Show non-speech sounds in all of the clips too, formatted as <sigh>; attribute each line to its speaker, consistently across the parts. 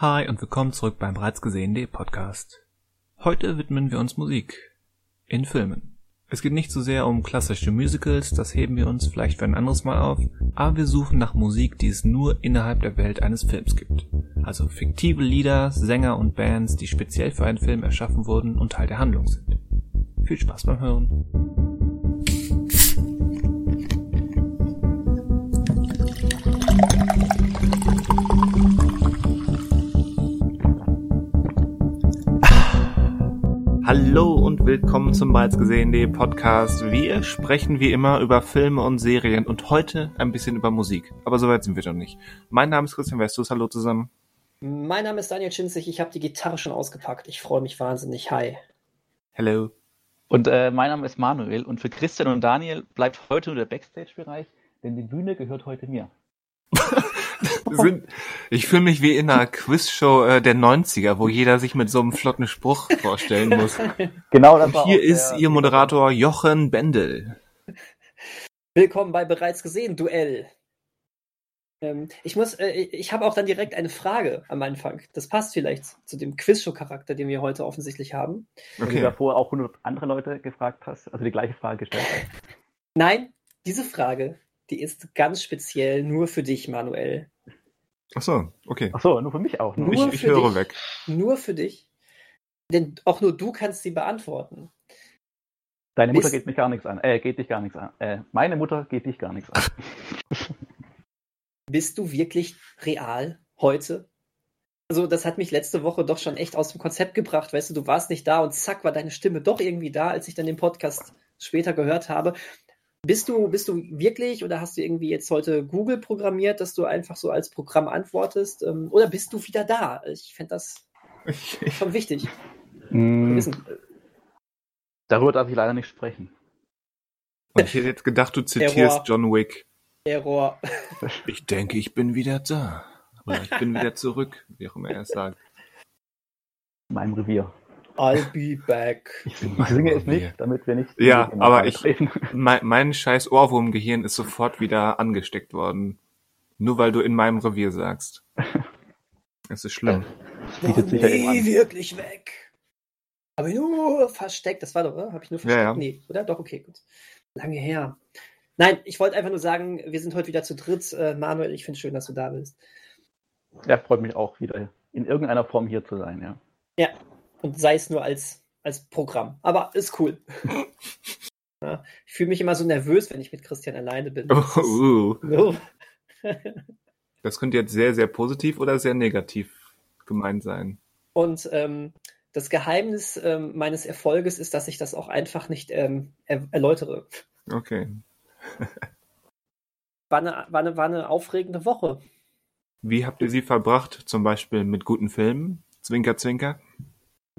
Speaker 1: Hi und willkommen zurück beim bereits gesehenen Podcast. Heute widmen wir uns Musik. In Filmen. Es geht nicht so sehr um klassische Musicals, das heben wir uns vielleicht für ein anderes Mal auf, aber wir suchen nach Musik, die es nur innerhalb der Welt eines Films gibt. Also fiktive Lieder, Sänger und Bands, die speziell für einen Film erschaffen wurden und Teil der Handlung sind. Viel Spaß beim Hören. Willkommen zum bereits gesehenen Podcast. Wir sprechen wie immer über Filme und Serien und heute ein bisschen über Musik. Aber soweit sind wir doch nicht. Mein Name ist Christian Westus. Hallo zusammen.
Speaker 2: Mein Name ist Daniel Schinzig. Ich habe die Gitarre schon ausgepackt. Ich freue mich wahnsinnig. Hi.
Speaker 1: Hello.
Speaker 3: Und äh, mein Name ist Manuel und für Christian und Daniel bleibt heute nur der Backstage-Bereich, denn die Bühne gehört heute mir. <laughs>
Speaker 1: sind, ich fühle mich wie in einer Quizshow äh, der 90er, wo jeder sich mit so einem flotten Spruch vorstellen muss.
Speaker 3: Genau, das
Speaker 1: Und hier ist Ihr Moderator Jochen Bendel.
Speaker 2: Willkommen bei bereits gesehen Duell. Ähm, ich muss, äh, ich habe auch dann direkt eine Frage am Anfang. Das passt vielleicht zu dem Quizshow-Charakter, den wir heute offensichtlich haben.
Speaker 3: Wenn du davor auch 100 andere Leute gefragt hast, also die gleiche Frage gestellt hast.
Speaker 2: Nein, diese Frage, die ist ganz speziell nur für dich, Manuel.
Speaker 1: Ach so, okay.
Speaker 3: Ach so, nur für mich auch. Ne?
Speaker 2: Nur
Speaker 1: Ich, ich
Speaker 2: für
Speaker 1: höre
Speaker 2: dich.
Speaker 1: weg.
Speaker 2: Nur für dich. Denn auch nur du kannst sie beantworten.
Speaker 3: Deine Mutter
Speaker 2: Bist-
Speaker 3: geht mich gar nichts an. Äh, geht dich gar nichts an. Äh, meine Mutter geht dich gar nichts an. <laughs>
Speaker 2: Bist du wirklich real heute? Also, das hat mich letzte Woche doch schon echt aus dem Konzept gebracht. Weißt du, du warst nicht da und zack, war deine Stimme doch irgendwie da, als ich dann den Podcast später gehört habe. Bist du, bist du wirklich oder hast du irgendwie jetzt heute Google programmiert, dass du einfach so als Programm antwortest? Ähm, Oder bist du wieder da? Ich fände das schon wichtig.
Speaker 3: Mm,
Speaker 2: Wissen.
Speaker 3: darüber darf ich leider nicht sprechen.
Speaker 1: Und ich hätte jetzt gedacht, du zitierst
Speaker 2: Error.
Speaker 1: John Wick.
Speaker 2: Error.
Speaker 1: Ich denke, ich bin wieder da. Oder ich bin wieder zurück, wie auch immer er es sagt.
Speaker 3: In meinem Revier.
Speaker 2: I'll be back.
Speaker 3: Ich singe es nicht, damit wir nicht.
Speaker 1: Ja, aber ich-. Mein, mein scheiß Ohrwurmgehirn ist sofort wieder angesteckt worden. Nur weil du in meinem Revier sagst. <laughs> Es ist schlimm.
Speaker 3: bietet
Speaker 2: Noch
Speaker 3: sich ja
Speaker 2: nie
Speaker 3: eben an.
Speaker 2: wirklich weg. Aber nur versteckt. Das war doch, oder? Habe ich nur versteckt?
Speaker 1: Ja, ja.
Speaker 2: Nee, oder? Doch, okay, gut. Lange her. Nein, ich wollte einfach nur sagen, wir sind heute wieder zu dritt. Äh, Manuel, ich finde es schön, dass du da bist.
Speaker 3: Ja, freut mich auch wieder in irgendeiner Form hier zu sein, ja.
Speaker 2: Ja, und sei es nur als, als Programm. Aber ist cool. <laughs> ja, ich fühle mich immer so nervös, wenn ich mit Christian alleine bin. Das ist-
Speaker 1: Uh, das könnte jetzt sehr, sehr positiv oder sehr negativ gemeint sein.
Speaker 2: Und ähm, das Geheimnis ähm, meines Erfolges ist, dass ich das auch einfach nicht ähm, er erläutere.
Speaker 1: Okay. <laughs>
Speaker 2: War eine, war, eine, war eine aufregende Woche.
Speaker 1: Wie habt ihr sie verbracht? Zum Beispiel mit guten Filmen? Zwinker, zwinker?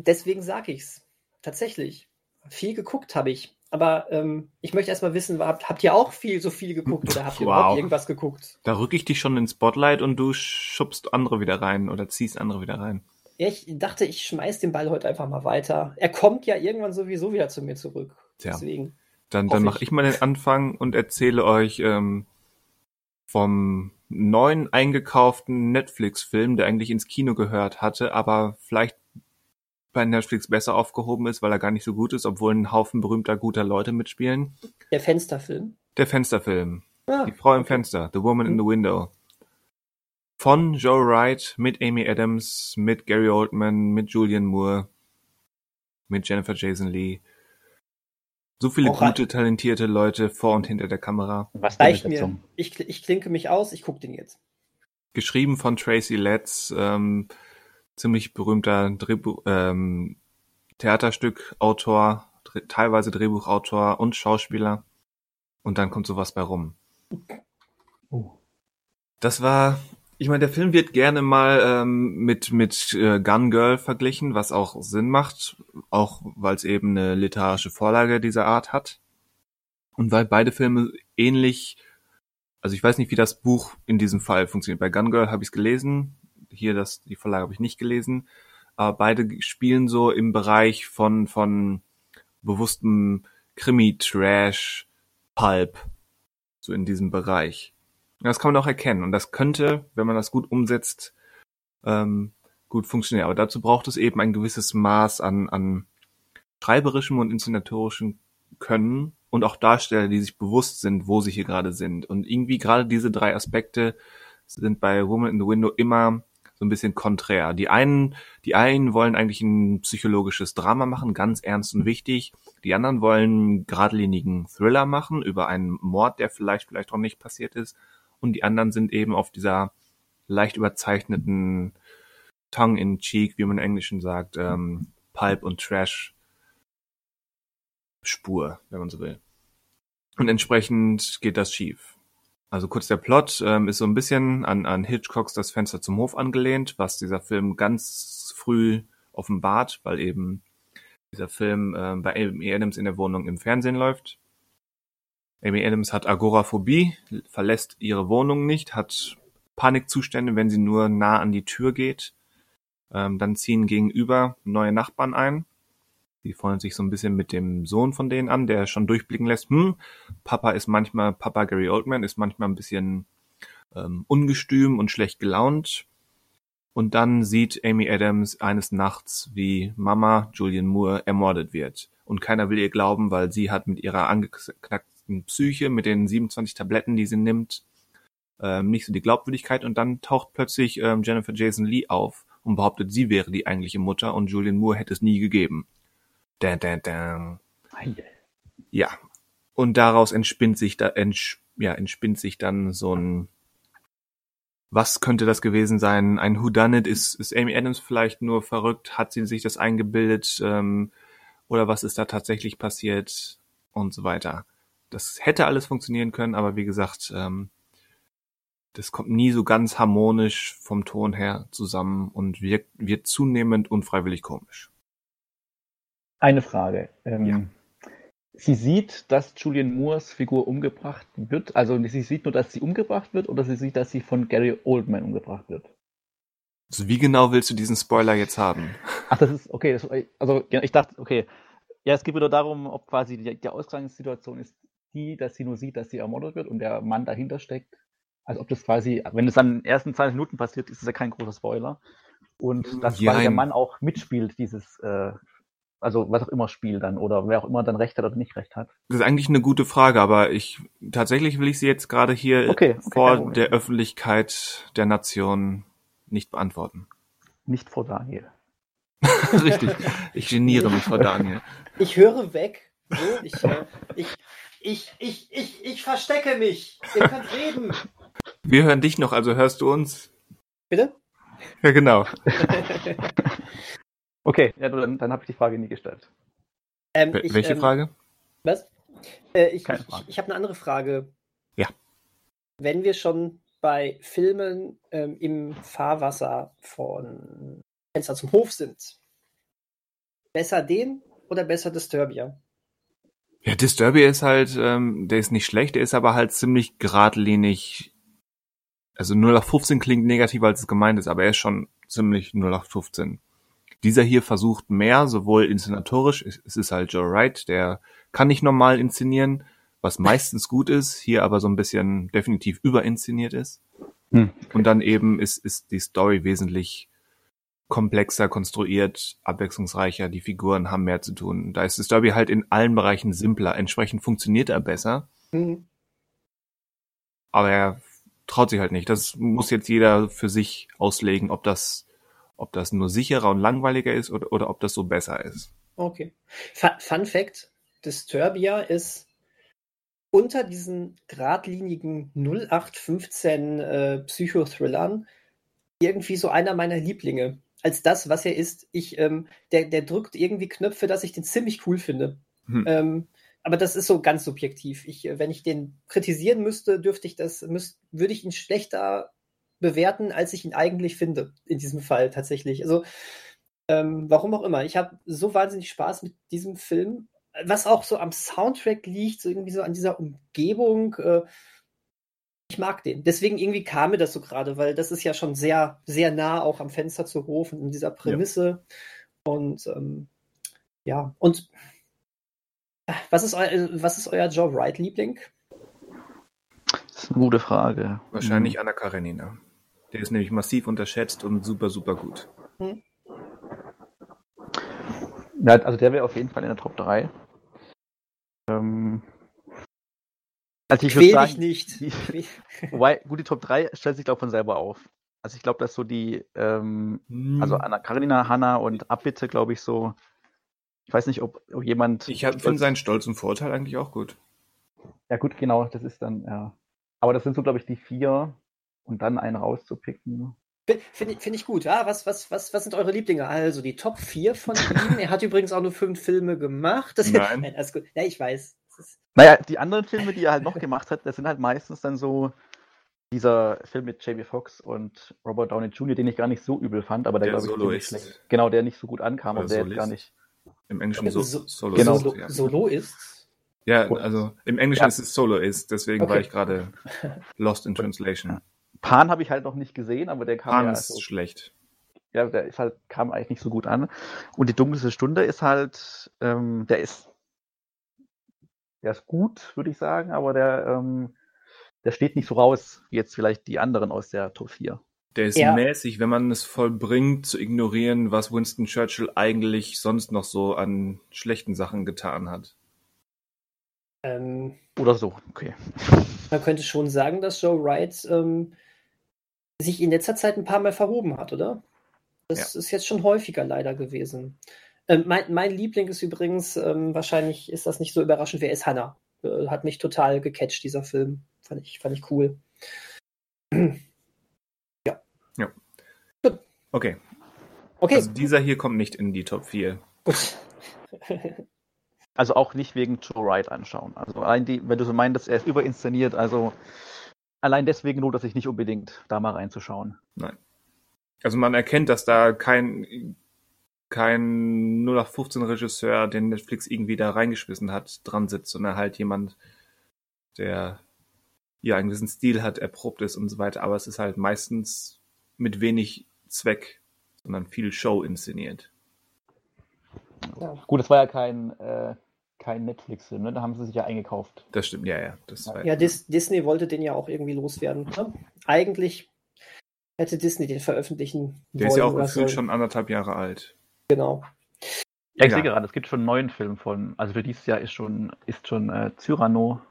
Speaker 2: Deswegen sage ich's. Tatsächlich. Viel geguckt habe ich. Aber ähm, ich möchte erstmal wissen, habt, habt ihr auch viel, so viel geguckt oder habt ihr
Speaker 1: Wow.
Speaker 2: überhaupt irgendwas geguckt?
Speaker 1: Da rücke ich dich schon ins Spotlight und du schubst andere wieder rein oder ziehst andere wieder rein.
Speaker 2: Ja, ich dachte, ich schmeiß den Ball heute einfach mal weiter. Er kommt ja irgendwann sowieso wieder zu mir zurück.
Speaker 1: Tja.
Speaker 2: Deswegen.
Speaker 1: Dann, dann mache
Speaker 2: ich.
Speaker 1: ich mal den Anfang und erzähle euch ähm, vom neuen eingekauften Netflix-Film, der eigentlich ins Kino gehört hatte, aber vielleicht bei Netflix besser aufgehoben ist, weil er gar nicht so gut ist, obwohl ein Haufen berühmter guter Leute mitspielen.
Speaker 2: Der Fensterfilm.
Speaker 1: Der Fensterfilm.
Speaker 2: Ah,
Speaker 1: Die Frau im Fenster, The Woman in the Window. Von Joe Wright, mit Amy Adams, mit Gary Oldman, mit Julian Moore, mit Jennifer Jason Lee. So viele
Speaker 2: Auch
Speaker 1: gute, talentierte Leute vor und hinter der Kamera.
Speaker 3: Was
Speaker 2: reicht mir. Ich, ich klinke mich aus, ich gucke den jetzt.
Speaker 1: Geschrieben von Tracy Letts, ähm, ziemlich berühmter Drehbuch, ähm, Theaterstückautor, Dre teilweise Drehbuchautor und Schauspieler. Und dann kommt sowas bei rum.
Speaker 3: Oh.
Speaker 1: Das war, ich meine, der Film wird gerne mal ähm, mit mit äh, Gun Girl verglichen, was auch Sinn macht, auch weil es eben eine literarische Vorlage dieser Art hat und weil beide Filme ähnlich, also ich weiß nicht, wie das Buch in diesem Fall funktioniert. Bei Gun Girl habe ich es gelesen, hier das die Vorlage habe ich nicht gelesen, aber beide spielen so im Bereich von von bewusstem Krimi-Trash, Pulp, so in diesem Bereich. Das kann man auch erkennen. Und das könnte, wenn man das gut umsetzt, ähm, gut funktionieren. Aber dazu braucht es eben ein gewisses Maß an, an schreiberischem und inszenatorischem Können und auch Darsteller, die sich bewusst sind, wo sie hier gerade sind. Und irgendwie gerade diese drei Aspekte sind bei Woman in the Window immer so ein bisschen konträr. Die einen, die einen wollen eigentlich ein psychologisches Drama machen, ganz ernst und wichtig. Die anderen wollen geradlinigen Thriller machen über einen Mord, der vielleicht, vielleicht auch nicht passiert ist. Und die anderen sind eben auf dieser leicht überzeichneten Tongue in Cheek, wie man im Englischen sagt, ähm, Pulp und Trash Spur, wenn man so will. Und entsprechend geht das schief. Also kurz der Plot ähm, ist so ein bisschen an, an Hitchcocks Das Fenster zum Hof angelehnt, was dieser Film ganz früh offenbart, weil eben dieser Film äh, bei Amy Adams in der Wohnung im Fernsehen läuft. Amy Adams hat Agoraphobie, verlässt ihre Wohnung nicht, hat Panikzustände, wenn sie nur nah an die Tür geht. Ähm, dann ziehen gegenüber neue Nachbarn ein die freuen sich so ein bisschen mit dem Sohn von denen an, der schon durchblicken lässt, hm, Papa ist manchmal, Papa Gary Oldman ist manchmal ein bisschen ähm, ungestüm und schlecht gelaunt. Und dann sieht Amy Adams eines Nachts, wie Mama Julian Moore ermordet wird. Und keiner will ihr glauben, weil sie hat mit ihrer angeknackten Psyche, mit den 27 Tabletten, die sie nimmt, ähm, nicht so die Glaubwürdigkeit. Und dann taucht plötzlich ähm, Jennifer Jason Lee auf und behauptet, sie wäre die eigentliche Mutter und Julian Moore hätte es nie gegeben. Da, da, da. Ja. Und daraus entspinnt sich da, entsch, ja, entspinnt sich dann so ein, was könnte das gewesen sein? Ein Whodunit? Ist, ist Amy Adams vielleicht nur verrückt? Hat sie sich das eingebildet? Ähm, oder was ist da tatsächlich passiert? Und so weiter. Das hätte alles funktionieren können, aber wie gesagt, ähm, das kommt nie so ganz harmonisch vom Ton her zusammen und wirkt, wird zunehmend unfreiwillig komisch.
Speaker 3: Eine Frage. Ähm, ja. Sie sieht, dass Julian Moores Figur umgebracht wird. Also sie sieht nur, dass sie umgebracht wird oder sie sieht, dass sie von Gary Oldman umgebracht wird.
Speaker 1: Also wie genau willst du diesen Spoiler jetzt haben?
Speaker 3: Ach, das ist okay. Das, also ich dachte, okay. Ja, es geht wieder darum, ob quasi die, die Ausgangssituation ist die, dass sie nur sieht, dass sie ermordet wird und der Mann dahinter steckt. Also ob das quasi, wenn es dann in den ersten 20 Minuten passiert, ist es ja kein großer Spoiler. Und dass ja, der Mann auch mitspielt, dieses äh, also was auch immer Spiel dann oder wer auch immer dann recht hat oder nicht recht hat?
Speaker 1: Das ist eigentlich eine gute Frage, aber ich tatsächlich will ich sie jetzt gerade hier okay, okay, vor der Öffentlichkeit der Nation nicht beantworten.
Speaker 3: Nicht vor Daniel. <laughs>
Speaker 1: Richtig. Ich geniere mich vor Daniel.
Speaker 2: Ich höre weg. So, ich, äh, ich, ich, ich, ich, ich verstecke mich. Ihr könnt reden.
Speaker 1: Wir hören dich noch, also hörst du uns?
Speaker 2: Bitte?
Speaker 1: Ja, genau. <laughs>
Speaker 3: Okay, ja, dann, dann habe ich die Frage nie gestellt.
Speaker 1: Ähm, ich, Welche ähm, Frage?
Speaker 2: Was? Äh, ich ich, ich habe eine andere Frage.
Speaker 1: Ja.
Speaker 2: Wenn wir schon bei Filmen ähm, im Fahrwasser von Fenster zum Hof sind, besser den oder besser Disturbia?
Speaker 1: Ja, Disturbia ist halt, ähm, der ist nicht schlecht, der ist aber halt ziemlich geradlinig. Also 0 nach 15 klingt negativer als es gemeint ist, aber er ist schon ziemlich 0 nach 15. Dieser hier versucht mehr, sowohl inszenatorisch, es ist halt Joe Wright, der kann nicht normal inszenieren, was meistens gut ist, hier aber so ein bisschen definitiv überinszeniert ist. Hm. Und dann eben ist, ist die Story wesentlich komplexer konstruiert, abwechslungsreicher, die Figuren haben mehr zu tun. Da ist die Story halt in allen Bereichen simpler, entsprechend funktioniert er besser. Mhm. Aber er traut sich halt nicht. Das muss jetzt jeder für sich auslegen, ob das ob das nur sicherer und langweiliger ist oder, oder ob das so besser ist.
Speaker 2: Okay. Fun Fact: Disturbia ist unter diesen geradlinigen 0815 äh, Psychothrillern irgendwie so einer meiner Lieblinge. Als das, was er ist. Ich, ähm, der, der drückt irgendwie Knöpfe, dass ich den ziemlich cool finde. Hm. Ähm, aber das ist so ganz subjektiv. Ich, äh, wenn ich den kritisieren müsste, dürfte ich das, müsst, würde ich ihn schlechter bewerten, als ich ihn eigentlich finde, in diesem Fall tatsächlich. Also, ähm, warum auch immer. Ich habe so wahnsinnig Spaß mit diesem Film, was auch so am Soundtrack liegt, so irgendwie so an dieser Umgebung. Äh, ich mag den. Deswegen irgendwie kam mir das so gerade, weil das ist ja schon sehr, sehr nah auch am Fenster zu Hof und in dieser Prämisse. Ja. Und ähm, ja, und äh, was ist, eu was ist euer Joe Wright-Liebling?
Speaker 3: Das ist eine gute Frage.
Speaker 1: Wahrscheinlich mhm. Anna Karenina. Der ist nämlich massiv unterschätzt und super, super gut.
Speaker 2: Hm.
Speaker 3: Ja, also der wäre auf jeden Fall in der Top 3. Ähm, also ich würde
Speaker 2: Quäl
Speaker 3: sagen,
Speaker 2: nicht.
Speaker 3: die- wobei, gut, die Top 3 stellt sich, glaube ich, von selber auf. Also ich glaube, dass so die, ähm, also
Speaker 1: Hm.
Speaker 3: Anna Karenina, Hanna und Abbitte, glaube ich, so. Ich weiß nicht, ob, ob jemand.
Speaker 1: Ich finde seinen Stolz und Vorteil eigentlich auch gut.
Speaker 3: Ja, gut, genau, das ist dann, ja. Aber das sind so, glaube ich, die vier. Und dann einen rauszupicken.
Speaker 2: Finde ich, find ich gut. Ja, was, was, was, was sind eure Lieblinge? Also die Top 4 von ihm. Er hat übrigens auch nur fünf Filme gemacht. Das,
Speaker 1: Nein.
Speaker 2: Nein, <laughs> alles gut. Ja, ich weiß.
Speaker 3: Naja, die anderen Filme, die er halt noch gemacht hat, das sind halt meistens dann so dieser Film mit Jamie Foxx und Robert Downey Jr., den ich gar nicht so übel fand, aber der,
Speaker 1: Der
Speaker 3: glaube ich, schlecht. Genau, der nicht so gut ankam und der jetzt gar nicht.
Speaker 1: Im Englischen so,
Speaker 2: So-
Speaker 1: Solo.
Speaker 3: Genau.
Speaker 2: Solo,
Speaker 1: ja.
Speaker 2: Solo ist.
Speaker 1: ja, also im Englischen
Speaker 3: Ja.
Speaker 1: ist es Solo ist, deswegen
Speaker 2: Okay.
Speaker 1: war ich gerade <laughs> lost in translation.
Speaker 3: Pan habe ich halt noch nicht gesehen, aber der kam
Speaker 1: Pan
Speaker 3: ja,
Speaker 1: ist
Speaker 3: so,
Speaker 1: schlecht.
Speaker 3: ja, der ist halt, kam eigentlich nicht so gut an. Und die dunkelste Stunde ist halt, ähm, der ist, der ist gut, würde ich sagen, aber der, ähm, der steht nicht so raus, wie jetzt vielleicht die anderen aus der Top 4.
Speaker 1: Der ist
Speaker 2: Ja.
Speaker 1: mäßig, wenn man es vollbringt, zu ignorieren, was Winston Churchill eigentlich sonst noch so an schlechten Sachen getan hat.
Speaker 2: Ähm,
Speaker 3: Oder so, okay.
Speaker 2: man könnte schon sagen, dass Joe Wright ähm, sich in letzter Zeit ein paar Mal verhoben hat, oder? Das ist jetzt schon häufiger leider gewesen. Ähm, mein, mein Liebling ist übrigens, ähm, wahrscheinlich ist das nicht so überraschend, wer ist Hannah? Äh, hat mich total gecatcht, dieser Film. Fand ich, fand ich cool. <clears throat>
Speaker 1: Okay,
Speaker 2: Okay,
Speaker 1: also dieser hier kommt nicht in die Top 4.
Speaker 2: gut. <laughs>
Speaker 3: Also auch nicht wegen Joe Wright anschauen. Also allein die, wenn du so meintest, er ist überinszeniert, also allein deswegen lohnt es sich nicht unbedingt, da mal reinzuschauen.
Speaker 1: Also man erkennt, dass da kein, kein 0815 Regisseur, den Netflix irgendwie da reingeschmissen hat, dran sitzt, sondern halt jemand, der ja einen gewissen Stil hat, erprobt ist und so weiter. Aber es ist halt meistens mit wenig Zweck, sondern viel Show inszeniert.
Speaker 2: Ja.
Speaker 3: Gut, es war ja kein, äh, kein Netflix-Film, ne? da haben sie sich ja eingekauft.
Speaker 1: Das stimmt, ja, ja. Das war
Speaker 2: Ja, Dis Disney wollte den ja auch irgendwie loswerden. Ne? Eigentlich hätte Disney den veröffentlichen
Speaker 1: Der ist ja auch gefühlt schon anderthalb Jahre alt.
Speaker 2: Genau.
Speaker 3: Ja, ich
Speaker 1: Ja.
Speaker 3: sehe gerade, es gibt schon einen neuen Film von, also für dieses Jahr ist schon, ist schon äh, Cyrano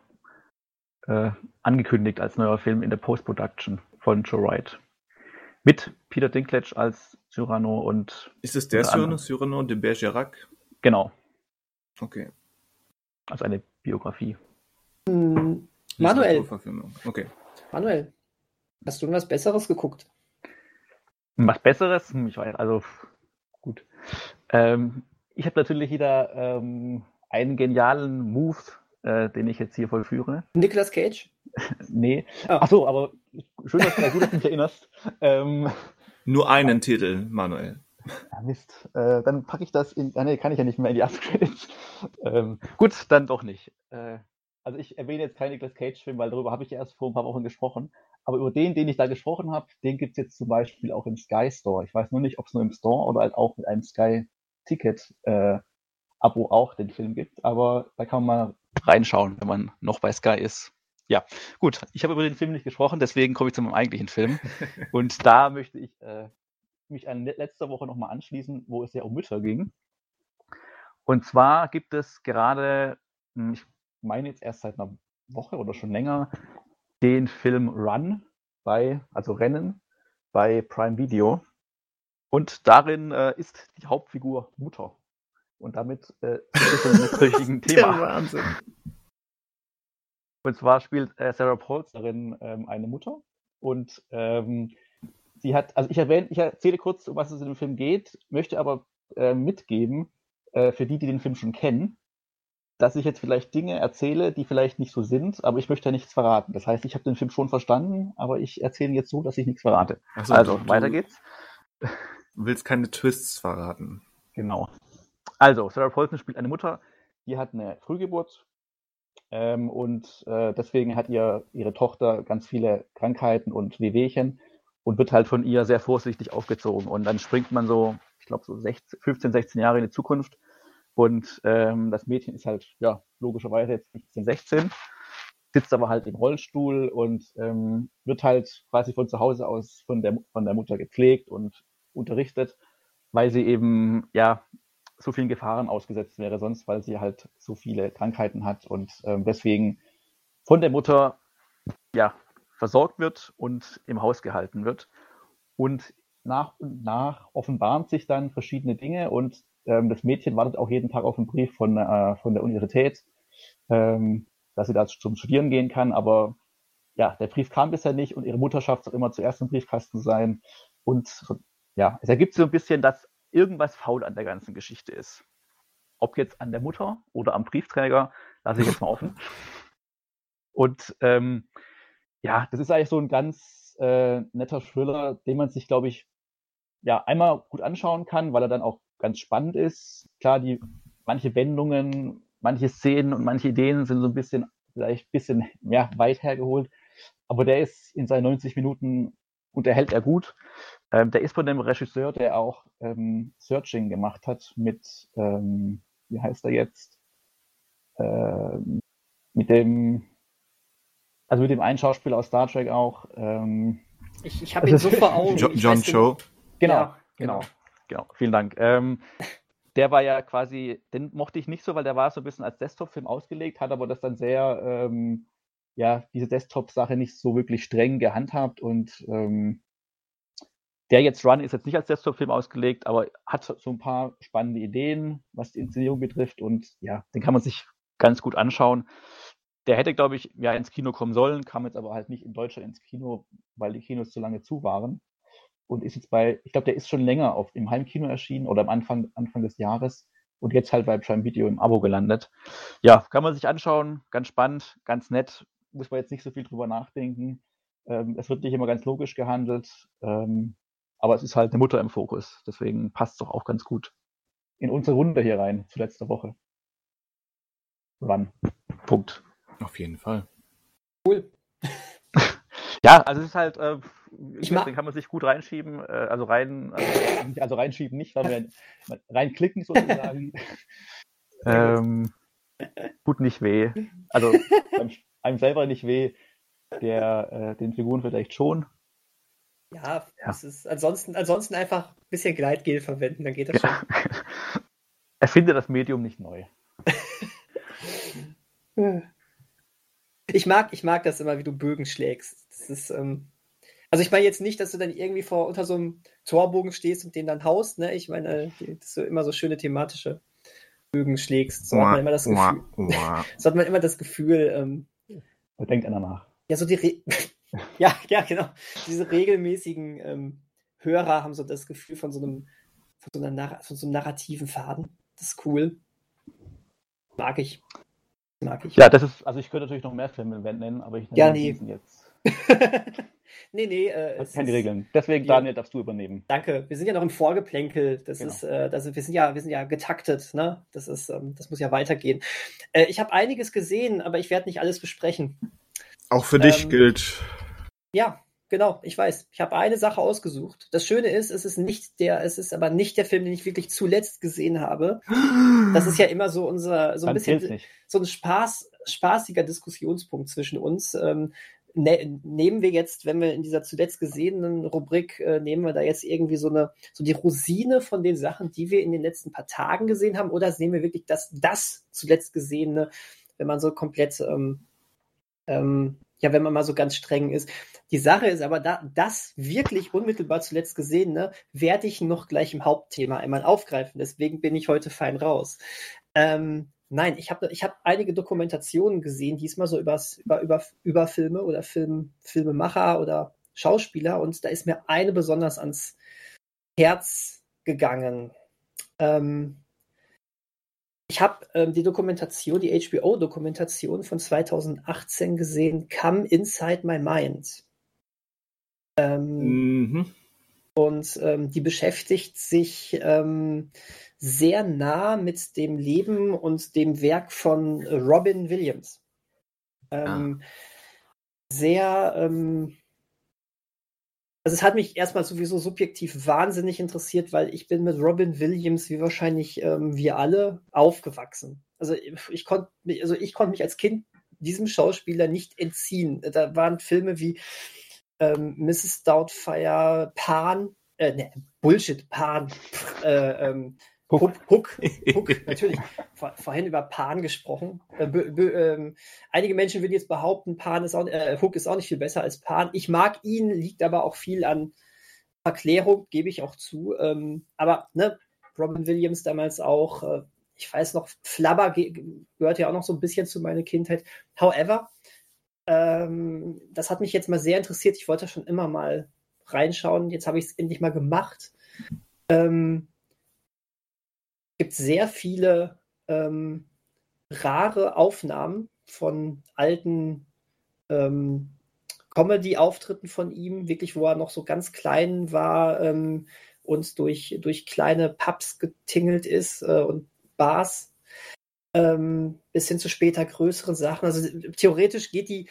Speaker 3: äh, angekündigt als neuer Film in der Post-Production von Joe Wright. Mit Peter Dinklage als Cyrano und
Speaker 1: Ist es der Cyrano. Cyrano de Bergerac?
Speaker 3: genau,
Speaker 1: Okay.
Speaker 3: Also eine Biografie.
Speaker 2: Hm, Manuel.
Speaker 1: Okay.
Speaker 2: Manuel, hast du irgendwas Besseres geguckt?
Speaker 3: Was Besseres? Hm, Ich weiß, also gut. Ähm, ich habe natürlich wieder ähm, einen genialen Move, äh, den ich jetzt hier vollführe.
Speaker 2: Nicolas Cage? <laughs>
Speaker 3: Nee.
Speaker 2: Ah.
Speaker 3: Ach so, aber schön, dass du gut, dass du mich erinnerst. Ähm,
Speaker 1: Nur einen <laughs> Titel, Manuel.
Speaker 3: Ja, Mist. Äh, dann packe ich das in. Ah, nee, kann ich ja nicht mehr in die After-Credits. <laughs> Ähm, gut, dann doch nicht. Äh, also ich erwähne jetzt keinen Nicolas Cage-Film, weil darüber habe ich erst vor ein paar Wochen gesprochen. Aber über den, den ich da gesprochen habe, den gibt es jetzt zum Beispiel auch im Sky Store. Ich weiß nur nicht, ob es nur im Store oder halt auch mit einem Sky-Ticket äh, Abo auch den Film gibt, aber da kann man mal reinschauen, wenn man noch bei Sky ist. Ja, gut. Ich habe über den Film nicht gesprochen, deswegen komme ich zu meinem eigentlichen Film. <laughs> Und da möchte ich äh, mich an le- letzter Woche nochmal anschließen, wo es ja um Mütter ging. Und zwar gibt es gerade, hm, ich meine jetzt erst seit einer Woche oder schon länger, den Film Run bei, also Rennen bei Prime Video. Und darin äh, ist die Hauptfigur Mutter. Und damit äh, wir zum richtigen Thema.
Speaker 1: Wahnsinn.
Speaker 3: Und zwar spielt äh, Sarah Pauls darin ähm, eine Mutter. Und ähm, sie hat, also ich erwähne, ich erzähle kurz, um was es in dem Film geht, möchte aber äh, mitgeben, äh, für die, die den Film schon kennen, dass ich jetzt vielleicht Dinge erzähle, die vielleicht nicht so sind, aber ich möchte ja nichts verraten. Das heißt, ich habe den Film schon verstanden, aber ich erzähle jetzt so, dass ich nichts verrate.
Speaker 1: So,
Speaker 3: also,
Speaker 1: du-
Speaker 3: weiter
Speaker 1: du
Speaker 3: geht's.
Speaker 1: willst keine Twists verraten.
Speaker 3: Genau. Also, Sarah Paulson spielt eine Mutter, die hat eine Frühgeburt ähm, und äh, deswegen hat ihr ihre Tochter ganz viele Krankheiten und Wehwehchen und wird halt von ihr sehr vorsichtig aufgezogen. Und dann springt man so, ich glaube, so 16, 15, 16 Jahre in die Zukunft und ähm, das Mädchen ist halt, ja, logischerweise jetzt 15, 16, sitzt aber halt im Rollstuhl und ähm, wird halt quasi von zu Hause aus von der, von der Mutter gepflegt und unterrichtet. weil sie eben ja so vielen Gefahren ausgesetzt wäre sonst, weil sie halt so viele Krankheiten hat und ähm, deswegen von der Mutter ja versorgt wird und im Haus gehalten wird. Und nach und nach offenbaren sich dann verschiedene Dinge und ähm, das Mädchen wartet auch jeden Tag auf einen Brief von, äh, von der Universität, ähm, dass sie da zum Studieren gehen kann. Aber ja, der Brief kam bisher nicht und ihre Mutter schafft es auch immer zuerst im Briefkasten sein. Und ja, es ergibt so ein bisschen, dass irgendwas faul an der ganzen Geschichte ist. Ob jetzt an der Mutter oder am Briefträger, lasse ich jetzt mal offen. <laughs> Und ähm, ja, das ist eigentlich so ein ganz äh, netter Thriller, den man sich, glaube ich, ja, einmal gut anschauen kann, weil er dann auch ganz spannend ist. Klar, die manche Wendungen, manche Szenen und manche Ideen sind so ein bisschen, vielleicht ein bisschen ja, weit hergeholt. Aber der ist in seinen 90 Minuten unterhält er gut. Ähm, der ist von dem Regisseur, der auch ähm, Searching gemacht hat mit, ähm, wie heißt er jetzt? Ähm, mit dem, also mit dem einen Schauspieler aus Star Trek auch. Ähm,
Speaker 2: ich ich habe ihn so <laughs> vor Augen.
Speaker 1: Jo John Cho.
Speaker 3: Genau, ja, genau, genau, genau. Vielen Dank. Ähm, <laughs> der war ja quasi, den mochte ich nicht so, weil der war so ein bisschen als Desktop-Film ausgelegt, hat aber das dann sehr, ähm, ja, diese Desktop-Sache nicht so wirklich streng gehandhabt und ähm, der jetzt Run ist jetzt nicht als Desktop-Film ausgelegt, aber hat so ein paar spannende Ideen, was die Inszenierung betrifft und ja, den kann man sich ganz gut anschauen. Der hätte, glaube ich, ja ins Kino kommen sollen, kam jetzt aber halt nicht in Deutschland ins Kino, weil die Kinos zu lange zu waren und ist jetzt bei, ich glaube, der ist schon länger auf, im Heimkino erschienen oder am Anfang, Anfang des Jahres und jetzt halt bei Prime Video im Abo gelandet. Ja, kann man sich anschauen, ganz spannend, ganz nett, muss man jetzt nicht so viel drüber nachdenken. Ähm, es wird nicht immer ganz logisch gehandelt, ähm, aber es ist halt eine Mutter im Fokus, deswegen passt es doch auch ganz gut in unsere Runde hier rein zu letzter Woche. Wann? Punkt.
Speaker 1: Auf jeden Fall.
Speaker 2: Cool. <laughs>
Speaker 3: Ja, also es ist halt, äh,
Speaker 2: Ich
Speaker 3: den kann man sich gut reinschieben, äh, also rein, also, nicht- also reinschieben nicht, sondern <laughs> reinklicken sozusagen. <laughs> ähm, tut nicht weh. Also einem, selber nicht weh, der äh, den Figuren vielleicht schon.
Speaker 2: Ja, es ist ansonsten, ansonsten einfach ein bisschen Gleitgel verwenden, dann geht das schon.
Speaker 3: Erfinde das Medium nicht neu.
Speaker 2: Ich mag, ich mag das immer, wie du Bögen schlägst. Das ist, ähm, also ich meine jetzt nicht, dass du dann irgendwie vor unter so einem Torbogen stehst und den dann haust, ne? Ich meine, die- dass du immer so schöne thematische Bögen schlägst. So hat man immer das
Speaker 1: Uah,
Speaker 2: Gefühl,
Speaker 1: uah. <laughs>
Speaker 2: so hat man immer das Gefühl, ähm,
Speaker 3: Da denkt einer nach.
Speaker 2: ja, so die Re <laughs> ja, ja, genau. Diese regelmäßigen ähm, Hörer haben so das Gefühl von so einem, von so, einer von so einem narrativen Faden. Das ist cool. Mag ich. Mag ich.
Speaker 3: Ja, das ist, also ich könnte natürlich noch mehr Filme nennen, aber ich nenne
Speaker 2: Ja, nee.
Speaker 3: diesen jetzt. <laughs>
Speaker 2: nee, nee. Äh,
Speaker 3: Das sind die Regeln. Deswegen,
Speaker 2: Ja.
Speaker 3: Daniel, darfst du übernehmen.
Speaker 2: Danke. Wir sind ja noch im Vorgeplänkel. Das
Speaker 3: Genau.
Speaker 2: ist, äh, das, wir sind ja, wir sind ja getaktet. Ne? Das ist, ähm, das muss ja weitergehen. Äh, ich habe einiges gesehen, aber ich werde nicht alles besprechen.
Speaker 1: Auch für dich
Speaker 2: Ähm,
Speaker 1: gilt.
Speaker 2: Ja, genau. Ich weiß. Ich habe eine Sache ausgesucht. Das Schöne ist, es ist nicht der, es ist aber nicht der Film, den ich wirklich zuletzt gesehen habe. Das ist ja immer so unser, so ein
Speaker 3: Dann
Speaker 2: bisschen so ein Spaß, spaßiger Diskussionspunkt zwischen uns. Ähm, ne, nehmen wir jetzt, wenn wir in dieser zuletzt gesehenen Rubrik, äh, nehmen wir da jetzt irgendwie so eine, so die Rosine von den Sachen, die wir in den letzten paar Tagen gesehen haben, oder nehmen wir wirklich das, das zuletzt gesehene, wenn man so komplett, ähm, ähm, ja, wenn man mal so ganz streng ist. Die Sache ist aber, da, das wirklich unmittelbar zuletzt gesehene werde ich noch gleich im Hauptthema einmal aufgreifen. Deswegen bin ich heute fein raus. Ähm, nein, ich habe ich hab einige Dokumentationen gesehen, diesmal so übers, über, über, über Filme oder Film, Filmemacher oder Schauspieler und da ist mir eine besonders ans Herz gegangen. Ähm, ich habe ähm, die Dokumentation, die HBO-Dokumentation von 2018 gesehen, Come Inside My Mind. Ähm,
Speaker 1: Mhm.
Speaker 2: und ähm, die beschäftigt sich ähm, sehr nah mit dem Leben und dem Werk von Robin Williams. Ähm, Sehr, ähm, also es hat mich erstmal sowieso subjektiv wahnsinnig interessiert, weil ich bin mit Robin Williams, wie wahrscheinlich ähm, wir alle, aufgewachsen. Also ich konnte also ich konnte mich als Kind diesem Schauspieler nicht entziehen. Da waren Filme wie ähm, Mrs. Doubtfire, Pan, äh, ne, Bullshit, Pan, äh, ähm, Hook, Hook, <laughs> Hook natürlich. Vor, vorhin über Pan gesprochen. Äh, be, be, ähm, einige Menschen würden jetzt behaupten, Pan ist auch, äh, Hook ist auch nicht viel besser als Pan. Ich mag ihn, liegt aber auch viel an Erklärung, gebe ich auch zu. Ähm, aber ne, Robin Williams damals auch, äh, ich weiß noch, Flabber gehört ja auch noch so ein bisschen zu meiner Kindheit. However, ähm, das hat mich jetzt mal sehr interessiert. Ich wollte schon immer mal reinschauen. Jetzt habe ich es endlich mal gemacht. Ähm, gibt sehr viele ähm, rare Aufnahmen von alten ähm, Comedy-Auftritten von ihm, wirklich, wo er noch so ganz klein war ähm, und durch, durch kleine Pubs getingelt ist äh, und Bars ähm, bis hin zu später größeren Sachen. Also theoretisch geht die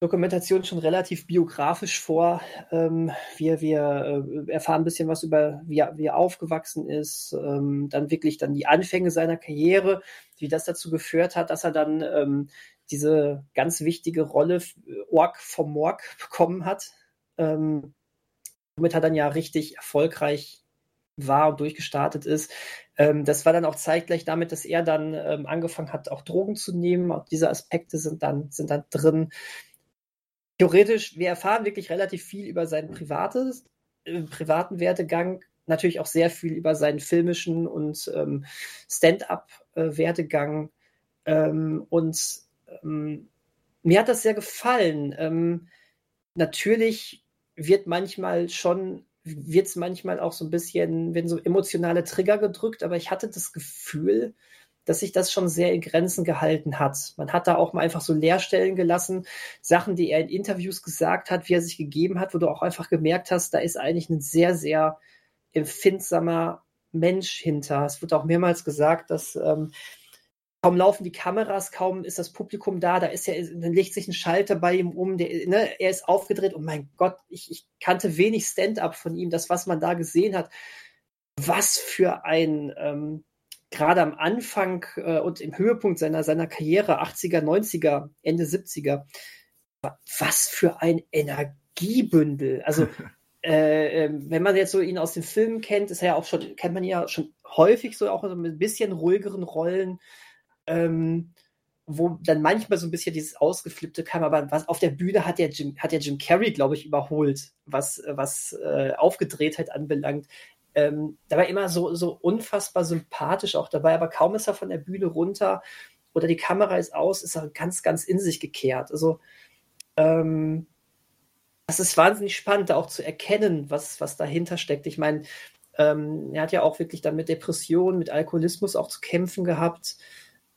Speaker 2: Dokumentation schon relativ biografisch vor. Ähm, wir wir äh, erfahren ein bisschen was über, wie er, wie er aufgewachsen ist, ähm, dann wirklich dann die Anfänge seiner Karriere, wie das dazu geführt hat, dass er dann ähm, diese ganz wichtige Rolle Ork vom Morg <laughs> bekommen hat. Ähm, womit er dann ja richtig erfolgreich war und durchgestartet ist. Ähm, das war dann auch zeitgleich damit, dass er dann ähm, angefangen hat, auch Drogen zu nehmen. Auch diese Aspekte sind dann, sind dann drin. Theoretisch, wir erfahren wirklich relativ viel über seinen privates, äh, privaten Werdegang, natürlich auch sehr viel über seinen filmischen und ähm, Stand-up-Werdegang. Äh, ähm, und ähm, mir hat das sehr gefallen. Ähm, natürlich wird manchmal schon wird es manchmal auch so ein bisschen, wenn so emotionale Trigger gedrückt, aber ich hatte das Gefühl, dass sich das schon sehr in Grenzen gehalten hat. Man hat da auch mal einfach so Leerstellen gelassen, Sachen, die er in Interviews gesagt hat, wie er sich gegeben hat, wo du auch einfach gemerkt hast, da ist eigentlich ein sehr, sehr empfindsamer Mensch hinter. Es wird auch mehrmals gesagt, dass ähm, kaum laufen die Kameras, kaum ist das Publikum da, da ist ja, dann legt sich ein Schalter bei ihm um, der, ne, er ist aufgedreht, oh mein Gott, ich, ich kannte wenig Stand-up von ihm, das, was man da gesehen hat. Was für ein, ähm, gerade am Anfang äh, und im Höhepunkt seiner, seiner Karriere, 80er, 90er, Ende 70er, was für ein Energiebündel. Also, <laughs> äh, ähm, wenn man jetzt so ihn aus den Filmen kennt, ist er ja auch schon, kennt man ja schon häufig so auch so ein bisschen ruhigeren Rollen ähm, wo dann manchmal so ein bisschen dieses Ausgeflippte kam, aber was auf der Bühne hat der Jim, hat der Jim Carrey, glaube ich, überholt, was, was äh, Aufgedrehtheit anbelangt. Ähm, da war immer so, so unfassbar sympathisch auch dabei, aber kaum ist er von der Bühne runter oder die Kamera ist aus, ist er ganz, ganz in sich gekehrt. Also ähm, das ist wahnsinnig spannend, da auch zu erkennen, was, was dahinter steckt. Ich meine, ähm, er hat ja auch wirklich dann mit Depressionen, mit Alkoholismus auch zu kämpfen gehabt.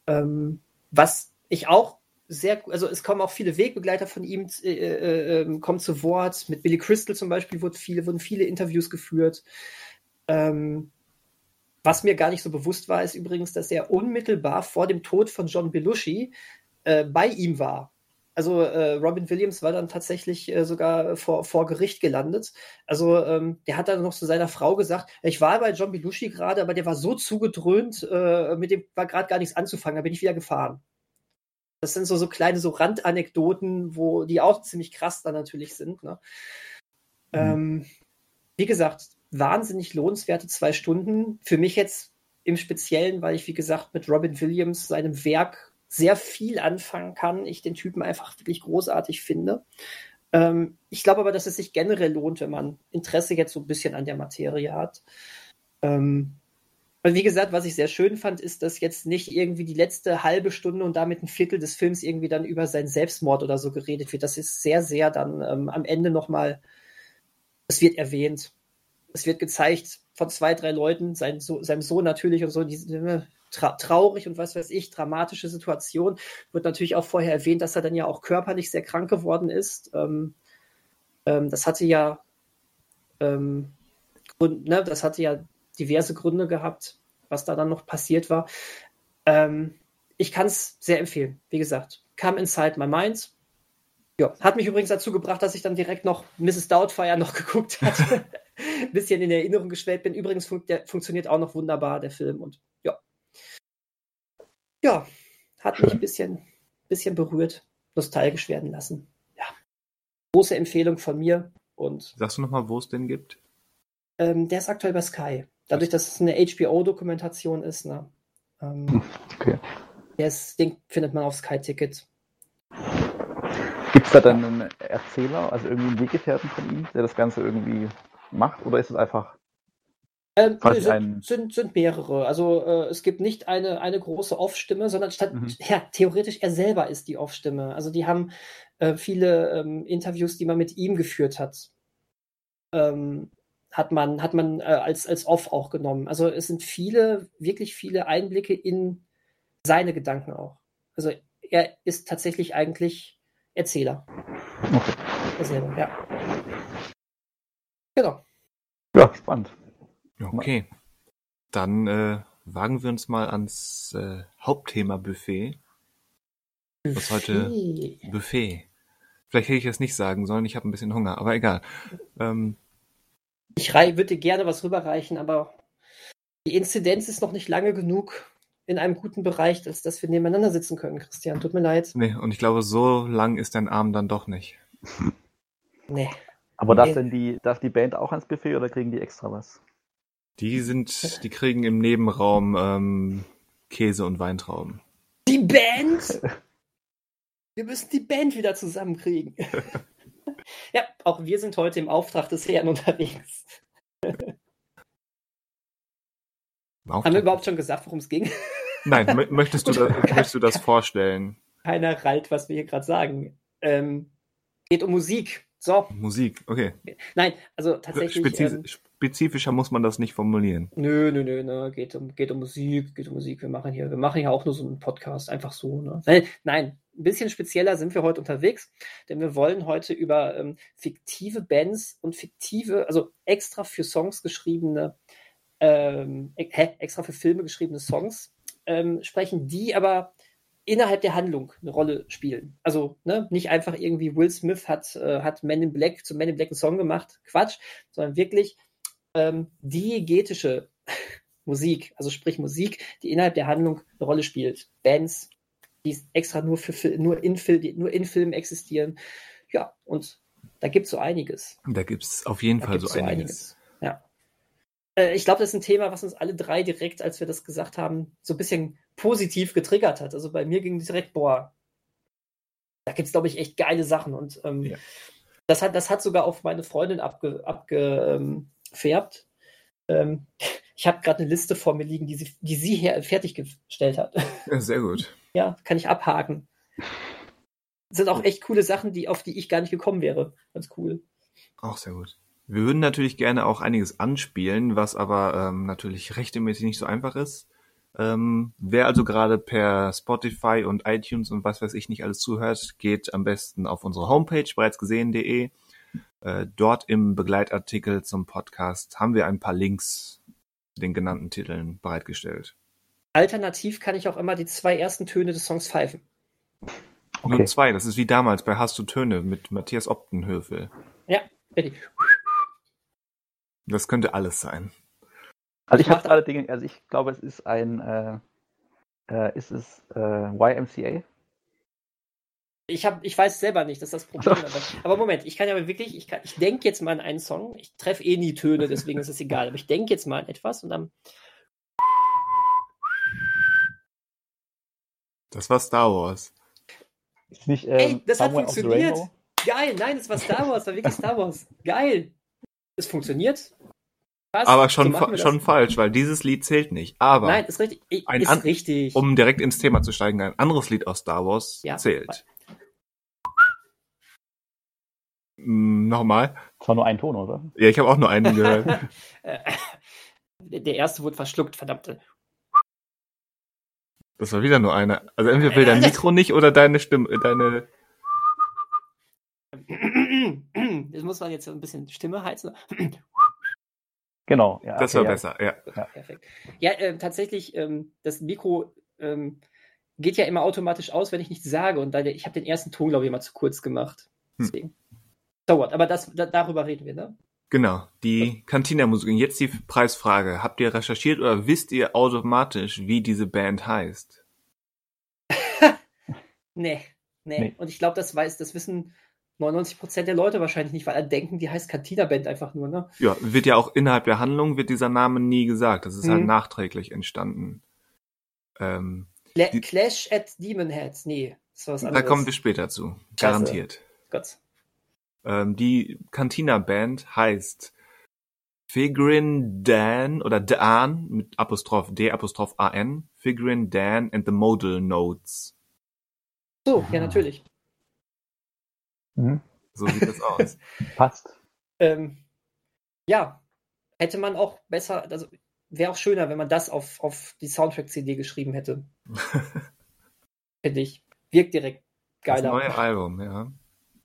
Speaker 2: Ähm, was ich auch sehr, also es kommen auch viele Wegbegleiter von ihm, äh, äh, ähm, kommen zu Wort. Mit Billy Crystal zum Beispiel wurden viele, wurden viele Interviews geführt. Ähm, was mir gar nicht so bewusst war, ist übrigens, dass er unmittelbar vor dem Tod von John Belushi äh, bei ihm war. Also äh, Robin Williams war dann tatsächlich äh, sogar vor, vor Gericht gelandet. Also ähm, der hat dann noch zu seiner Frau gesagt, ich war bei John Belushi gerade, aber der war so zugedröhnt, äh, mit dem war gerade gar nichts anzufangen, da bin ich wieder gefahren. Das sind so, so kleine so Randanekdoten, wo die auch ziemlich krass dann natürlich sind. Ne? Mhm. Ähm, wie gesagt, wahnsinnig lohnenswerte zwei Stunden. Für mich jetzt im Speziellen, weil ich, wie gesagt, mit Robin Williams, seinem Werk sehr viel anfangen kann. Ich den Typen einfach wirklich großartig finde. Ähm, ich glaube aber, dass es sich generell lohnt, wenn man Interesse jetzt so ein bisschen an der Materie hat. Ähm, und wie gesagt, was ich sehr schön fand, ist, dass jetzt nicht irgendwie die letzte halbe Stunde und damit ein Viertel des Films irgendwie dann über seinen Selbstmord oder so geredet wird. Das ist sehr, sehr dann ähm, am Ende nochmal, es wird erwähnt. Es wird gezeigt von zwei, drei Leuten, sein, so, seinem Sohn natürlich und so, die, tra traurig und was weiß ich, dramatische Situation. Wird natürlich auch vorher erwähnt, dass er dann ja auch körperlich sehr krank geworden ist. Ähm, ähm, das hatte ja, ähm, Grund, ne, das hatte ja diverse Gründe gehabt, was da dann noch passiert war. Ähm, ich kann es sehr empfehlen. Wie gesagt, Come Inside My Mind. Ja, hat mich übrigens dazu gebracht, dass ich dann direkt noch Mrs. Doubtfire noch <laughs> geguckt hatte. Ein <laughs> bisschen in Erinnerung geschwellt bin. Übrigens fun funktioniert auch noch wunderbar, der Film. Und ja, ja, hat mich ein bisschen, bisschen berührt, nostalgisch werden lassen. Ja. Große Empfehlung von mir. Und
Speaker 1: Sagst du nochmal, wo es denn gibt?
Speaker 2: Ähm, der ist aktuell bei Sky. Dadurch, dass es eine HBO-Dokumentation ist, ne? Ähm,
Speaker 3: Okay.
Speaker 2: der ist, den findet man auf Sky Ticket.
Speaker 3: Gibt es da dann einen Erzähler, also irgendwie einen Weggefährten von ihm, der das Ganze irgendwie macht? Oder ist es einfach
Speaker 2: Ähm, sind, sind, sind mehrere. Also äh, es gibt nicht eine, eine große Off-Stimme, sondern statt,
Speaker 3: Mhm.
Speaker 2: ja, theoretisch er selber ist die Off-Stimme. Also die haben äh, viele ähm, Interviews, die man mit ihm geführt hat, ähm, hat man, hat man äh, als, als Off auch genommen. Also es sind viele, wirklich viele Einblicke in seine Gedanken auch. Also er ist tatsächlich eigentlich Erzähler.
Speaker 3: Okay.
Speaker 2: Er selber, ja. Genau.
Speaker 3: Ja, spannend.
Speaker 1: Okay. Dann äh, wagen wir uns mal ans äh, Hauptthema Buffet. Was heute-
Speaker 2: Buffet.
Speaker 1: Buffet. Vielleicht hätte ich das nicht sagen sollen, ich habe ein bisschen Hunger, aber egal. Ähm,
Speaker 2: Ich rei- würde dir gerne was rüberreichen, aber die Inzidenz ist noch nicht lange genug in einem guten Bereich, als dass wir nebeneinander sitzen können, Christian. Tut mir leid.
Speaker 1: nee, und ich glaube, so lang ist dein Arm dann doch nicht.
Speaker 2: Nee.
Speaker 3: Aber darf denn die, darf die Band auch ans Buffet oder kriegen die extra was?
Speaker 1: Die sind, die kriegen im Nebenraum ähm, Käse und Weintrauben.
Speaker 2: Die Band! <laughs> Wir müssen die Band wieder zusammenkriegen. <laughs> ja, auch wir sind heute im Auftrag des Herrn unterwegs. Haben wir überhaupt schon gesagt, worum es ging?
Speaker 1: Nein, mö- <laughs> möchtest du, das, möchtest du das vorstellen?
Speaker 2: Keiner rallt, was wir hier gerade sagen. Ähm, geht um Musik. So,
Speaker 1: Musik, okay.
Speaker 2: nein, also tatsächlich.
Speaker 1: Spezi
Speaker 2: ähm,
Speaker 1: spezifischer muss man das nicht formulieren.
Speaker 2: Nö, nö, nö, ne, geht um, geht um Musik, geht um Musik. Wir machen hier, wir machen hier auch nur so einen Podcast, einfach so, ne. Nein, nein, ein bisschen spezieller sind wir heute unterwegs, denn wir wollen heute über ähm, fiktive Bands und fiktive, also extra für Songs geschriebene, ähm, hä, extra für Filme geschriebene Songs ähm, sprechen, die aber innerhalb der Handlung eine Rolle spielen. Also ne, nicht einfach irgendwie Will Smith hat, äh, hat Men in Black zu Men in Black einen Song gemacht, Quatsch, sondern wirklich ähm, diegetische <laughs> Musik, also sprich Musik, die innerhalb der Handlung eine Rolle spielt. Bands, die extra nur für nur in, nur in Filmen existieren. Ja, und da gibt es so einiges.
Speaker 1: Da gibt's auf jeden
Speaker 2: Da
Speaker 1: Fall
Speaker 2: gibt's
Speaker 1: so einiges.
Speaker 2: Ja. Äh, ich glaube, das ist ein Thema, was uns alle drei direkt, als wir das gesagt haben, so ein bisschen positiv getriggert hat. Also bei mir ging direkt, boah, da gibt es, glaube ich, echt geile Sachen. Und ähm,
Speaker 1: Ja.
Speaker 2: das, hat, das hat sogar auf meine Freundin abge, abgefärbt. Ähm, ich habe gerade eine Liste vor mir liegen, die sie, die sie her fertiggestellt hat.
Speaker 1: Ja, sehr gut.
Speaker 2: ja, kann ich abhaken. Das sind auch echt coole Sachen, die, auf die ich gar nicht gekommen wäre. Ganz cool.
Speaker 1: Auch sehr gut. Wir würden natürlich gerne auch einiges anspielen, was aber ähm, natürlich rechtmäßig nicht so einfach ist. Ähm, wer also gerade per Spotify und iTunes und was weiß ich nicht alles zuhört, geht am besten auf unsere Homepage bereitsgesehen.de. Äh, dort im Begleitartikel zum Podcast haben wir ein paar Links zu den genannten Titeln bereitgestellt.
Speaker 2: Alternativ kann ich auch immer die zwei ersten Töne des Songs pfeifen.
Speaker 1: Nur
Speaker 3: Okay.
Speaker 1: zwei, das ist wie damals bei Hast du Töne mit Matthias Optenhöfel.
Speaker 2: Ja, ready.
Speaker 1: Das könnte alles sein.
Speaker 3: Also ich
Speaker 2: Macht-
Speaker 3: habe gerade Dinge, also ich glaube, es ist ein, äh, äh, ist es äh, YMCA?
Speaker 2: Ich, hab, ich weiß selber nicht, das ist das Problem. Aber, aber Moment, ich kann ja wirklich, ich, kann- ich denke jetzt mal an einen Song. Ich treffe eh nie Töne, deswegen ist es egal. Aber ich denke jetzt mal an etwas und dann.
Speaker 1: Das war Star Wars.
Speaker 3: Ist nicht, ähm,
Speaker 2: Ey, das hat
Speaker 3: of the
Speaker 2: funktioniert. Geil, nein, es war Star Wars, war wirklich Star Wars. Geil. Es funktioniert. Passt,
Speaker 1: Aber
Speaker 2: so
Speaker 1: schon,
Speaker 2: machen
Speaker 1: fa schon falsch, weil dieses Lied zählt nicht. Aber
Speaker 2: Nein, ist richtig. Ich-
Speaker 1: Ein
Speaker 2: Ist richtig.
Speaker 1: um direkt ins Thema zu steigen, ein anderes Lied aus Star Wars
Speaker 2: Ja.
Speaker 1: zählt. Mm, Nochmal.
Speaker 3: Das war nur ein Ton, oder?
Speaker 1: Ja, ich habe auch nur einen gehört.
Speaker 2: Äh, <laughs> <laughs> der erste wurde verschluckt, verdammte.
Speaker 1: Das war wieder nur einer. Also entweder will dein Mikro nicht oder deine Stimme, äh, deine. <clears throat>
Speaker 2: Das muss man jetzt so ein bisschen Stimme heizen.
Speaker 3: Genau, ja.
Speaker 1: Das
Speaker 3: okay,
Speaker 1: war
Speaker 3: ja.
Speaker 1: besser, ja.
Speaker 2: Perfekt. Ja, ähm, tatsächlich, ähm, das Mikro ähm, geht ja immer automatisch aus, wenn ich nichts sage. Und da, ich habe den ersten Ton, glaube ich, mal zu kurz gemacht. Deswegen. So what. Aber das, da, darüber reden wir, ne?
Speaker 1: Genau, die Cantina-Musik. Und jetzt die Preisfrage. Habt ihr recherchiert oder wisst ihr automatisch, wie diese Band heißt? <laughs>
Speaker 2: Nee, nee.
Speaker 3: Nee.
Speaker 2: Und ich glaube, das weiß, das wissen 99% der Leute wahrscheinlich nicht, weil alle denken, die heißt Cantina Band einfach nur, ne?
Speaker 1: Ja, wird ja auch innerhalb der Handlung wird dieser Name nie gesagt. Das ist halt
Speaker 2: Mhm.
Speaker 1: nachträglich entstanden. Ähm,
Speaker 2: Cla
Speaker 1: Die-
Speaker 2: Clash at Demon Heads, nee, das war was
Speaker 1: da
Speaker 2: anderes.
Speaker 1: kommen wir später zu. Garantiert.
Speaker 2: Gott.
Speaker 1: Ähm, die Cantina Band heißt Figrin Dan oder Dan mit Apostroph D Apostroph A N. Figrin Dan and the Modal Notes.
Speaker 2: So, ja, natürlich.
Speaker 3: Mhm.
Speaker 1: So sieht das aus. <laughs>
Speaker 3: Passt.
Speaker 2: Ähm, ja, hätte man auch besser, also wäre auch schöner, wenn man das auf, auf die Soundtrack-CD geschrieben hätte. <laughs> Finde ich. Wirkt direkt
Speaker 1: Das
Speaker 2: geiler.
Speaker 1: neue Album, ja.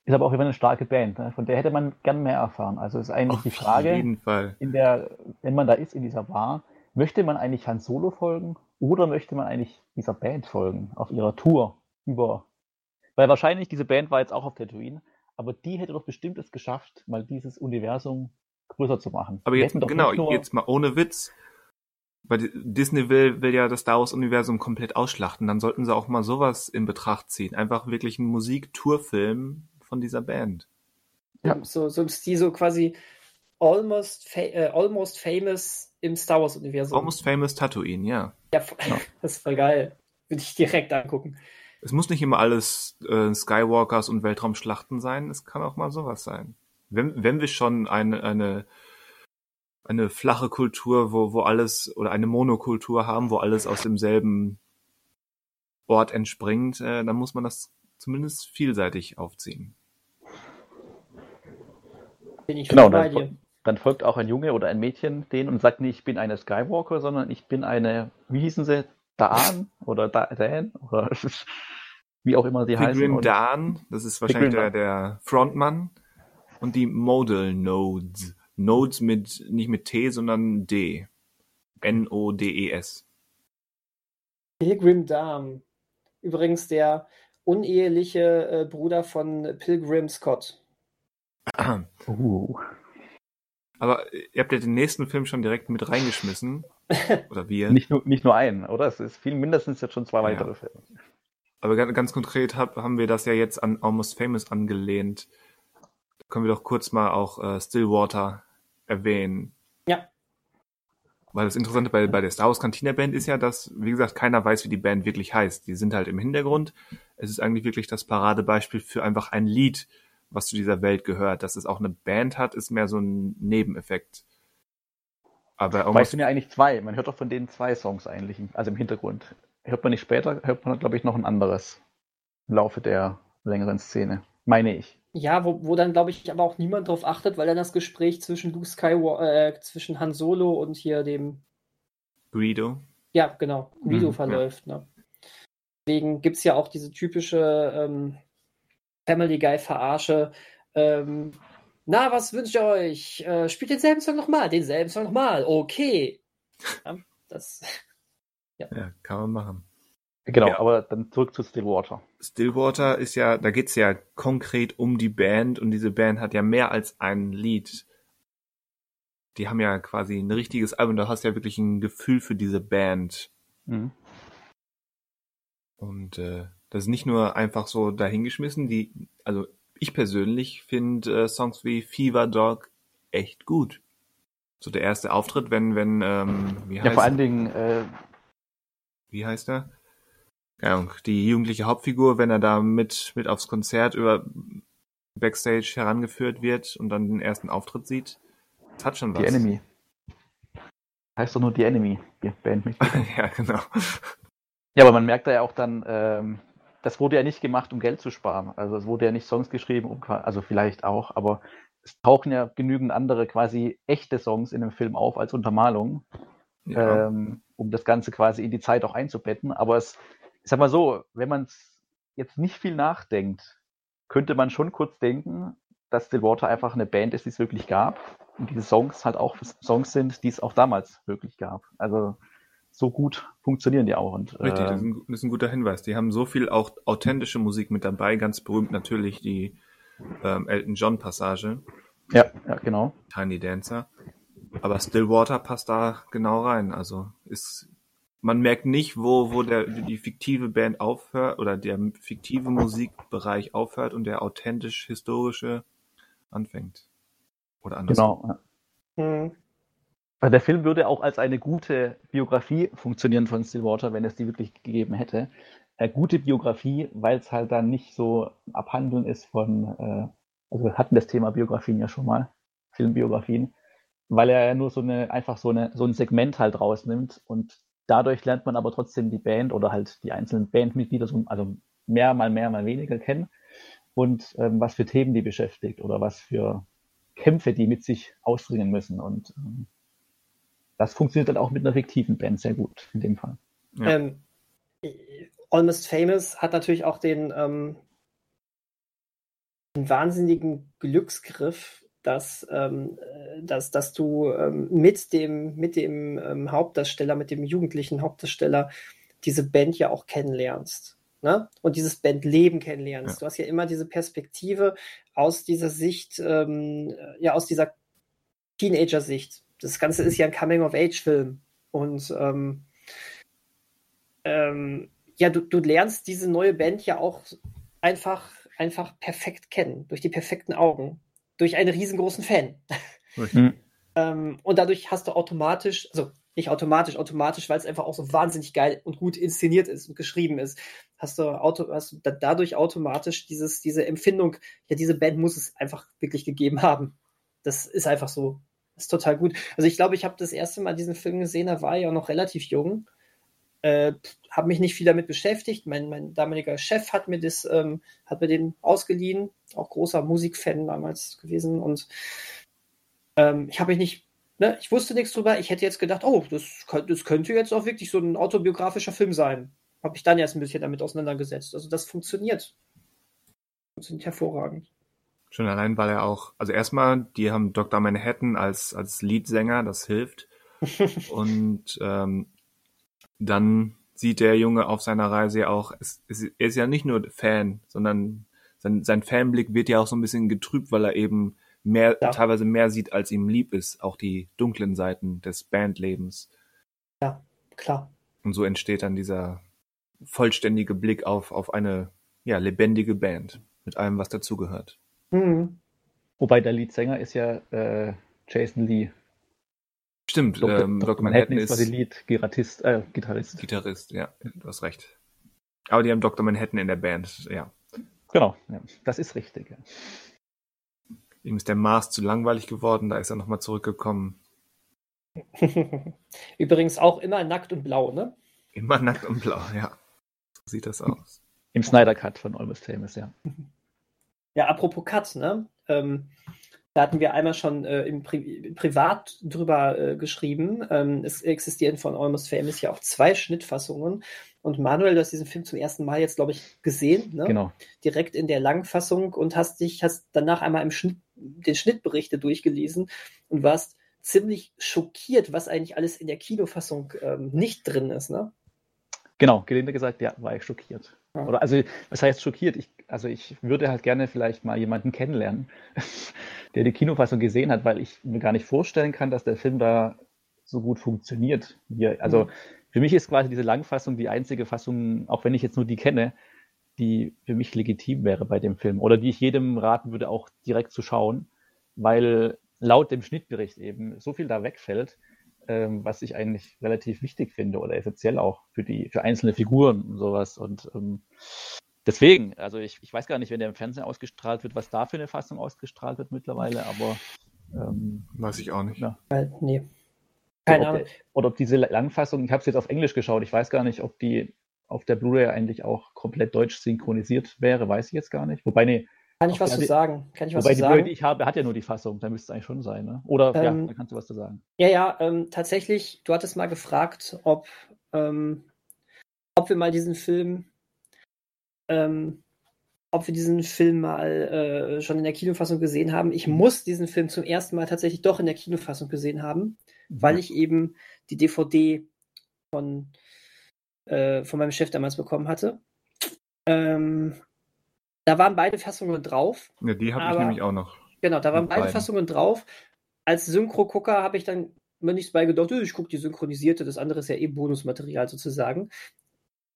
Speaker 3: Ist aber auch immer eine starke Band. Ne? Von der hätte man gern mehr erfahren. Also ist eigentlich die
Speaker 1: Auf
Speaker 3: Frage,
Speaker 1: jeden Fall.
Speaker 3: in der, wenn man da ist in dieser Bar, möchte man eigentlich Han Solo folgen oder möchte man eigentlich dieser Band folgen auf ihrer Tour über? Weil wahrscheinlich diese Band war jetzt auch auf Tatooine, aber die hätte doch bestimmt es geschafft, mal dieses Universum größer zu machen.
Speaker 1: Aber
Speaker 3: Die
Speaker 1: jetzt, genau,
Speaker 3: nur-
Speaker 1: jetzt mal ohne Witz. Weil die- Disney will, will ja das Star Wars-Universum komplett ausschlachten. Dann sollten sie auch mal sowas in Betracht ziehen. Einfach wirklich einen Musik-Tour-Film von dieser Band.
Speaker 3: Ja.
Speaker 2: So, so im Stil, so quasi almost, fa äh, almost famous im Star Wars-Universum.
Speaker 1: Almost Famous Tatooine, ja.
Speaker 2: Ja. <laughs> das ist voll geil. Würde ich direkt angucken.
Speaker 1: Es muss nicht immer alles äh, Skywalkers und Weltraumschlachten sein. Es kann auch mal sowas sein. Wenn, wenn wir schon eine, eine, eine flache Kultur, wo, wo alles, oder eine Monokultur haben, wo alles aus demselben Ort entspringt, äh, dann muss man das zumindest vielseitig aufziehen.
Speaker 2: Bin ich
Speaker 3: Genau,
Speaker 2: bei
Speaker 3: dann,
Speaker 2: dir.
Speaker 3: dann folgt auch ein Junge oder ein Mädchen denen und sagt nicht, ich bin eine Skywalker, sondern ich bin eine, wie hießen sie, Dan oder da Dan oder <laughs> wie auch immer sie heißen.
Speaker 1: Pilgrim
Speaker 3: Und-
Speaker 1: Dan, das ist wahrscheinlich der, der Frontmann. Und die Modal Nodes. Nodes mit, nicht mit T, sondern D. N-O-D-E-S.
Speaker 2: Pilgrim Darm. Übrigens der uneheliche äh, Bruder von Pilgrim Scott.
Speaker 3: Uh. <clears throat>
Speaker 1: Aber ihr habt ja den nächsten Film schon direkt mit reingeschmissen. Oder wir.
Speaker 3: Nicht nur, nicht nur einen, oder? Es ist viel, mindestens jetzt schon zwei
Speaker 1: Ja.
Speaker 3: weitere Filme.
Speaker 1: Aber ganz, ganz konkret hab, haben wir das ja jetzt an Almost Famous angelehnt. Da können wir doch kurz mal auch äh, Stillwater erwähnen.
Speaker 2: Ja.
Speaker 1: Weil das Interessante bei, bei der Star Wars Cantina Band ist ja, dass, wie gesagt, keiner weiß, wie die Band wirklich heißt. Die sind halt im Hintergrund. Es ist eigentlich wirklich das Paradebeispiel für einfach ein Lied, was zu dieser Welt gehört. Dass es auch eine Band hat, ist mehr so ein Nebeneffekt. Aber
Speaker 3: Weil es sind ja eigentlich zwei. Man hört doch von denen zwei Songs eigentlich, also im Hintergrund. Hört man nicht später, hört man, glaube ich, noch ein anderes im Laufe der längeren Szene. Meine ich.
Speaker 2: Ja, wo, wo dann, glaube ich, aber auch niemand drauf achtet, weil dann das Gespräch zwischen Luke Skywalker, äh, zwischen Han Solo und hier dem,
Speaker 1: Greedo.
Speaker 2: ja, genau, Guido
Speaker 3: Mhm,
Speaker 2: verläuft. Ne? Deswegen gibt es ja auch diese typische ähm, Family Guy-Verarsche. Ähm, na, was wünscht ihr euch? Äh, spielt denselben Song nochmal, denselben Song nochmal. Okay. Ja, das, <laughs>
Speaker 1: Ja, kann man machen.
Speaker 3: Genau,
Speaker 1: Ja.
Speaker 3: aber dann zurück zu Stillwater.
Speaker 1: Stillwater ist ja, da geht's ja konkret um die Band und diese Band hat ja mehr als ein Lied. Die haben ja quasi ein richtiges Album, da hast du ja wirklich ein Gefühl für diese Band.
Speaker 3: Mhm.
Speaker 1: Und äh, das ist nicht nur einfach so dahingeschmissen, die, also ich persönlich finde äh, Songs wie Fever Dog echt gut. So der erste Auftritt, wenn, wenn, ähm, wie
Speaker 3: Ja,
Speaker 1: heißt,
Speaker 3: vor allen Dingen, äh,
Speaker 1: wie heißt er? Ahnung, die jugendliche Hauptfigur, wenn er da mit, mit aufs Konzert über Backstage herangeführt wird und dann den ersten Auftritt sieht, das hat schon was.
Speaker 3: The Enemy. Heißt doch nur The Enemy, die Bandmitglieder. <laughs>
Speaker 1: ja, genau.
Speaker 3: ja, aber man merkt da ja auch dann, ähm, das wurde ja nicht gemacht, um Geld zu sparen. Also es wurde ja nicht Songs geschrieben, um, also vielleicht auch, aber es tauchen ja genügend andere quasi echte Songs in dem Film auf als Untermalung,
Speaker 1: Ja.
Speaker 3: ähm, um das Ganze quasi in die Zeit auch einzubetten. Aber es, ich sag mal so, wenn man jetzt nicht viel nachdenkt, könnte man schon kurz denken, dass Stillwater einfach eine Band ist, die es wirklich gab. Und diese Songs halt auch Songs sind, die es auch damals wirklich gab. Also so gut funktionieren die auch. Und,
Speaker 1: Richtig, das ist,
Speaker 3: ähm,
Speaker 1: ein, das ist ein guter Hinweis. Die haben so viel auch authentische Musik mit dabei, ganz berühmt natürlich die ähm, Elton John Passage,
Speaker 3: ja, ja, genau.
Speaker 1: Tiny Dancer. Aber Stillwater passt da genau rein. Also ist man merkt nicht, wo, wo der, die fiktive Band aufhört oder der fiktive Musikbereich aufhört und der authentisch historische anfängt. Oder anders.
Speaker 3: Genau. Ja.
Speaker 2: Hm.
Speaker 3: Der Film würde auch als eine gute Biografie funktionieren von Stillwater, wenn es die wirklich gegeben hätte. Eine gute Biografie, weil es halt dann nicht so abhandeln ist von, äh, also wir hatten das Thema Biografien ja schon mal, Filmbiografien, weil er ja nur so eine, einfach so, eine, so ein Segment halt rausnimmt. Und dadurch lernt man aber trotzdem die Band oder halt die einzelnen Bandmitglieder, so, also mehr, mal mehr, mal weniger kennen. Und ähm, was für Themen die beschäftigt oder was für Kämpfe die mit sich ausringen müssen. Und ähm, das funktioniert dann auch mit einer fiktiven Band sehr gut in dem Fall.
Speaker 1: Ja.
Speaker 2: Ähm, Almost Famous hat natürlich auch den, ähm, den wahnsinnigen Glücksgriff, dass, ähm, äh, dass, dass du ähm, mit dem, mit dem ähm, Hauptdarsteller, mit dem jugendlichen Hauptdarsteller diese Band ja auch kennenlernst. Ne? Und dieses Bandleben kennenlernst.
Speaker 1: Ja.
Speaker 2: Du hast ja immer diese Perspektive aus dieser Sicht, ähm, ja, aus dieser Teenager-Sicht. Das Ganze ist ja ein Coming-of-Age-Film. Und ähm, ähm, ja, du, du lernst diese neue Band ja auch einfach, einfach perfekt kennen, durch die perfekten Augen, durch einen riesengroßen Fan.
Speaker 3: Mhm.
Speaker 2: Ähm, und dadurch hast du automatisch, also nicht automatisch, automatisch, weil es einfach auch so wahnsinnig geil und gut inszeniert ist und geschrieben ist, hast du, auto, hast du da, dadurch automatisch dieses, diese Empfindung, ja, diese Band muss es einfach wirklich gegeben haben. Das ist einfach so. Das ist total gut. Also ich glaube, ich habe das erste Mal diesen Film gesehen, da war ich auch noch relativ jung. Äh, habe mich nicht viel damit beschäftigt. Mein, mein damaliger Chef hat mir das, ähm, hat mir den ausgeliehen, auch großer Musikfan damals gewesen. Und ähm, ich habe mich nicht, ne, ich wusste nichts drüber. Ich hätte jetzt gedacht, oh, das, das könnte jetzt auch wirklich so ein autobiografischer Film sein. Habe ich dann erst ein bisschen damit auseinandergesetzt. Also das funktioniert. Funktioniert hervorragend.
Speaker 1: Schon allein, weil er auch, also erstmal, die haben Dr. Manhattan als, als Leadsänger, das hilft. <laughs> Und ähm, dann sieht der Junge auf seiner Reise ja auch, es, es, er ist ja nicht nur Fan, sondern sein, sein Fanblick wird ja auch so ein bisschen getrübt, weil er eben mehr,
Speaker 2: Ja.
Speaker 1: teilweise mehr sieht, als ihm lieb ist, auch die dunklen Seiten des Bandlebens.
Speaker 2: Klar.
Speaker 1: Und so entsteht dann dieser vollständige Blick auf, auf eine ja, lebendige Band mit allem, was dazugehört.
Speaker 2: Mhm.
Speaker 3: Wobei der Leadsänger ist ja äh, Jason Lee.
Speaker 1: Stimmt,
Speaker 3: Dr.
Speaker 1: ähm,
Speaker 3: Dr.
Speaker 1: Dr. Manhattan
Speaker 3: ist quasi
Speaker 1: ist
Speaker 3: Lead-Gitarrist. Äh, Gitarrist.
Speaker 1: Gitarrist, ja, du hast recht. Aber die haben Dr. Manhattan in der Band, ja.
Speaker 3: Genau, ja, das ist richtig. Ja.
Speaker 1: Ihm ist der Mars zu langweilig geworden, da ist er nochmal zurückgekommen. <laughs>
Speaker 2: Übrigens auch immer nackt und blau, ne?
Speaker 1: Immer nackt und blau, ja. So sieht das aus.
Speaker 3: Im Snyder Cut von Almost Famous, ja. <laughs>
Speaker 2: Ja, apropos Cut, ne? Ähm, da hatten wir einmal schon äh, im Pri Privat drüber äh, geschrieben. Ähm, es existieren von Almost Famous ja auch zwei Schnittfassungen. Und Manuel, du hast diesen Film zum ersten Mal jetzt, glaube ich, gesehen, ne?
Speaker 3: Genau.
Speaker 2: direkt in der Langfassung und hast dich, hast danach einmal im Schnitt, den Schnittberichte durchgelesen und warst ziemlich schockiert, was eigentlich alles in der Kinofassung ähm, nicht drin ist, ne?
Speaker 3: Genau, gelinde gesagt, ja, war ich schockiert. Oder also, was heißt schockiert? Ich, also ich würde halt gerne vielleicht mal jemanden kennenlernen, <laughs> der die Kinofassung gesehen hat, weil ich mir gar nicht vorstellen kann, dass der Film da so gut funktioniert. Wie, er- also
Speaker 2: Mhm.
Speaker 3: für mich ist quasi diese Langfassung die einzige Fassung, auch wenn ich jetzt nur die kenne, die für mich legitim wäre bei dem Film oder die ich jedem raten würde, auch direkt zu schauen, weil laut dem Schnittbericht eben so viel da wegfällt, ähm, was ich eigentlich relativ wichtig finde oder essentiell auch für die für einzelne Figuren und sowas. Und ähm, deswegen, also ich, ich weiß gar nicht, wenn der im Fernsehen ausgestrahlt wird, was da für eine Fassung ausgestrahlt wird mittlerweile, aber ähm,
Speaker 1: Weiß ich auch nicht.
Speaker 3: Ja.
Speaker 2: Weil, nee. Keine Ahnung.
Speaker 3: der, oder ob diese Langfassung, ich habe es jetzt auf Englisch geschaut, ich weiß gar nicht, ob die auf der Blu-ray eigentlich auch komplett deutsch synchronisiert wäre, weiß ich jetzt gar nicht. Wobei, nee,
Speaker 2: Kann ich was
Speaker 3: die-
Speaker 2: zu sagen? Kann ich was
Speaker 3: wobei
Speaker 2: zu
Speaker 3: die Blu-ray,
Speaker 2: sagen?
Speaker 3: die ich habe, hat ja nur die Fassung, da müsste es eigentlich schon sein, ne? Oder ja,
Speaker 2: Ähm,
Speaker 3: da kannst du was zu sagen.
Speaker 2: Ja, ja, ähm, tatsächlich, du hattest mal gefragt, ob, ähm, ob wir mal diesen Film, ähm, ob wir diesen Film mal äh, schon in der Kinofassung gesehen haben. Ich muss diesen Film zum ersten Mal tatsächlich doch in der Kinofassung gesehen haben, weil ich eben die DVD von, äh, von meinem Chef damals bekommen hatte. Ähm, da waren beide Fassungen drauf.
Speaker 1: Ja, die habe ich nämlich auch noch.
Speaker 2: Genau, da waren beide
Speaker 1: beiden.
Speaker 2: Fassungen drauf. Als Synchro-Gucker habe ich dann mir nichts bei gedacht, ich gucke die synchronisierte, das andere ist ja eh Bonusmaterial sozusagen.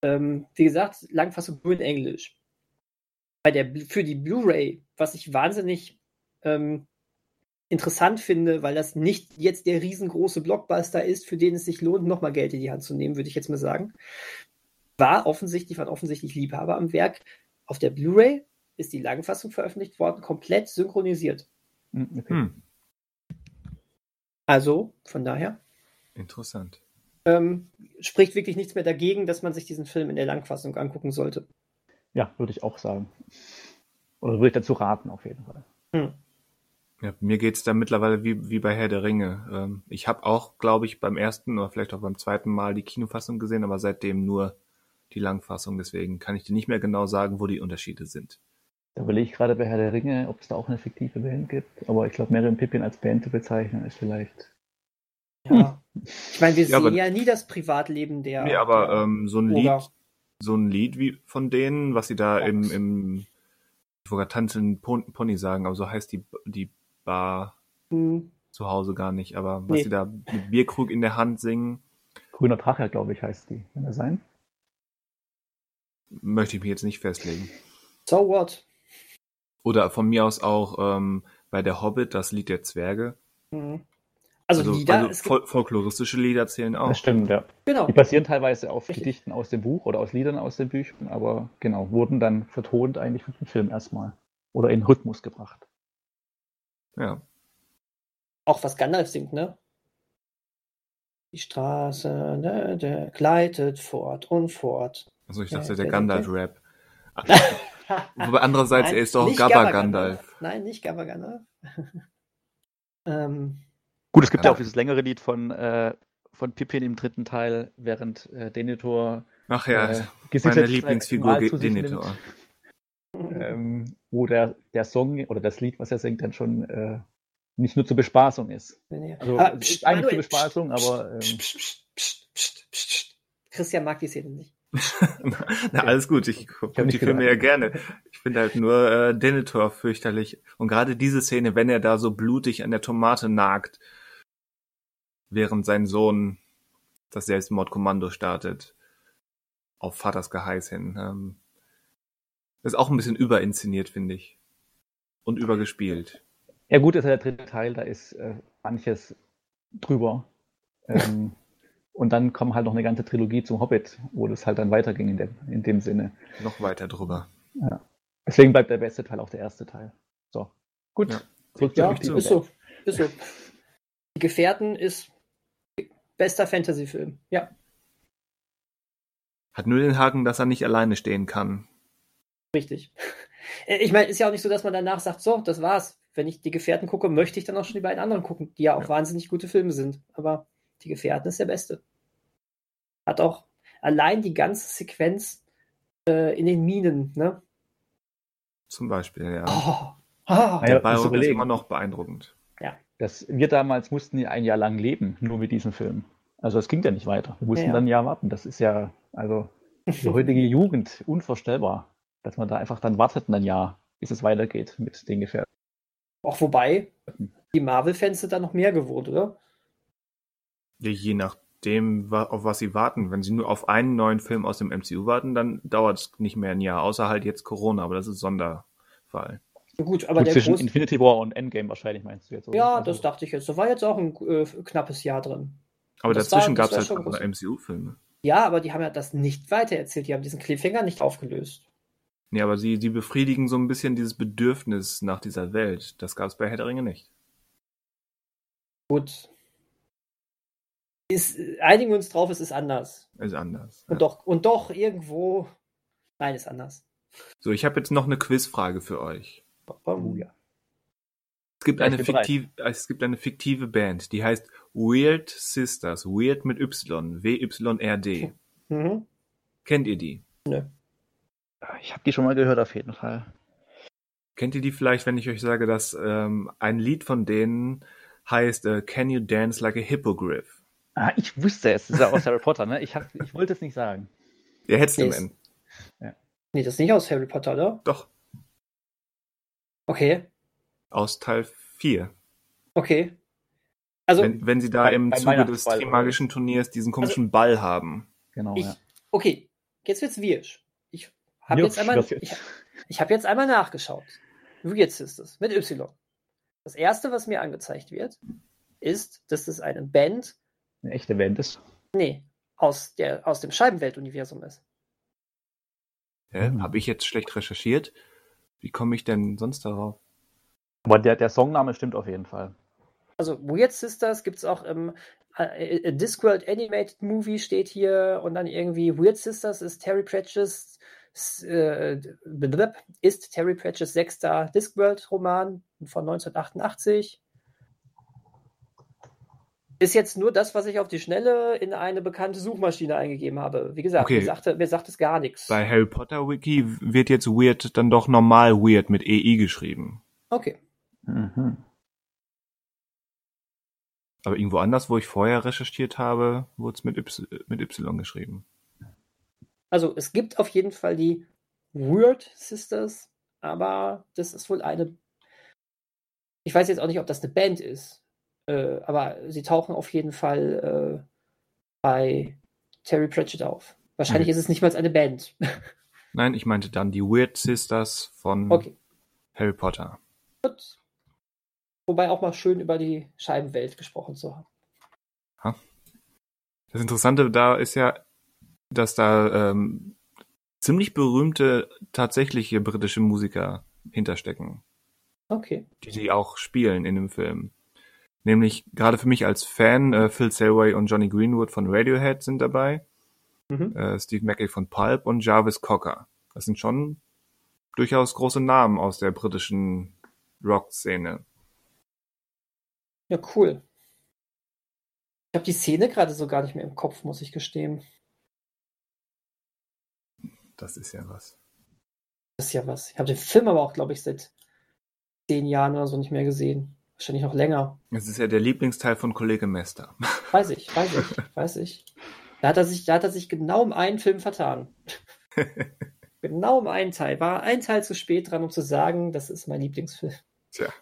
Speaker 2: Ähm, wie gesagt, Langfassung nur in Englisch. Bei der, für die Blu-ray, was ich wahnsinnig ähm, interessant finde, weil das nicht jetzt der riesengroße Blockbuster ist, für den es sich lohnt, nochmal Geld in die Hand zu nehmen, würde ich jetzt mal sagen. War offensichtlich, waren offensichtlich Liebhaber am Werk. Auf der Blu-ray ist die Langfassung veröffentlicht worden, komplett synchronisiert.
Speaker 3: Hm, okay.
Speaker 1: Hm,
Speaker 2: Also, von daher,
Speaker 1: interessant.
Speaker 2: ähm, spricht wirklich nichts mehr dagegen, dass man sich diesen Film in der Langfassung angucken sollte.
Speaker 3: Ja, würde ich auch sagen. Oder würde ich dazu raten, auf jeden Fall.
Speaker 2: Hm.
Speaker 1: Ja, mir geht's da mittlerweile wie, wie bei Herr der Ringe. Ähm, ich habe auch, glaube ich, beim ersten oder vielleicht auch beim zweiten Mal die Kinofassung gesehen, aber seitdem nur die Langfassung. Deswegen kann ich dir nicht mehr genau sagen, wo die Unterschiede sind.
Speaker 3: Da überlege ich gerade bei Herr der Ringe, ob es da auch eine fiktive Band gibt. Aber ich glaube, Miriam Pippin als Band zu bezeichnen, ist vielleicht.
Speaker 2: Ja. Ich meine, wir
Speaker 1: Ja,
Speaker 2: sehen
Speaker 1: aber-
Speaker 2: ja nie das Privatleben der.
Speaker 1: nee, aber
Speaker 2: der
Speaker 1: ähm, so ein
Speaker 2: Burger.
Speaker 1: Lied, so ein Lied wie von denen, was sie da
Speaker 2: Ja.
Speaker 1: im, im ich wollte gerade tanzen Pon- Pony sagen, aber so heißt die, die Bar
Speaker 2: Hm,
Speaker 1: zu Hause gar nicht, aber was
Speaker 2: Nee.
Speaker 1: sie da mit Bierkrug in der Hand singen,
Speaker 3: Grüner Drache, glaube ich, heißt die. Kann das sein?
Speaker 1: Möchte ich mich jetzt nicht festlegen.
Speaker 2: So what?
Speaker 1: Oder von mir aus auch ähm, bei der Hobbit, das Lied der Zwerge.
Speaker 2: Hm. Also,
Speaker 1: Also,
Speaker 2: Lieder,
Speaker 1: also fol folkloristische Lieder zählen auch.
Speaker 3: Das stimmt, ja.
Speaker 2: genau.
Speaker 3: Die basieren teilweise auf
Speaker 2: Richtig.
Speaker 3: Gedichten aus dem Buch oder aus Liedern aus den Büchern, aber genau, wurden dann vertont eigentlich für den Film erstmal. Oder in Rhythmus gebracht.
Speaker 1: Ja.
Speaker 2: Auch was Gandalf singt, ne? Die Straße, ne, der gleitet fort und fort.
Speaker 1: Also ich
Speaker 2: Ja,
Speaker 1: dachte,
Speaker 2: der-
Speaker 1: der Gandalf-Rap. <laughs> Wobei andererseits, er ist doch Gabba Gandalf.
Speaker 2: Nein, nicht Gabba Gandalf. <laughs> ähm,
Speaker 3: Gut, es gibt ja
Speaker 1: Ja.
Speaker 3: auch dieses längere Lied von, äh, von Pippin im dritten Teil, während äh, Denethor
Speaker 1: Ach ja,
Speaker 3: äh,
Speaker 1: meine Lieblingsfigur Denethor.
Speaker 3: nimmt, ähm, wo der, der Song oder das Lied, was er singt, dann schon äh, nicht nur zur Bespaßung ist. Also
Speaker 2: Aber,
Speaker 3: es
Speaker 2: pst,
Speaker 3: ist eigentlich
Speaker 2: Manuel,
Speaker 3: zur Bespaßung,
Speaker 2: pst,
Speaker 3: aber ähm,
Speaker 2: pst, pst, pst, pst, pst, pst. Christian mag die Szene nicht. <laughs>
Speaker 1: Na, alles gut, ich gucke die Filme ja gerne. Ich finde halt nur äh, Denethor fürchterlich. Und gerade diese Szene, wenn er da so blutig an der Tomate nagt, während sein Sohn das Selbstmordkommando startet, auf Vaters Geheiß hin, ähm, ist auch ein bisschen überinszeniert, finde ich. Und übergespielt.
Speaker 3: ja gut, ist ja der dritte Teil, da ist äh, manches drüber. Ähm, <laughs> und dann kommt halt noch eine ganze Trilogie zum Hobbit, wo das halt dann weiterging in dem, in dem Sinne.
Speaker 1: Noch weiter drüber.
Speaker 3: Deswegen bleibt der beste Teil auch der erste Teil. So, gut.
Speaker 1: Ja.
Speaker 3: Zurück zur
Speaker 2: Ja,
Speaker 3: fiktiven
Speaker 2: ist so. Ist so. Die Gefährten ist bester Fantasy-Film. Ja,
Speaker 1: Hat nur den Haken, dass er nicht alleine stehen kann.
Speaker 2: richtig. Äh, Ich meine, ist ja auch nicht so, dass man danach sagt, so, das war's. Wenn ich die Gefährten gucke, möchte ich dann auch schon die beiden anderen gucken, die ja auch
Speaker 1: Ja.
Speaker 2: wahnsinnig gute Filme sind. Aber die Gefährten ist der beste. Hat auch allein die ganze Sequenz äh, in den Minen, ne?
Speaker 1: Zum Beispiel, ja.
Speaker 2: Oh, ah,
Speaker 3: Ja,
Speaker 1: Der Bayrock ist immer noch beeindruckend.
Speaker 3: Das, wir damals mussten ja ein Jahr lang leben, nur mit diesem Film. Also es ging ja nicht weiter. Wir mussten
Speaker 2: Ja, ja.
Speaker 3: dann ein Jahr warten. Das ist ja, also <laughs> die heutige Jugend unvorstellbar, dass man da einfach dann wartet ein Jahr, bis es weitergeht mit den Gefährten.
Speaker 2: Auch wobei, die Marvel-Fans sind da noch mehr gewohnt, oder?
Speaker 1: Ja, je nachdem, auf was sie warten. Wenn sie nur auf einen neuen Film aus dem MCU warten, dann dauert es nicht mehr ein Jahr, außer halt jetzt Corona, aber das ist Sonderfall.
Speaker 2: Gut, aber
Speaker 3: Gut,
Speaker 2: der
Speaker 3: zwischen
Speaker 2: große.
Speaker 3: Infinity War und Endgame wahrscheinlich meinst du jetzt. oder?
Speaker 2: Ja,
Speaker 3: Also,
Speaker 2: das dachte ich jetzt. Da war jetzt auch ein äh, knappes Jahr drin.
Speaker 1: Aber
Speaker 2: Das
Speaker 1: dazwischen gab es halt
Speaker 2: schon
Speaker 1: andere MCU-Filme.
Speaker 2: Ja, aber die haben ja das nicht weitererzählt. Die haben diesen Cliffhanger nicht aufgelöst.
Speaker 1: Nee, aber sie, sie befriedigen so ein bisschen dieses Bedürfnis nach dieser Welt. Das gab es bei Herr der Ringe nicht.
Speaker 2: Gut. Ist, einigen wir uns drauf, es ist anders.
Speaker 1: Ist anders.
Speaker 2: Und
Speaker 1: Ja.
Speaker 2: doch, und doch irgendwo. Nein, ist anders.
Speaker 1: So, ich habe jetzt noch eine Quizfrage für euch.
Speaker 3: Oh, ja.
Speaker 1: Es gibt, eine fiktive, es gibt eine fiktive Band, die heißt Weird Sisters. Weird mit Y. W-Y-R-D.
Speaker 2: Mhm.
Speaker 1: Kennt ihr die?
Speaker 3: Ich habe die schon mal gehört auf jeden Fall.
Speaker 1: Kennt ihr die vielleicht, wenn ich euch sage, dass ähm, ein Lied von denen heißt äh, Can You Dance Like a Hippogriff?
Speaker 3: Ah, ich wusste es. Das ist ja aus Harry Potter, ne? Ich, hab, ich wollte es nicht sagen.
Speaker 1: Ihr hättet
Speaker 2: Nee,
Speaker 1: im
Speaker 2: ist-
Speaker 1: End.
Speaker 2: Nee, das ist nicht aus Harry Potter, oder?
Speaker 1: Doch,
Speaker 2: Okay.
Speaker 1: aus Teil 4.
Speaker 2: Okay. Also,
Speaker 1: wenn, wenn sie da
Speaker 3: bei-
Speaker 1: im
Speaker 3: beim
Speaker 1: Zuge des Trimagischen Turniers diesen komischen Ball haben.
Speaker 3: Genau,
Speaker 2: ich,
Speaker 3: ja.
Speaker 2: okay, jetzt wird's wirsch. Ich habe jetzt einmal,
Speaker 3: jetzt.
Speaker 2: ich, ich habe jetzt einmal nachgeschaut. Weird Sisters mit Y. Das erste, was mir angezeigt wird, ist, dass es eine Band,
Speaker 3: Eine echte Band ist.
Speaker 2: nee, aus, der, aus dem Scheibenwelt-Universum ist.
Speaker 1: Hä? Habe ich jetzt schlecht recherchiert? Wie komme ich denn sonst darauf?
Speaker 3: Aber der, der Songname stimmt auf jeden Fall.
Speaker 2: Also Weird Sisters gibt es auch im äh, äh, Discworld Animated Movie steht hier und dann irgendwie Weird Sisters ist Terry Pratchett's äh, ist Terry Pratchett's sechster Discworld Roman von 1988. Ist jetzt nur das, was ich auf die Schnelle in eine bekannte Suchmaschine eingegeben habe. Wie gesagt,
Speaker 1: Okay.
Speaker 2: mir, sagte, mir sagt es gar nichts.
Speaker 1: Bei Harry Potter Wiki wird jetzt Weird dann doch normal Weird mit EI geschrieben.
Speaker 2: Okay.
Speaker 3: Mhm.
Speaker 1: Aber irgendwo anders, wo ich vorher recherchiert habe, wurde es mit Y, mit y geschrieben.
Speaker 2: Also es gibt auf jeden Fall die Weird Sisters, aber das ist wohl eine. Ich weiß jetzt auch nicht, ob das eine Band ist, äh, aber sie tauchen auf jeden Fall äh, bei Terry Pratchett auf. Wahrscheinlich
Speaker 1: Mhm.
Speaker 2: ist es nicht mal eine Band. <laughs>
Speaker 1: Nein, ich meinte dann die Weird Sisters von
Speaker 2: okay,
Speaker 1: Harry Potter.
Speaker 2: gut. Wobei auch mal schön über die Scheibenwelt gesprochen zu haben.
Speaker 1: Das Interessante da ist ja, dass da ähm, ziemlich berühmte tatsächliche britische Musiker hinterstecken,
Speaker 2: Okay.
Speaker 1: die die auch spielen in dem Film. Nämlich gerade für mich als Fan äh, Phil Selway und Johnny Greenwood von Radiohead sind dabei,
Speaker 2: Mhm.
Speaker 1: äh, Steve Mackey von Pulp und Jarvis Cocker. Das sind schon durchaus große Namen aus der britischen Rock-Szene.
Speaker 2: Ja, cool. Ich habe die Szene gerade so gar nicht mehr im Kopf, muss ich gestehen.
Speaker 1: Das ist ja was.
Speaker 2: Das ist ja was. Ich habe den Film aber auch, glaube ich, seit zehn Jahren oder so nicht mehr gesehen. Wahrscheinlich noch länger.
Speaker 1: Das ist ja der Lieblingsteil von Kollege Mester. <laughs>
Speaker 2: Weiß ich, weiß ich, weiß ich. Da hat er sich, da hat er sich genau um einen Film vertan. <laughs> genau um einen Teil. War ein Teil zu spät dran, um zu sagen, das ist mein Lieblingsfilm.
Speaker 1: Tja.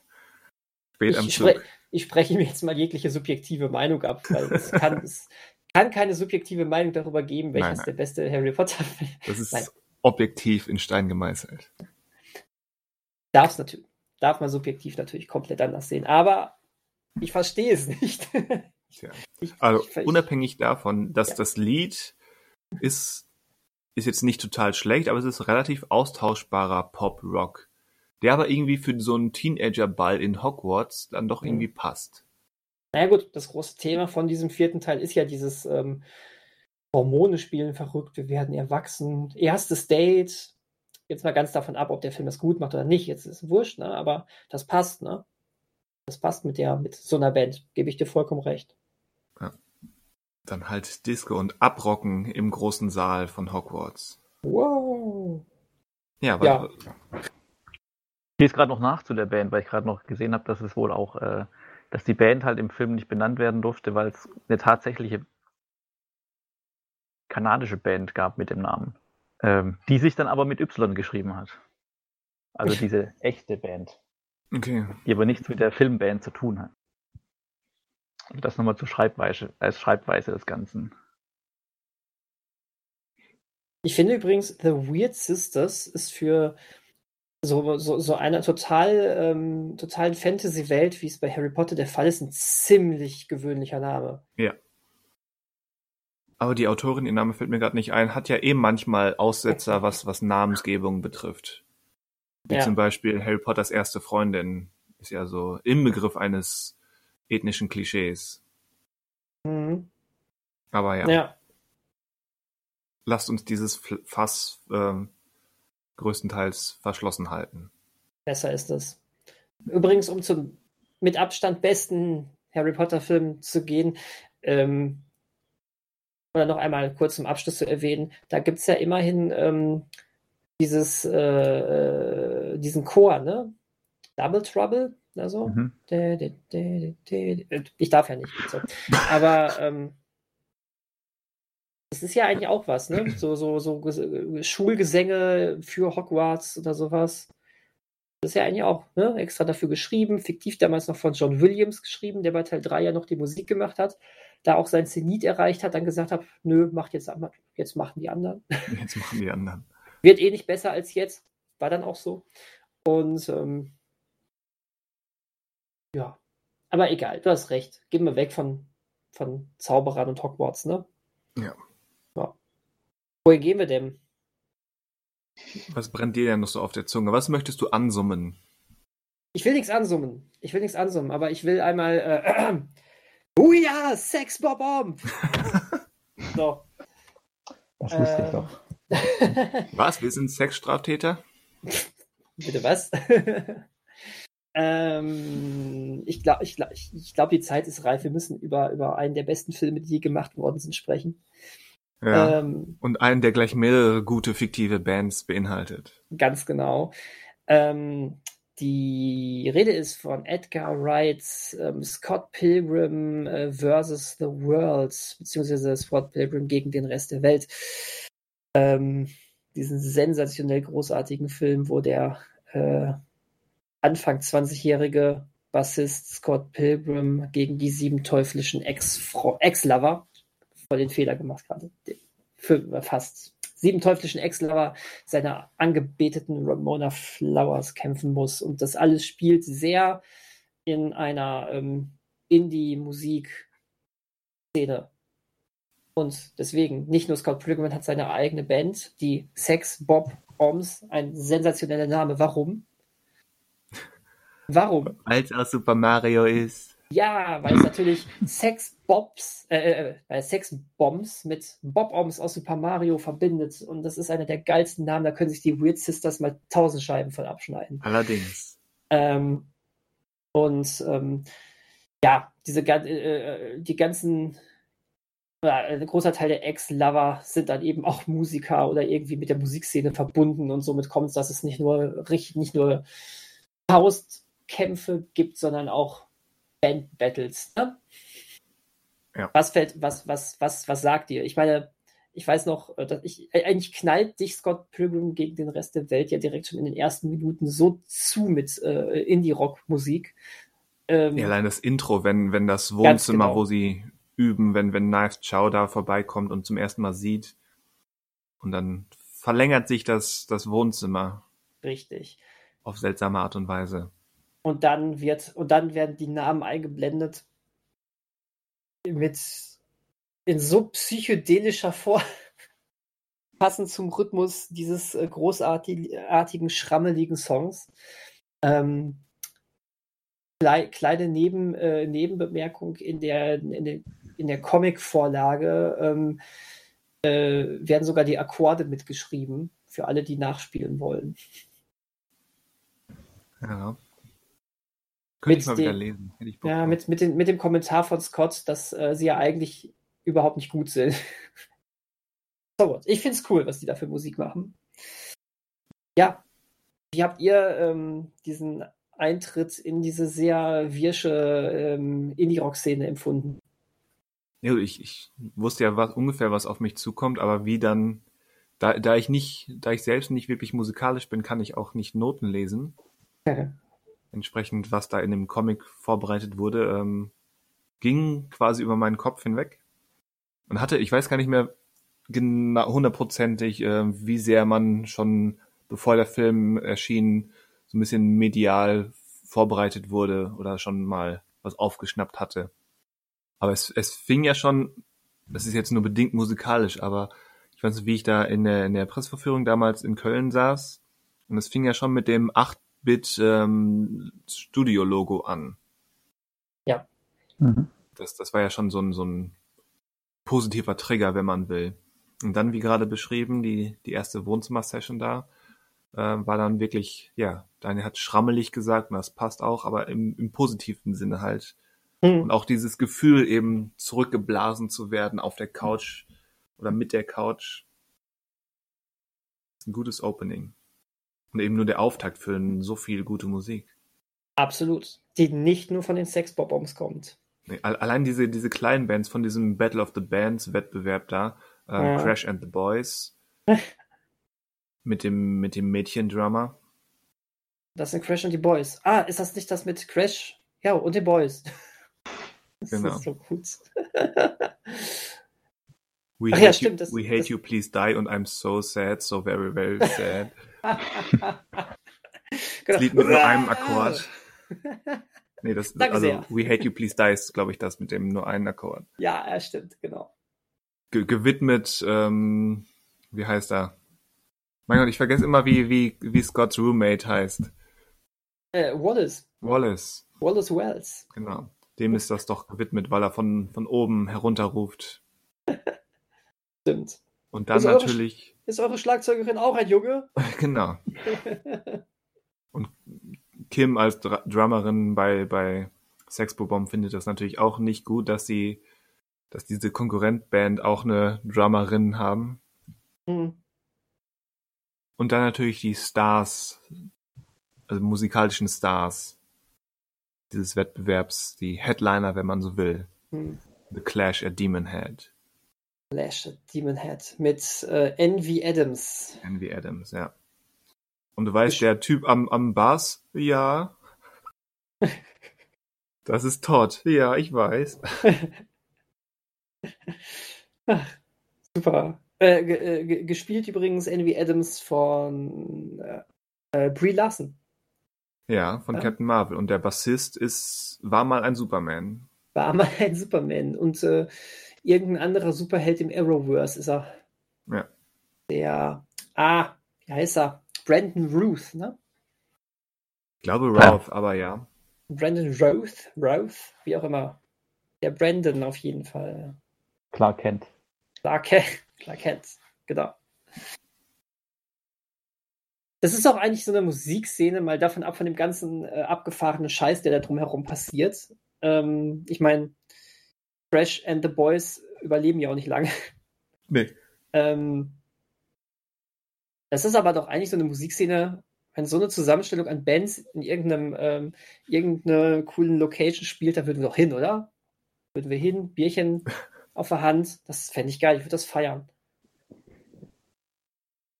Speaker 1: Spät am
Speaker 2: Ich, spre
Speaker 1: Zug.
Speaker 2: ich spreche mir jetzt mal jegliche subjektive Meinung ab, weil es kann, <laughs> es kann keine subjektive Meinung darüber geben, welches der beste Harry Potter-Film
Speaker 1: Das ist
Speaker 2: Nein.
Speaker 1: objektiv in Stein gemeißelt.
Speaker 2: Darf es natürlich, darf man subjektiv natürlich komplett anders sehen. Aber ich verstehe es nicht. <laughs>
Speaker 1: Tja. Also
Speaker 2: ich, ich,
Speaker 1: unabhängig davon, dass
Speaker 2: Ja.
Speaker 1: das Lied ist, ist jetzt nicht total schlecht, aber es ist relativ austauschbarer Pop-Rock, der aber irgendwie für so einen Teenager-Ball in Hogwarts dann doch
Speaker 2: Mhm.
Speaker 1: irgendwie passt.
Speaker 2: naja gut, das große Thema von diesem vierten Teil ist ja dieses ähm, Hormone spielen verrückt, wir werden erwachsen, erstes Date. Jetzt mal ganz davon ab, ob der Film das gut macht oder nicht. Jetzt ist es wurscht, ne? aber das passt, ne? Das passt mit der, mit so einer Band, gebe ich dir vollkommen recht.
Speaker 1: Dann halt Disco und Abrocken im großen Saal von Hogwarts.
Speaker 2: Wow.
Speaker 1: Ja, aber
Speaker 2: Ja.
Speaker 3: Ich lese gerade noch nach zu der Band, weil ich gerade noch gesehen habe, dass es wohl auch, äh, dass die Band halt im Film nicht benannt werden durfte, weil es eine tatsächliche kanadische Band gab mit dem Namen, ähm, die sich dann aber mit Y geschrieben hat. Also diese echte Band,
Speaker 1: okay.
Speaker 3: die aber nichts mit der Filmband zu tun hat. Also das nochmal zur Schreibweise, als Schreibweise des Ganzen.
Speaker 2: Ich finde übrigens, The Weird Sisters ist für so, so, so eine total, ähm, totalen Fantasy-Welt, wie es bei Harry Potter der Fall ist, ein ziemlich gewöhnlicher Name.
Speaker 1: Aber die Autorin, ihr Name fällt mir gerade nicht ein, hat ja eben manchmal Aussetzer, was, was Namensgebung betrifft. Wie
Speaker 2: Ja.
Speaker 1: zum Beispiel Harry Potters erste Freundin ist ja so im Begriff eines ethnischen Klischees.
Speaker 2: Mhm.
Speaker 1: Aber ja,
Speaker 2: Ja.
Speaker 1: lasst uns dieses Fass ähm, größtenteils verschlossen halten.
Speaker 2: besser ist es. Übrigens, um zum mit Abstand besten Harry Potter-Film zu gehen, ähm, oder noch einmal kurz zum Abschluss zu erwähnen, da gibt es ja immerhin ähm, dieses, äh, diesen Chor, ne? Double Trouble, also.
Speaker 3: Mhm.
Speaker 2: Ich darf ja nicht. So. Aber ähm, das ist ja eigentlich auch was, ne? So, so, so Ges- Schulgesänge für Hogwarts oder sowas. Das ist ja eigentlich auch ne, extra dafür geschrieben, fiktiv damals noch von John Williams geschrieben, der bei Teil 3 ja noch die Musik gemacht hat, da auch sein Zenit erreicht hat, dann gesagt hat, nö, macht jetzt, jetzt machen die anderen. <laughs>
Speaker 1: Jetzt machen die anderen.
Speaker 2: Wird eh nicht besser als jetzt. War dann auch so. Und ähm, ja, aber egal, du hast recht. Gehen wir weg von, von Zauberern und Hogwarts, ne?
Speaker 1: Ja.
Speaker 2: ja. Wohin gehen wir denn?
Speaker 1: Was brennt dir denn noch so auf der Zunge? Was möchtest du ansummen?
Speaker 2: Ich will nichts ansummen. Ich will nichts ansummen, aber ich will einmal. Äh, oh ja, Sex Bob Bomb! <laughs> so.
Speaker 3: Das wusste äh, ich doch. <laughs>
Speaker 1: was? Wir sind Sexstraftäter?
Speaker 2: Bitte was? <laughs> ähm, ich glaube, ich, glaub, ich glaub, die Zeit ist reif. Wir müssen über, über einen der besten Filme, die je gemacht worden sind, sprechen.
Speaker 1: Ja. Ähm, und einen, der gleich mehrere gute fiktive Bands beinhaltet.
Speaker 2: Ganz genau. Ähm, die Rede ist von Edgar Wrights ähm, Scott Pilgrim äh, versus the World, beziehungsweise Scott Pilgrim gegen den Rest der Welt. Ähm, diesen sensationell großartigen Film, wo der äh, Anfang 20-jährige Bassist Scott Pilgrim gegen die sieben teuflischen Ex-Lover Ex voll den Fehler gemacht. Für fast sieben teuflischen Ex-Lover seiner angebeteten Ramona Flowers kämpfen muss. Und das alles spielt sehr in einer ähm, Indie-Musik-Szene. Und deswegen, nicht nur Scott Pilgrim hat seine eigene Band, die Sex Bob Oms, ein sensationeller Name. Warum? Warum?
Speaker 1: Weil es aus Super Mario ist.
Speaker 2: Ja, weil es natürlich Sex Bobs, äh, äh, Sex Bombs mit Bob Oms aus Super Mario verbindet. Und das ist einer der geilsten Namen. Da können sich die Weird Sisters mal tausend Scheiben von abschneiden.
Speaker 1: Allerdings.
Speaker 2: Ähm, und ähm, ja, diese äh, die ganzen ein großer Teil der Ex-Lover sind dann eben auch Musiker oder irgendwie mit der Musikszene verbunden und somit kommt es, dass es nicht nur richtig, nicht nur Faustkämpfe gibt, sondern auch Band-Battles. Ne? Ja. Was fällt, was, was, was, was sagt ihr? Ich meine, ich weiß noch, äh, dass ich, äh, eigentlich knallt dich Scott Pilgrim gegen den Rest der Welt ja direkt schon in den ersten Minuten so zu mit äh, Indie-Rock-Musik.
Speaker 1: Ähm, ja, allein das Intro, wenn, wenn das Wohnzimmer, genau. wo sie üben, wenn, wenn Knives Chow da vorbeikommt und zum ersten Mal sieht. Und dann verlängert sich das, das Wohnzimmer.
Speaker 2: Richtig.
Speaker 1: Auf seltsame Art und Weise.
Speaker 2: Und dann wird, und dann werden die Namen eingeblendet mit in so psychedelischer Form <laughs> passend zum Rhythmus dieses äh, großartigen, schrammeligen Songs. Ähm, kleine Neben, äh, Nebenbemerkung in der, in der, in der Comic-Vorlage ähm, äh, werden sogar die Akkorde mitgeschrieben für alle, die nachspielen wollen.
Speaker 1: Ja.
Speaker 2: Könnte ich mal wieder lesen. ja, mit, mit, den, mit dem Kommentar von Scott, dass äh, sie ja eigentlich überhaupt nicht gut sind. <laughs> so what. Ich finde es cool, was die da für Musik machen. Ja. Wie habt ihr ähm, diesen Eintritt in diese sehr wirsche ähm, Indie-Rock-Szene empfunden?
Speaker 1: Ja, ich, ich wusste ja was, ungefähr, was auf mich zukommt, aber wie dann, da, da ich nicht, da ich selbst nicht wirklich musikalisch bin, kann ich auch nicht Noten lesen. <laughs> entsprechend, was da in dem Comic vorbereitet wurde, ähm, ging quasi über meinen Kopf hinweg und hatte, ich weiß gar nicht mehr genau hundertprozentig, äh, wie sehr man schon, bevor der Film erschien, so ein bisschen medial vorbereitet wurde oder schon mal was aufgeschnappt hatte. Aber es, es fing ja schon, das ist jetzt nur bedingt musikalisch, aber ich weiß nicht, wie ich da in der, in der Presseverführung damals in Köln saß. Und es fing ja schon mit dem acht 8-Bit ähm, Studio-Logo an.
Speaker 2: Ja.
Speaker 1: Mhm. Das, das war ja schon so ein, so ein positiver Trigger, wenn man will. Und dann, wie gerade beschrieben, die, die erste Wohnzimmer-Session da äh, war dann wirklich, ja, Daniel hat schrammelig gesagt, und das passt auch, aber im, im positiven Sinne halt. Mhm. Und auch dieses Gefühl, eben zurückgeblasen zu werden auf der Couch oder mit der Couch. Ein gutes Opening. Und eben nur der Auftakt für so viel gute Musik.
Speaker 2: Absolut. Die nicht nur von den Sex-Bob-Bombs kommt.
Speaker 1: Nee, allein diese, diese kleinen Bands von diesem Battle of the Bands Wettbewerb da, äh, ja. Crash and the Boys, <laughs> mit dem, mit dem Mädchendrummer.
Speaker 2: Das sind Crash und die Boys. Ah, ist das nicht das mit Crash? Ja, und den Boys. <laughs> Das
Speaker 1: Genau.
Speaker 2: ist so gut. <laughs>
Speaker 1: We
Speaker 2: Ach
Speaker 1: hate,
Speaker 2: ja, stimmt,
Speaker 1: you,
Speaker 2: das-
Speaker 1: we hate
Speaker 2: das-
Speaker 1: you, please die und I'm so sad, so very, very sad. <laughs>
Speaker 2: Genau.
Speaker 1: Das Lied mit nur einem Akkord. <laughs> Nee, das
Speaker 2: Danke
Speaker 1: also
Speaker 2: sehr.
Speaker 1: We Hate You Please Die ist, glaube ich, das mit dem nur einen Akkord.
Speaker 2: Ja, ja, stimmt, genau.
Speaker 1: Ge gewidmet, ähm, wie heißt er? Mein Gott, ich vergesse immer, wie, wie, wie Scott's Roommate heißt.
Speaker 2: Äh, Wallace.
Speaker 1: Wallace,
Speaker 2: Wallace Wells.
Speaker 1: genau. Dem ist das doch gewidmet, weil er von, von oben herunterruft. <laughs>
Speaker 2: Stimmt.
Speaker 1: Und dann
Speaker 2: Ist eure-
Speaker 1: natürlich,
Speaker 2: Ist eure Schlagzeugerin auch ein Junge? <laughs>
Speaker 1: genau. <laughs> Und Kim als Dr Drummerin bei, bei Sexbomb findet das natürlich auch nicht gut, dass sie, dass diese Konkurrentband auch eine Drummerin haben.
Speaker 2: Hm.
Speaker 1: Und dann natürlich die Stars, also musikalischen Stars dieses Wettbewerbs, die Headliner, wenn man so will.
Speaker 2: Hm.
Speaker 1: The Clash at Demon
Speaker 2: Flash Demon Head mit äh, Envy Adams.
Speaker 1: Envy Adams, ja. Und du weißt, der Typ am, am Bass, ja. <laughs> Das ist Todd. Ja, ich weiß. <laughs>
Speaker 2: Super. Äh, äh, ge- gespielt übrigens Envy Adams von äh, äh, Brie Larson.
Speaker 1: Ja, von
Speaker 2: Ja.
Speaker 1: Captain Marvel. Und der Bassist ist, war mal ein Superman.
Speaker 2: War mal ein Superman. Und äh, irgendein anderer Superheld im Arrowverse ist er.
Speaker 1: Ja.
Speaker 2: Der, ah, wie heißt er? Brandon Ruth, ne?
Speaker 1: Ich glaube Ralph, aber ja.
Speaker 2: Brandon Roth, Roth, wie auch immer. Der Brandon auf jeden Fall.
Speaker 3: Clark Kent.
Speaker 2: Clark Kent, <laughs> Clark Kent, genau. Das ist auch eigentlich so eine Musikszene, mal davon ab von dem ganzen äh, abgefahrenen Scheiß, der da drumherum passiert. Ähm, ich meine, Fresh and the Boys überleben ja auch nicht lange.
Speaker 1: Nee.
Speaker 2: Ähm, das ist aber doch eigentlich so eine Musikszene, wenn so eine Zusammenstellung an Bands in irgendeinem, ähm, irgendeiner coolen Location spielt, da würden wir doch hin, oder? Würden wir hin, Bierchen <laughs> auf der Hand, das fände ich geil, ich würde das feiern.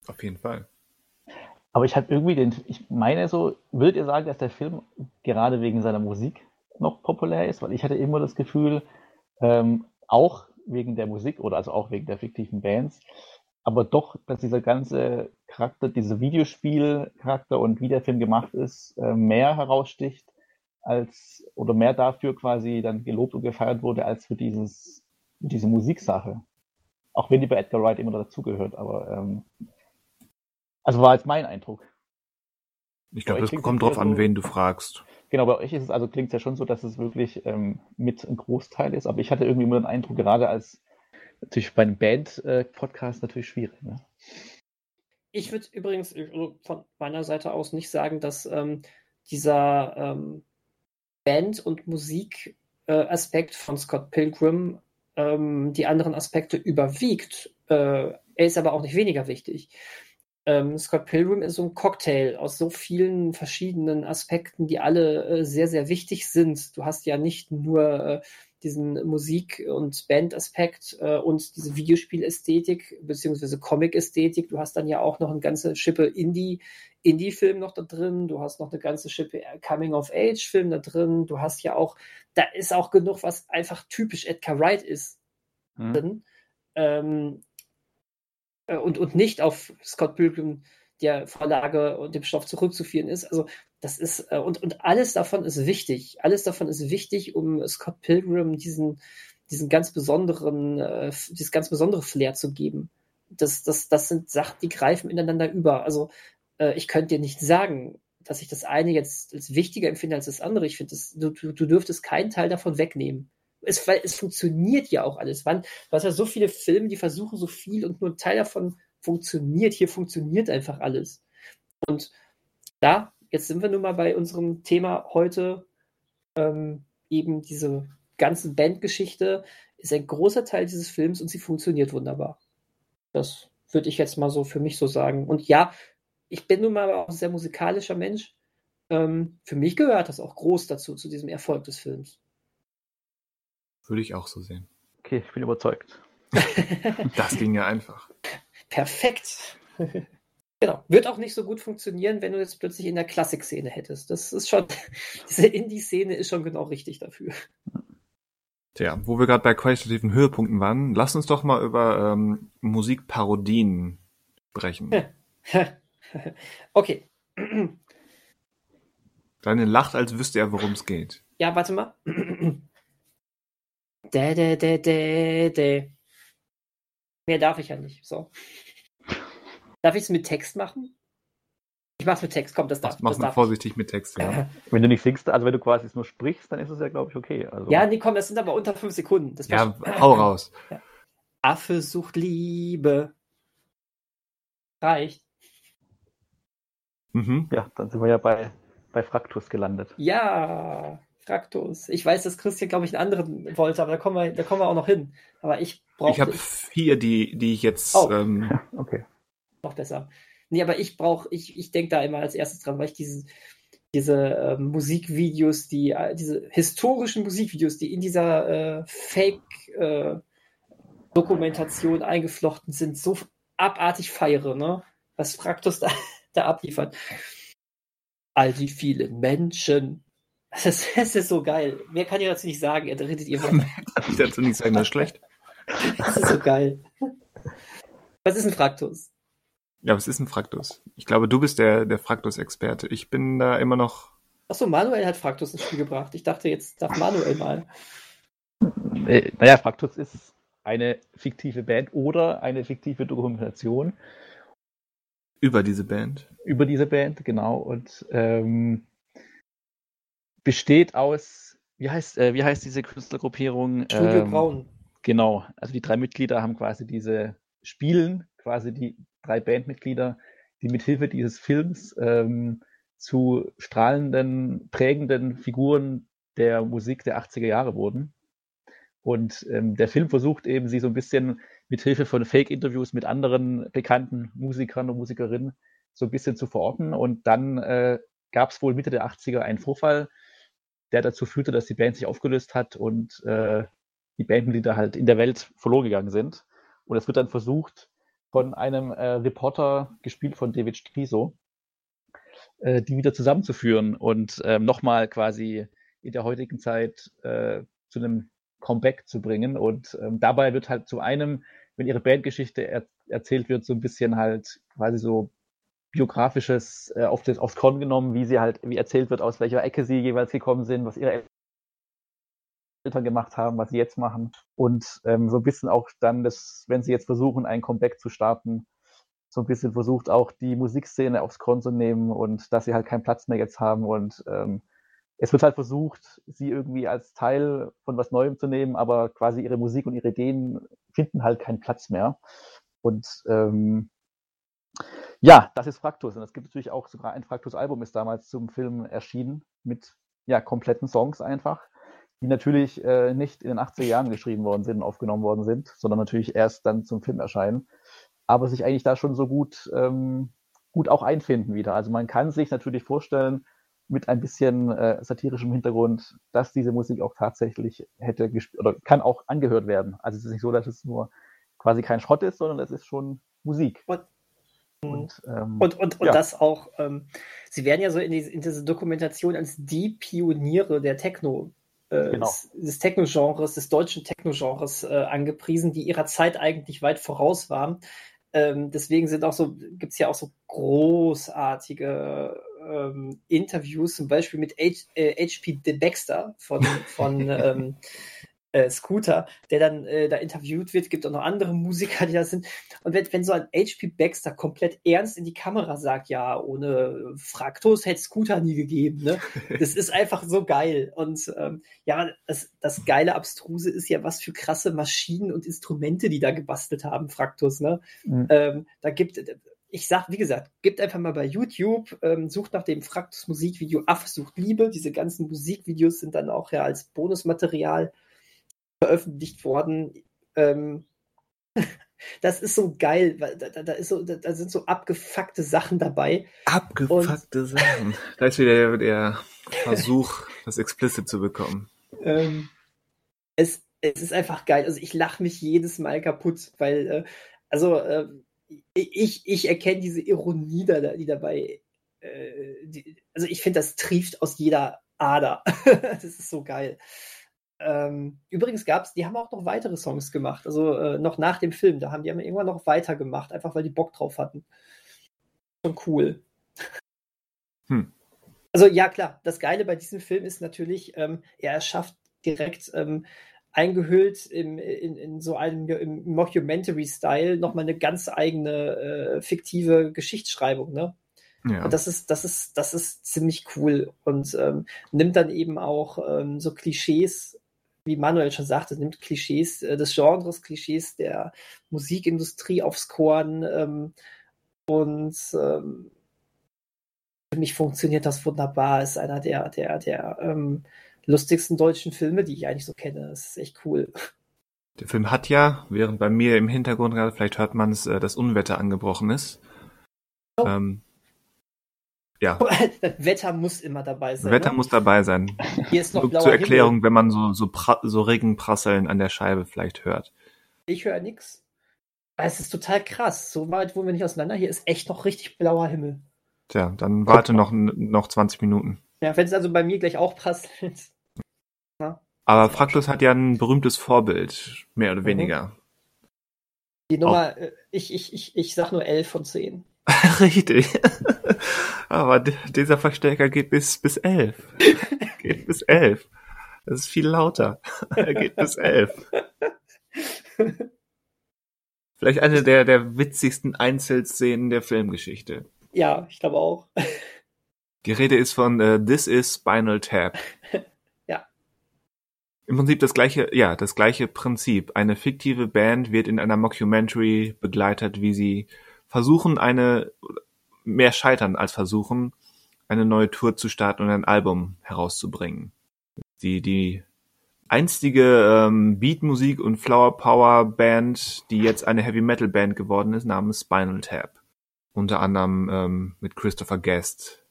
Speaker 1: Auf jeden Fall.
Speaker 3: Aber ich habe irgendwie den, ich meine so, würdet ihr sagen, dass der Film gerade wegen seiner Musik noch populär ist? Weil ich hatte immer das Gefühl, ähm, auch wegen der Musik oder also auch wegen der fiktiven Bands, aber doch, dass dieser ganze Charakter, dieser Videospielcharakter und wie der Film gemacht ist, äh, mehr heraussticht als oder mehr dafür quasi dann gelobt und gefeiert wurde, als für dieses, diese Musiksache. Auch wenn die bei Edgar Wright immer dazugehört, aber ähm, also war jetzt mein Eindruck.
Speaker 1: Ich glaube,
Speaker 3: krieg's
Speaker 1: kommt drauf an,
Speaker 3: so-
Speaker 1: wen du fragst.
Speaker 3: Genau, bei euch ist es, also klingt es ja schon so, dass es wirklich ähm, mit ein Großteil ist, aber ich hatte irgendwie immer den Eindruck, gerade als natürlich bei einem Band-Podcast natürlich schwierig. Ne?
Speaker 2: Ich würde übrigens äh, von meiner Seite aus nicht sagen, dass ähm, dieser ähm, Band- und Musik-Aspekt von Scott Pilgrim ähm, die anderen Aspekte überwiegt. Äh, er ist aber auch nicht weniger wichtig. Ähm, Scott Pilgrim ist so ein Cocktail aus so vielen verschiedenen Aspekten, die alle äh, sehr, sehr wichtig sind. Du hast ja nicht nur äh, diesen Musik- und Band-Aspekt äh, und diese Videospielästhetik beziehungsweise Comic-Ästhetik. Du hast dann ja auch noch eine ganze Schippe Indie, Indie-Film noch da drin. Du hast noch eine ganze Schippe Coming-of-Age-Film da drin. Du hast ja auch, da ist auch genug, was einfach typisch Edgar Wright ist
Speaker 3: Mhm.
Speaker 2: drin. Ähm, äh, und, und nicht auf Scott Pilgrim der Vorlage und dem Stoff zurückzuführen ist. Also das ist, äh, und, und alles davon ist wichtig. Alles davon ist wichtig, um Scott Pilgrim diesen, diesen ganz besonderen, äh, dieses ganz besondere Flair zu geben. Das, das, das sind Sachen, die greifen ineinander über. Also äh, ich könnte dir nicht sagen, dass ich das eine jetzt als wichtiger empfinde als das andere. Ich finde, du, du dürftest keinen Teil davon wegnehmen. Es, weil es funktioniert ja auch alles. Wann, du hast ja so viele Filme, die versuchen so viel und nur ein Teil davon funktioniert. Hier funktioniert einfach alles. Und da, jetzt sind wir nun mal bei unserem Thema heute, ähm, eben diese ganze Bandgeschichte ist ein großer Teil dieses Films und sie funktioniert wunderbar. Das würde ich jetzt mal so für mich so sagen. Und ja, ich bin nun mal auch ein sehr musikalischer Mensch. Ähm, für mich gehört das auch groß dazu, zu diesem Erfolg des Films.
Speaker 1: Würde ich auch so sehen.
Speaker 3: Okay, ich bin überzeugt. <laughs>
Speaker 1: Das ging ja einfach.
Speaker 2: Perfekt. <laughs> Genau. Wird auch nicht so gut funktionieren, wenn du jetzt plötzlich in der Klassik-Szene hättest. Das ist schon, <laughs> diese Indie-Szene ist schon genau richtig dafür.
Speaker 1: Tja, wo wir gerade bei qualitativen Höhepunkten waren, lass uns doch mal über ähm, Musikparodien sprechen.
Speaker 2: okay.
Speaker 1: Deine lacht, als wüsste er, worum es geht.
Speaker 2: Ja, warte mal. Dä, dä, dä, dä, dä. Mehr darf ich ja nicht. So. Darf ich es mit Text machen? Ich mach's mit Text, komm, das darf.
Speaker 1: Mach
Speaker 2: das
Speaker 1: mal vorsichtig mit Text, ja. <laughs>
Speaker 3: Wenn du nicht singst, also wenn du quasi nur sprichst, dann ist es ja, glaube ich, okay. Also,
Speaker 2: Ja, nee, komm, das sind aber unter fünf Sekunden. Das
Speaker 1: Ja, hau raus. <laughs>
Speaker 2: Affe sucht Liebe. Reicht.
Speaker 1: Mhm.
Speaker 3: ja, dann sind wir ja bei, bei Fraktus gelandet.
Speaker 2: Ja, Fraktus. Ich weiß, dass Christian, glaube ich, einen anderen wollte, aber da kommen wir, da kommen wir auch noch hin. Aber ich brauche
Speaker 1: Ich habe vier, die, die ich jetzt.
Speaker 2: Oh.
Speaker 1: Ähm, <laughs>
Speaker 3: Okay.
Speaker 2: noch besser. Nee, aber ich brauche, ich, ich denke da immer als erstes dran, weil ich diese, diese ähm, Musikvideos, die, äh, diese historischen Musikvideos, die in dieser äh, Fake-Dokumentation eingeflochten sind, so abartig feiere, ne? Was Fraktus <laughs> da, da abliefert. All die vielen Menschen. <laughs> Das ist, das ist so geil. Mehr kann ich dazu nicht sagen. Ihr redet ihr <laughs> weiter.
Speaker 1: kann ich dazu nicht sagen, das ist schlecht.
Speaker 2: Das ist so geil. Was ist ein Fraktus?
Speaker 1: Ja, was ist ein Fraktus? Ich glaube, du bist der, der Fraktus-Experte. Ich bin da immer noch.
Speaker 2: Achso, Manuel hat Fraktus ins Spiel gebracht. Ich dachte, jetzt darf Manuel mal.
Speaker 3: Äh, naja, Fraktus ist eine fiktive Band oder eine fiktive Dokumentation
Speaker 1: Über diese Band.
Speaker 3: über diese Band, genau, und ähm, besteht aus, wie heißt, äh, wie heißt diese Künstlergruppierung?
Speaker 2: Studio
Speaker 3: Ähm,
Speaker 2: Braun.
Speaker 3: Genau, also die drei Mitglieder haben quasi diese, spielen quasi die drei Bandmitglieder, die mithilfe dieses Films ähm, zu strahlenden, prägenden Figuren der Musik der 80er Jahre wurden. Und ähm, der Film versucht eben, sie so ein bisschen mithilfe von Fake-Interviews mit anderen bekannten Musikern und Musikerinnen so ein bisschen zu verorten. Und dann äh, gab es wohl Mitte der 80er einen Vorfall, der dazu führte, dass die Band sich aufgelöst hat und äh, die Bandmitglieder halt in der Welt verloren gegangen sind. Und es wird dann versucht, von einem äh, Reporter, gespielt von David Striso, äh, die wieder zusammenzuführen und ähm, nochmal quasi in der heutigen Zeit äh, zu einem Comeback zu bringen. Und ähm, dabei wird halt zu einem, wenn ihre Bandgeschichte er erzählt wird, so ein bisschen halt quasi so biografisches äh, auf das, aufs Korn genommen, wie sie halt, wie erzählt wird, aus welcher Ecke sie jeweils gekommen sind, was ihre Eltern gemacht haben, was sie jetzt machen. Und ähm, so ein bisschen auch dann, das, wenn sie jetzt versuchen, ein Comeback zu starten, so ein bisschen versucht auch die Musikszene aufs Korn zu nehmen und dass sie halt keinen Platz mehr jetzt haben. Und ähm, es wird halt versucht, sie irgendwie als Teil von was Neuem zu nehmen, aber quasi ihre Musik und ihre Ideen finden halt keinen Platz mehr. Und ähm, ja, das ist Fraktus. Und es gibt natürlich auch sogar ein Fraktus-Album, ist damals zum Film erschienen mit ja, kompletten Songs einfach, die natürlich äh, nicht in den 80er Jahren geschrieben worden sind und aufgenommen worden sind, sondern natürlich erst dann zum Film erscheinen. Aber sich eigentlich da schon so gut, ähm, gut auch einfinden wieder. Also man kann sich natürlich vorstellen, mit ein bisschen äh, satirischem Hintergrund, dass diese Musik auch tatsächlich hätte gespielt oder kann auch angehört werden. Also es ist nicht so, dass es nur quasi kein Schrott ist, sondern es ist schon Musik.
Speaker 2: Und,
Speaker 3: Und, ähm,
Speaker 2: und, und, und
Speaker 3: ja.
Speaker 2: das auch, ähm, sie werden ja so in, diese, in diese Dokumentation als die Pioniere der Techno, äh,
Speaker 3: Genau.
Speaker 2: des, des Techno-Genres, des deutschen Techno-Genres äh, angepriesen, die ihrer Zeit eigentlich weit voraus waren. Ähm, deswegen sind auch so, gibt es ja auch so großartige ähm, Interviews, zum Beispiel mit H, äh, HP De Baxter von, von <laughs> ähm, äh, Scooter, der dann äh, da interviewt wird, gibt auch noch andere Musiker, die da sind. Und wenn, wenn so ein HP Baxter komplett ernst in die Kamera sagt, ja, ohne Fraktus hätte Scooter nie gegeben, ne? Das ist einfach so geil. Und ähm, ja, das, das geile Abstruse ist ja, was für krasse Maschinen und Instrumente die da gebastelt haben, Fraktus, ne?
Speaker 3: Mhm.
Speaker 2: Ähm, da gibt ich sag, wie gesagt, gebt einfach mal bei YouTube, ähm, sucht nach dem Fraktus Musikvideo Affe sucht Liebe. Diese ganzen Musikvideos sind dann auch ja als Bonusmaterial veröffentlicht worden. Ähm, <laughs> das ist so geil, weil da, da, ist so, da, da sind so abgefuckte Sachen dabei.
Speaker 1: Abgefuckte Sachen. <laughs> Da ist wieder der, der Versuch, das explicit zu bekommen.
Speaker 2: Ähm, es, es ist einfach geil. Also ich lache mich jedes Mal kaputt, weil, äh, also äh, ich, ich erkenne diese Ironie, da, die dabei, äh, die, also ich finde, das trieft aus jeder Ader. <laughs> das ist so geil. Ähm, übrigens gab es, die haben auch noch weitere Songs gemacht, also äh, noch nach dem Film, da haben die haben irgendwann noch weitergemacht, einfach weil die Bock drauf hatten. Schon cool. <laughs>
Speaker 1: Hm.
Speaker 2: Also ja, klar, das Geile bei diesem Film ist natürlich, ähm, er erschafft direkt ähm, eingehüllt im, in, in so einem im Mockumentary-Style nochmal eine ganz eigene äh, fiktive Geschichtsschreibung, ne?
Speaker 1: Ja.
Speaker 2: Und das ist, das ist, das ist ziemlich cool und ähm, nimmt dann eben auch ähm, so Klischees, wie Manuel schon sagte, nimmt Klischees äh, des Genres, Klischees der Musikindustrie aufs Korn ähm, und ähm, für mich funktioniert das wunderbar. Ist einer der, der, der ähm, lustigsten deutschen Filme, die ich eigentlich so kenne. Das ist echt cool.
Speaker 1: Der Film hat ja, während bei mir im Hintergrund gerade, vielleicht hört man es, äh, das Unwetter angebrochen ist.
Speaker 2: Oh.
Speaker 1: Ähm, ja, <laughs>
Speaker 2: Wetter muss immer dabei sein.
Speaker 1: Wetter
Speaker 2: ne?
Speaker 1: muss dabei sein.
Speaker 2: Hier ist noch
Speaker 1: So,
Speaker 2: blauer
Speaker 1: zur Erklärung,
Speaker 2: Himmel.
Speaker 1: wenn man so, so, so Regenprasseln an der Scheibe vielleicht hört.
Speaker 2: Ich höre nichts. Es ist total krass. So weit wohnen wir nicht auseinander. Hier ist echt noch richtig blauer Himmel.
Speaker 1: Tja, dann warte noch, noch 20 Minuten.
Speaker 2: Ja, wenn es also bei mir gleich auch prasselt.
Speaker 1: Aber Fraktus hat ja ein berühmtes Vorbild, mehr oder
Speaker 2: Mhm.
Speaker 1: weniger.
Speaker 2: Die Nummer, äh, ich, ich, ich, ich sag nur 11 von 10. <laughs>
Speaker 1: Richtig. Aber dieser Verstärker geht bis, bis 11. <laughs> geht bis 11. Das ist viel lauter. er <laughs> geht bis 11. Vielleicht eine der, der witzigsten Einzelszenen der Filmgeschichte.
Speaker 2: Ja, ich glaube auch.
Speaker 1: Die Rede ist von äh, This is Spinal Tap.
Speaker 2: Ja.
Speaker 1: Im Prinzip das gleiche, ja, das gleiche Prinzip. Eine fiktive Band wird in einer Mockumentary begleitet, wie sie versuchen, eine, mehr scheitern als versuchen, eine neue Tour zu starten und ein Album herauszubringen. Die, die einstige ähm, Beatmusik und Flower Power Band, die jetzt eine Heavy Metal Band geworden ist, namens Spinal Tap. Unter anderem ähm, mit Christopher Guest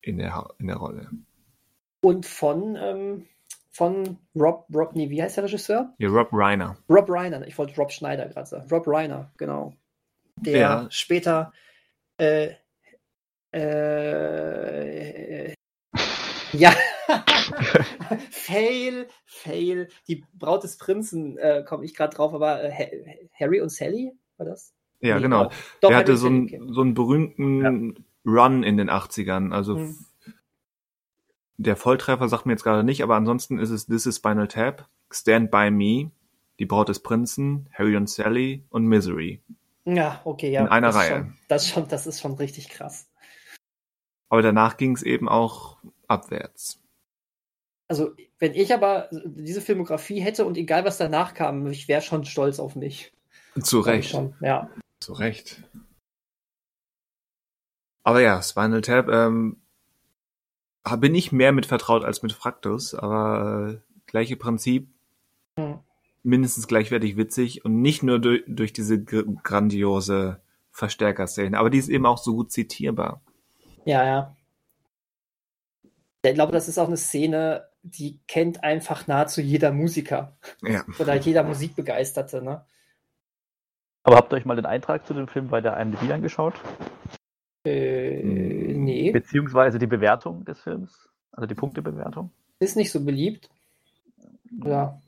Speaker 1: in der, in der Rolle.
Speaker 2: Und von, ähm, von Rob, Rob, nee, wie heißt der Regisseur?
Speaker 1: Ja, Rob Reiner.
Speaker 2: Rob Reiner. Ich wollte Rob Schneider gerade sagen. Rob Reiner, genau. Der
Speaker 1: Ja.
Speaker 2: später äh, äh, ja, <laughs> Fail, Fail. Die Braut des Prinzen äh, komme ich gerade drauf, aber äh, Ha- Harry und Sally war das?
Speaker 1: Ja,
Speaker 2: Nee,
Speaker 1: genau.
Speaker 2: Doch,
Speaker 1: der hatte so einen, so einen berühmten Run in den 80ern. Also
Speaker 2: Hm.
Speaker 1: der Volltreffer sagt mir jetzt gerade nicht, aber ansonsten ist es This is Spinal Tap, Stand By Me, Die Braut des Prinzen, Harry und Sally und Misery.
Speaker 2: Ja, okay, ja.
Speaker 1: In einer
Speaker 2: das ist
Speaker 1: Reihe.
Speaker 2: Schon, das, ist schon, das ist schon richtig krass.
Speaker 1: Aber danach ging es eben auch abwärts.
Speaker 2: Also, wenn ich aber diese Filmografie hätte und egal was danach kam, ich wäre schon stolz auf mich.
Speaker 1: Zu Recht.
Speaker 2: Schon. Ja.
Speaker 1: Zu Recht. Aber ja, Spinal Tap, ähm, bin ich mehr mit vertraut als mit Fraktus, aber äh, gleiche Prinzip,
Speaker 2: Hm.
Speaker 1: Mindestens gleichwertig witzig und nicht nur durch, durch diese gr- grandiose Verstärkerszene, aber die ist eben auch so gut zitierbar.
Speaker 2: Ja, ja. Ich glaube, das ist auch eine Szene, die kennt einfach nahezu jeder Musiker
Speaker 1: Ja.
Speaker 2: oder jeder Musikbegeisterte. Ne?
Speaker 3: Aber habt ihr euch mal den Eintrag zu dem Film bei der IMDb angeschaut?
Speaker 2: Äh,
Speaker 1: Hm.
Speaker 2: nee,
Speaker 3: Beziehungsweise die Bewertung des Films? Also die Punktebewertung?
Speaker 2: ist nicht so beliebt. Ja.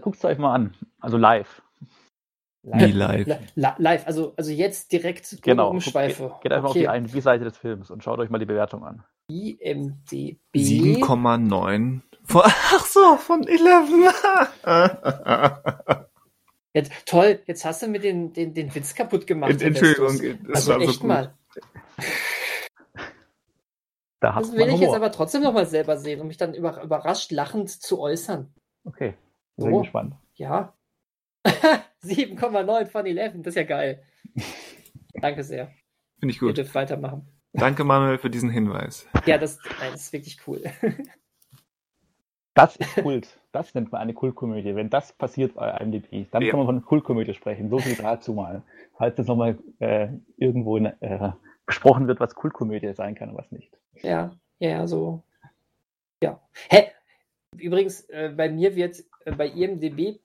Speaker 3: Guckt es euch mal an. Also live.
Speaker 1: Wie live.
Speaker 2: Li- li- Live, also, also jetzt direkt
Speaker 3: Genau.
Speaker 2: Umschweife.
Speaker 3: Geht, geht einfach
Speaker 2: okay.
Speaker 3: auf die IMDb-Seite des Films und schaut euch mal die Bewertung an.
Speaker 2: IMDB.
Speaker 1: 7,9. Von- Ach so, von 11. <laughs>
Speaker 2: Jetzt, toll, jetzt hast du mir den, den, den Witz kaputt gemacht.
Speaker 1: Entschuldigung, das
Speaker 2: Also
Speaker 1: war so
Speaker 2: echt
Speaker 1: gut.
Speaker 2: mal.
Speaker 3: Da
Speaker 2: Das will ich
Speaker 3: Humor.
Speaker 2: jetzt aber trotzdem nochmal selber sehen, um mich dann über, überrascht lachend zu äußern.
Speaker 3: Okay, bin
Speaker 2: So.
Speaker 3: gespannt.
Speaker 2: Ja. <laughs> 7,9 von 11, das ist ja geil. <laughs> Danke sehr.
Speaker 1: Finde ich
Speaker 2: Ihr
Speaker 1: gut.
Speaker 2: dürft weitermachen.
Speaker 1: Danke, Manuel, für diesen Hinweis.
Speaker 2: Ja, das, nein, das ist wirklich cool. <laughs>
Speaker 3: Das ist Kult. Das nennt man eine Kultkomödie. Wenn das passiert bei IMDb, dann
Speaker 1: Ja.
Speaker 3: kann man von Kultkomödie sprechen. So viel dazu mal. Falls das nochmal äh, irgendwo in, äh, besprochen wird, was Kultkomödie sein kann und was nicht.
Speaker 2: Ja, ja, so. Ja. Hä? Übrigens, äh, bei mir wird bei IMDB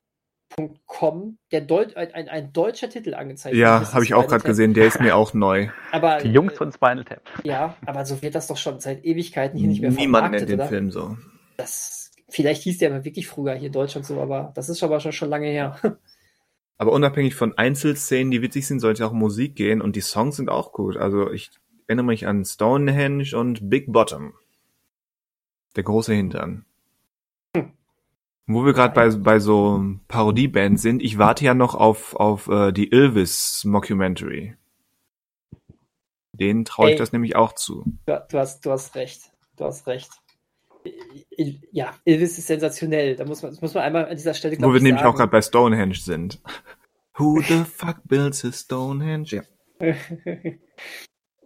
Speaker 2: Elvis.com der Deut ein, ein, deutscher Titel angezeigt.
Speaker 1: Ja, habe ich auch gerade gesehen, der ist mir auch neu. <laughs>
Speaker 2: Aber,
Speaker 3: Die Jungs von Spinal Tap.
Speaker 2: Ja, aber so wird das doch schon seit Ewigkeiten hier nicht mehr
Speaker 1: Niemand nennt den
Speaker 2: oder?
Speaker 1: Film so.
Speaker 2: Das, vielleicht hieß der aber wirklich früher hier in Deutschland so, aber das ist aber schon, schon lange her. <laughs>
Speaker 1: Aber unabhängig von Einzelszenen, die witzig sind, sollte auch Musik gehen und die Songs sind auch gut. Also ich erinnere mich an Stonehenge und Big Bottom. Der große Hintern. Wo wir gerade bei, bei so Parodiebands sind, ich warte ja noch auf, auf äh, die Elvis Mockumentary. Den traue ich
Speaker 2: Ey.
Speaker 1: das nämlich auch zu.
Speaker 2: Du, du, hast, du hast recht. Du hast recht. Ja, Elvis ist sensationell. Da muss man, das muss man einmal an dieser Stelle,
Speaker 1: Wo wir
Speaker 2: ich,
Speaker 1: nämlich auch
Speaker 2: sagen.
Speaker 1: gerade bei Stonehenge sind. <laughs> Who the fuck builds a Stonehenge? Ja.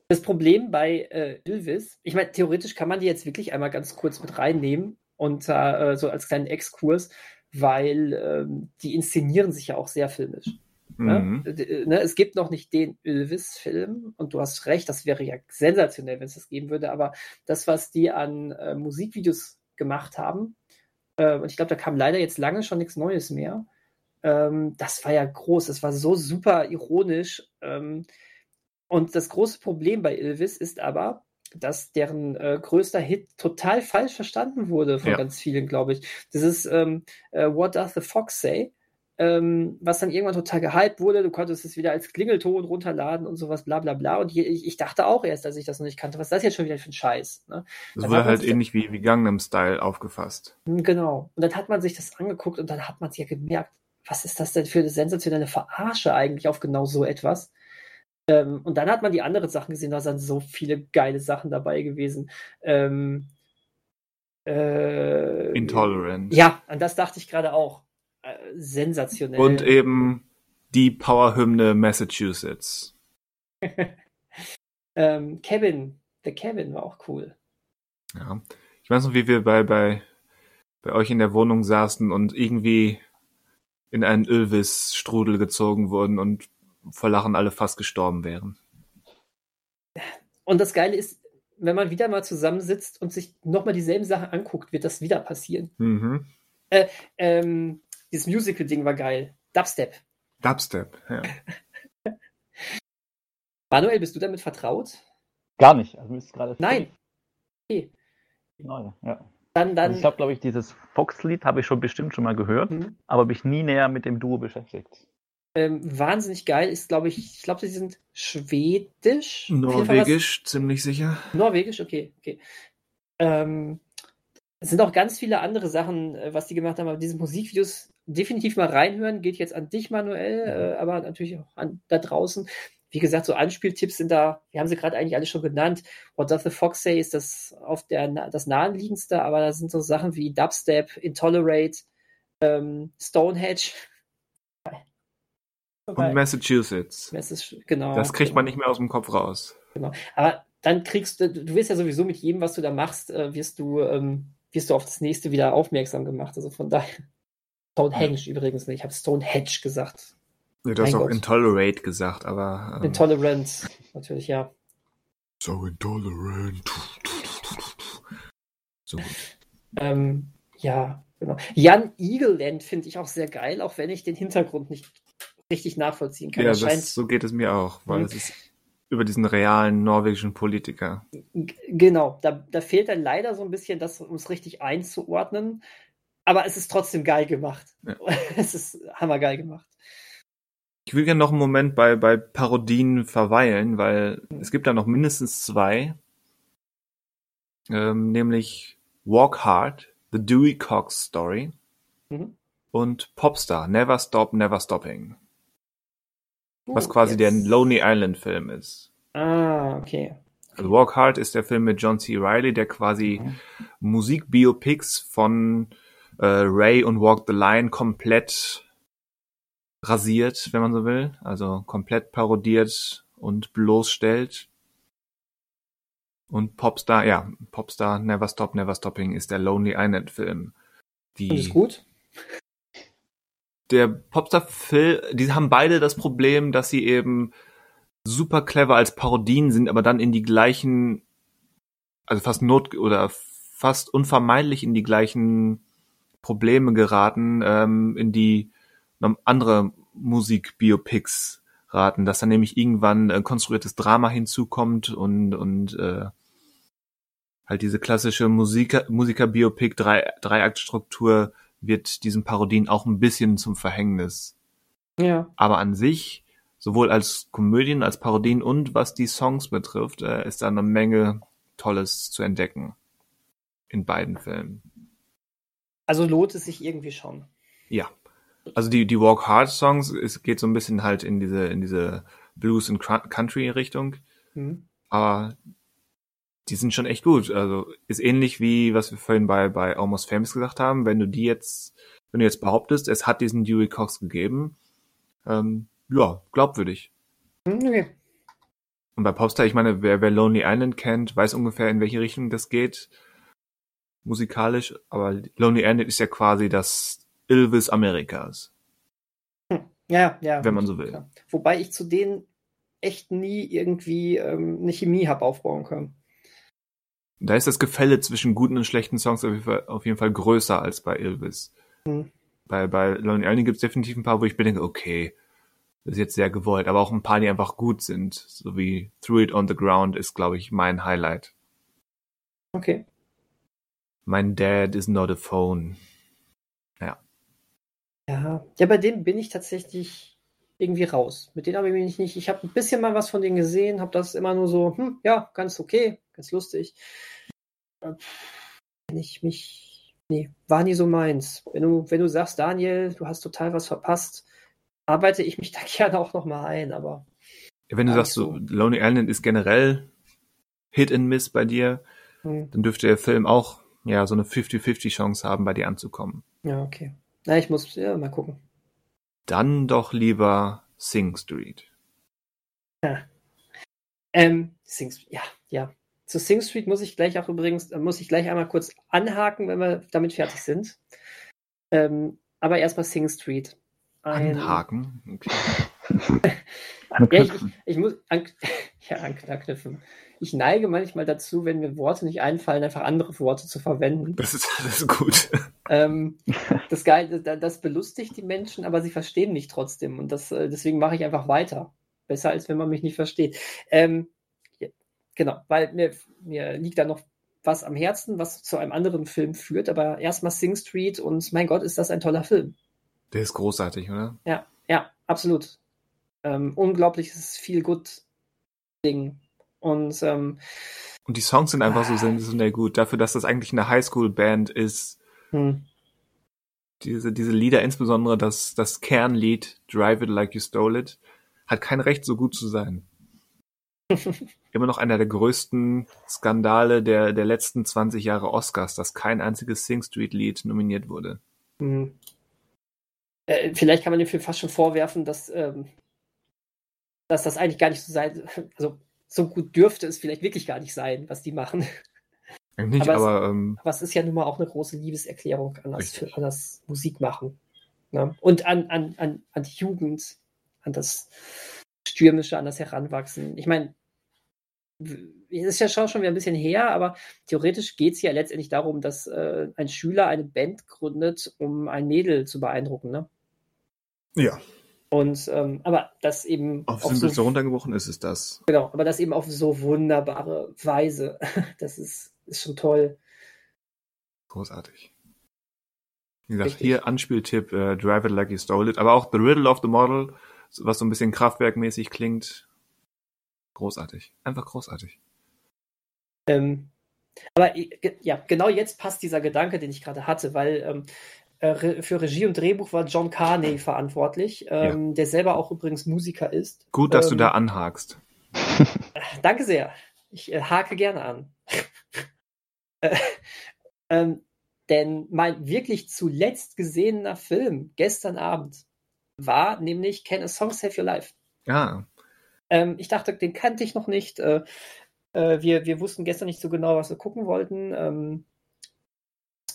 Speaker 2: Das Problem bei äh, Elvis, ich meine, theoretisch kann man die jetzt wirklich einmal ganz kurz mit reinnehmen und äh, so als kleinen Exkurs, weil ähm, die inszenieren sich ja auch sehr filmisch.
Speaker 1: Mhm.
Speaker 2: Ne? D- Ne? Es gibt noch nicht den Elvis-Film und du hast recht, das wäre ja sensationell, wenn es das geben würde, aber das, was die an äh, Musikvideos gemacht haben, äh, und ich glaube, da kam leider jetzt lange schon nichts Neues mehr, ähm, das war ja groß, das war so super ironisch. Ähm, und das große Problem bei Elvis ist aber, dass deren äh, größter Hit total falsch verstanden wurde von
Speaker 1: Ja.
Speaker 2: ganz vielen, glaube ich. Das ist ähm, äh, What Does the Fox Say? Ähm, was dann irgendwann total gehypt wurde. Du konntest es wieder als Klingelton runterladen und sowas, bla bla bla. Und hier, ich, ich dachte auch erst, dass ich das noch nicht kannte. Was ist das jetzt schon wieder für ein Scheiß? Ne?
Speaker 1: Das
Speaker 2: Dann
Speaker 1: wurde
Speaker 2: hat man
Speaker 1: halt ähnlich wie, wie Gangnam Style aufgefasst.
Speaker 2: Hm, Genau. Und dann hat man sich das angeguckt und dann hat man sich ja gemerkt, was ist das denn für eine sensationelle Verarsche eigentlich auf genau so etwas? Ähm, und dann hat man die anderen Sachen gesehen, da sind so viele geile Sachen dabei gewesen. Ähm, äh,
Speaker 1: Intolerant.
Speaker 2: Ja, an das dachte ich gerade auch. Äh, sensationell.
Speaker 1: Und eben die Powerhymne Massachusetts. <laughs>
Speaker 2: ähm, Kevin, der Kevin war auch cool.
Speaker 1: Ja. Ich weiß noch, wie wir bei, bei, bei euch in der Wohnung saßen und irgendwie in einen Elvis-Strudel gezogen wurden und vor Lachen alle fast gestorben wären.
Speaker 2: Und das Geile ist, wenn man wieder mal zusammensitzt und sich nochmal dieselben Sachen anguckt, wird das wieder passieren.
Speaker 1: Mhm.
Speaker 2: Ähm, dieses Musical-Ding war geil. Dubstep.
Speaker 1: Dubstep, ja. <laughs>
Speaker 2: Manuel, bist du damit vertraut?
Speaker 3: Gar nicht. Also mir ist gerade
Speaker 2: Nein. Okay.
Speaker 3: Neu, ja.
Speaker 2: Dann, dann.
Speaker 3: Also ich habe, glaube ich, dieses Fox-Lied habe ich schon bestimmt schon mal gehört,
Speaker 2: hm,
Speaker 3: aber mich nie näher mit dem Duo beschäftigt.
Speaker 2: Ähm, wahnsinnig geil ist, glaube ich, ich glaube, sie sind schwedisch.
Speaker 1: Norwegisch, ziemlich sicher.
Speaker 2: Norwegisch, okay, okay. Ähm, es sind auch ganz viele andere Sachen, äh, was die gemacht haben, aber diese Musikvideos definitiv mal reinhören, geht jetzt an dich, Manuel, äh, aber natürlich auch an da draußen. Wie gesagt, so Anspieltipps sind da, wir haben sie gerade eigentlich alle schon genannt. What Does the Fox Say ist das auf der das naheliegendste, aber da sind so Sachen wie Dubstep, Intolerate, ähm, Stonehenge.
Speaker 1: Und Massachusetts.
Speaker 2: Das ist, genau,
Speaker 1: Das kriegt man
Speaker 2: genau.
Speaker 1: nicht mehr aus dem Kopf raus.
Speaker 2: Aber dann kriegst du, du wirst ja sowieso mit jedem, was du da machst, äh, wirst du, ähm, wirst du auf das nächste wieder aufmerksam gemacht. Also von daher. Stonehenge übrigens nicht. Ich habe Stonehenge gesagt.
Speaker 1: Ja, du hast auch. Intolerate gesagt, aber. Ähm,
Speaker 2: Intolerance, natürlich, ja.
Speaker 1: so intolerant. So gut.
Speaker 2: Ähm, ja, genau. Jan Eagleland finde ich auch sehr geil, auch wenn ich den Hintergrund nicht richtig nachvollziehen kann.
Speaker 1: Ja,
Speaker 2: Er scheint,
Speaker 1: das, so geht es mir auch, weil
Speaker 2: Mhm.
Speaker 1: es ist über diesen realen norwegischen Politiker.
Speaker 2: Genau, da, da fehlt dann leider so ein bisschen das, um es richtig einzuordnen. Aber es ist trotzdem geil gemacht.
Speaker 1: Ja. <laughs>
Speaker 2: Es ist hammergeil gemacht.
Speaker 1: Ich will gerne noch einen Moment bei, bei Parodien verweilen, weil es gibt da noch mindestens zwei. Ähm, nämlich Walk Hard, The Dewey Cox Story
Speaker 2: Mhm.
Speaker 1: und Popstar, Never Stop, Never Stopping. Was
Speaker 2: Uh,
Speaker 1: quasi der
Speaker 2: jetzt-
Speaker 1: Lonely Island Film ist.
Speaker 2: Ah, okay.
Speaker 1: Also Walk Hard ist der Film mit John C. Reilly, der quasi
Speaker 3: Mhm.
Speaker 1: Musikbiopics von äh, Ray und Walk the Line komplett rasiert, wenn man so will. Also komplett parodiert und bloßstellt. Und Popstar, ja, Popstar Never Stop, Never Stopping ist der Lonely Island Film. Die,
Speaker 2: Und ist gut?
Speaker 1: Der Popstar-Film, die haben beide das Problem, dass sie eben super clever als Parodien sind, aber dann in die gleichen, also fast not oder fast unvermeidlich in die gleichen Probleme geraten, ähm, in die andere Musik-Biopics raten, dass dann nämlich irgendwann ein konstruiertes Drama hinzukommt und, und äh, halt diese klassische Musiker, Musiker-Biopic, drei, Dreiaktstruktur wird diesen Parodien auch ein bisschen zum Verhängnis.
Speaker 2: Ja.
Speaker 1: Aber an sich, sowohl als Komödien, als Parodien und was die Songs betrifft, äh, ist da eine Menge Tolles zu entdecken. In beiden Filmen.
Speaker 2: Also lohnt es sich irgendwie schon.
Speaker 1: Ja. Also die, die Walk Hard Songs, es geht so ein bisschen halt in diese, in diese Blues und Country Richtung.
Speaker 2: Mhm.
Speaker 1: Aber die sind schon echt gut. Also ist ähnlich wie was wir vorhin bei, bei Almost Famous gesagt haben. Wenn du die jetzt, wenn du jetzt behauptest, es hat diesen Dewey Cox gegeben, ähm, ja, glaubwürdig.
Speaker 2: Mhm, Okay.
Speaker 1: Und bei Popstar, ich meine, wer, wer Lonely Island kennt, weiß ungefähr, in welche Richtung das geht. Musikalisch. Aber Lonely Island ist ja quasi das Ilvis Amerikas.
Speaker 2: Ja, ja.
Speaker 1: Wenn man so will.
Speaker 2: Klar. Wobei ich zu denen echt nie irgendwie ähm, eine Chemie habe aufbauen können.
Speaker 1: Da ist das Gefälle zwischen guten und schlechten Songs auf jeden Fall, auf jeden Fall größer als bei Ilvis.
Speaker 2: Hm.
Speaker 1: Bei, bei Lonely Island gibt es definitiv ein paar, wo ich mir denke, okay, das ist jetzt sehr gewollt, aber auch ein paar, die einfach gut sind. So wie Through It on the Ground ist, glaube ich, mein Highlight.
Speaker 2: Okay.
Speaker 1: Mein Dad is not a phone.
Speaker 2: Ja. Ja, bei denen bin ich tatsächlich irgendwie raus. Mit denen habe ich mich nicht. Ich habe ein bisschen mal was von denen gesehen, habe das immer nur so, hm, ja, ganz okay, ganz lustig. Äh, Wenn ich mich. Nee, war nie so meins. Wenn du, wenn du sagst, Daniel, du hast total was verpasst, arbeite ich mich <laughs> da gerne auch nochmal ein, aber.
Speaker 1: Wenn du sagst, so. Lonely Island ist generell Hit and Miss bei dir,
Speaker 2: Hm,
Speaker 1: dann dürfte der Film auch ja so eine 50-50 Chance haben, bei dir anzukommen.
Speaker 2: ja, okay. Na, ich muss ja mal gucken.
Speaker 1: Dann doch lieber Sing Street.
Speaker 2: Ähm, Sing Street, ja, ja. Zu Sing Street muss ich gleich auch übrigens, äh, muss ich gleich einmal kurz anhaken, wenn wir damit fertig sind. Ähm, aber erstmal Sing Street. Ein-
Speaker 1: Anhaken. Okay. <laughs>
Speaker 2: Ja, ich,
Speaker 3: Anknüpfen.
Speaker 2: ich, ich muss an, <laughs> ja, anknüpfen. Ich neige manchmal dazu, wenn mir Worte nicht einfallen, einfach andere Worte zu verwenden.
Speaker 1: Das ist alles gut.
Speaker 2: Ähm, <laughs> das, Geil, das, das belustigt die Menschen, aber sie verstehen mich trotzdem. Und das, äh, deswegen mache ich einfach weiter. Besser, als wenn man mich nicht versteht. Ähm, genau, weil mir, mir liegt da noch was am Herzen, was zu einem anderen Film führt. Aber erstmal Sing Street und mein Gott, ist das ein toller Film.
Speaker 1: Der ist großartig, oder?
Speaker 2: Ja, ja, absolut. Ähm, unglaubliches Feel-Good-Ding. Und ähm,
Speaker 1: Und die Songs sind einfach so sensationell gut. Dafür, dass das eigentlich eine Highschool-Band ist.
Speaker 2: hm,
Speaker 1: Diese, diese Lieder, insbesondere das, das Kernlied Drive It Like You Stole It, hat kein Recht, so gut zu sein. <laughs> Immer noch einer der größten Skandale der, der letzten 20 Jahre Oscars, dass kein einziges Sing Street-Lied nominiert wurde.
Speaker 2: hm. Äh, vielleicht kann man dem Film fast schon vorwerfen, dass, ähm, dass das eigentlich gar nicht so sein, also so gut dürfte es vielleicht wirklich gar nicht sein, was die machen.
Speaker 1: Nicht,
Speaker 2: Aber es-
Speaker 1: aber, ähm,
Speaker 2: Aber es ist ja nun mal auch eine große Liebeserklärung an das,
Speaker 1: Richtig.
Speaker 2: an das Musikmachen. Ne? Und an, an, an, an die Jugend, an das Stürmische, an das Heranwachsen. Ich meine, es ist ja schon schon wieder ein bisschen her, aber theoretisch geht es ja letztendlich darum, dass äh, ein Schüler eine Band gründet, um ein Mädel zu beeindrucken. Ne?
Speaker 1: ja,
Speaker 2: Und ähm, aber das eben
Speaker 1: auf
Speaker 2: auf
Speaker 1: simpelste
Speaker 2: so,
Speaker 1: runtergebrochen ist es das.
Speaker 2: genau, aber das eben auf so wunderbare Weise. <laughs> Das ist, ist schon toll.
Speaker 1: Großartig. Wie gesagt,
Speaker 2: Richtig.
Speaker 1: hier Anspieltipp, äh, Drive It Like You Stole It, aber auch The Riddle of the Model, was so ein bisschen kraftwerkmäßig klingt. Großartig. Einfach großartig.
Speaker 2: Ähm, aber ja, genau jetzt passt dieser Gedanke, den ich gerade hatte, weil ähm, äh, für Regie und Drehbuch war John Carney verantwortlich, ähm, der selber auch übrigens Musiker ist.
Speaker 1: Gut, dass du
Speaker 2: Ähm,
Speaker 1: da anhakst. <laughs>
Speaker 2: Danke sehr. Ich äh, hake gerne an. <laughs> äh, ähm, denn mein wirklich zuletzt gesehener Film gestern Abend war nämlich Can a Song Save Your Life?
Speaker 1: Ja,
Speaker 2: Ähm, ich dachte, den kannte ich noch nicht. Äh, äh, wir, wir wussten gestern nicht so genau, was wir gucken wollten.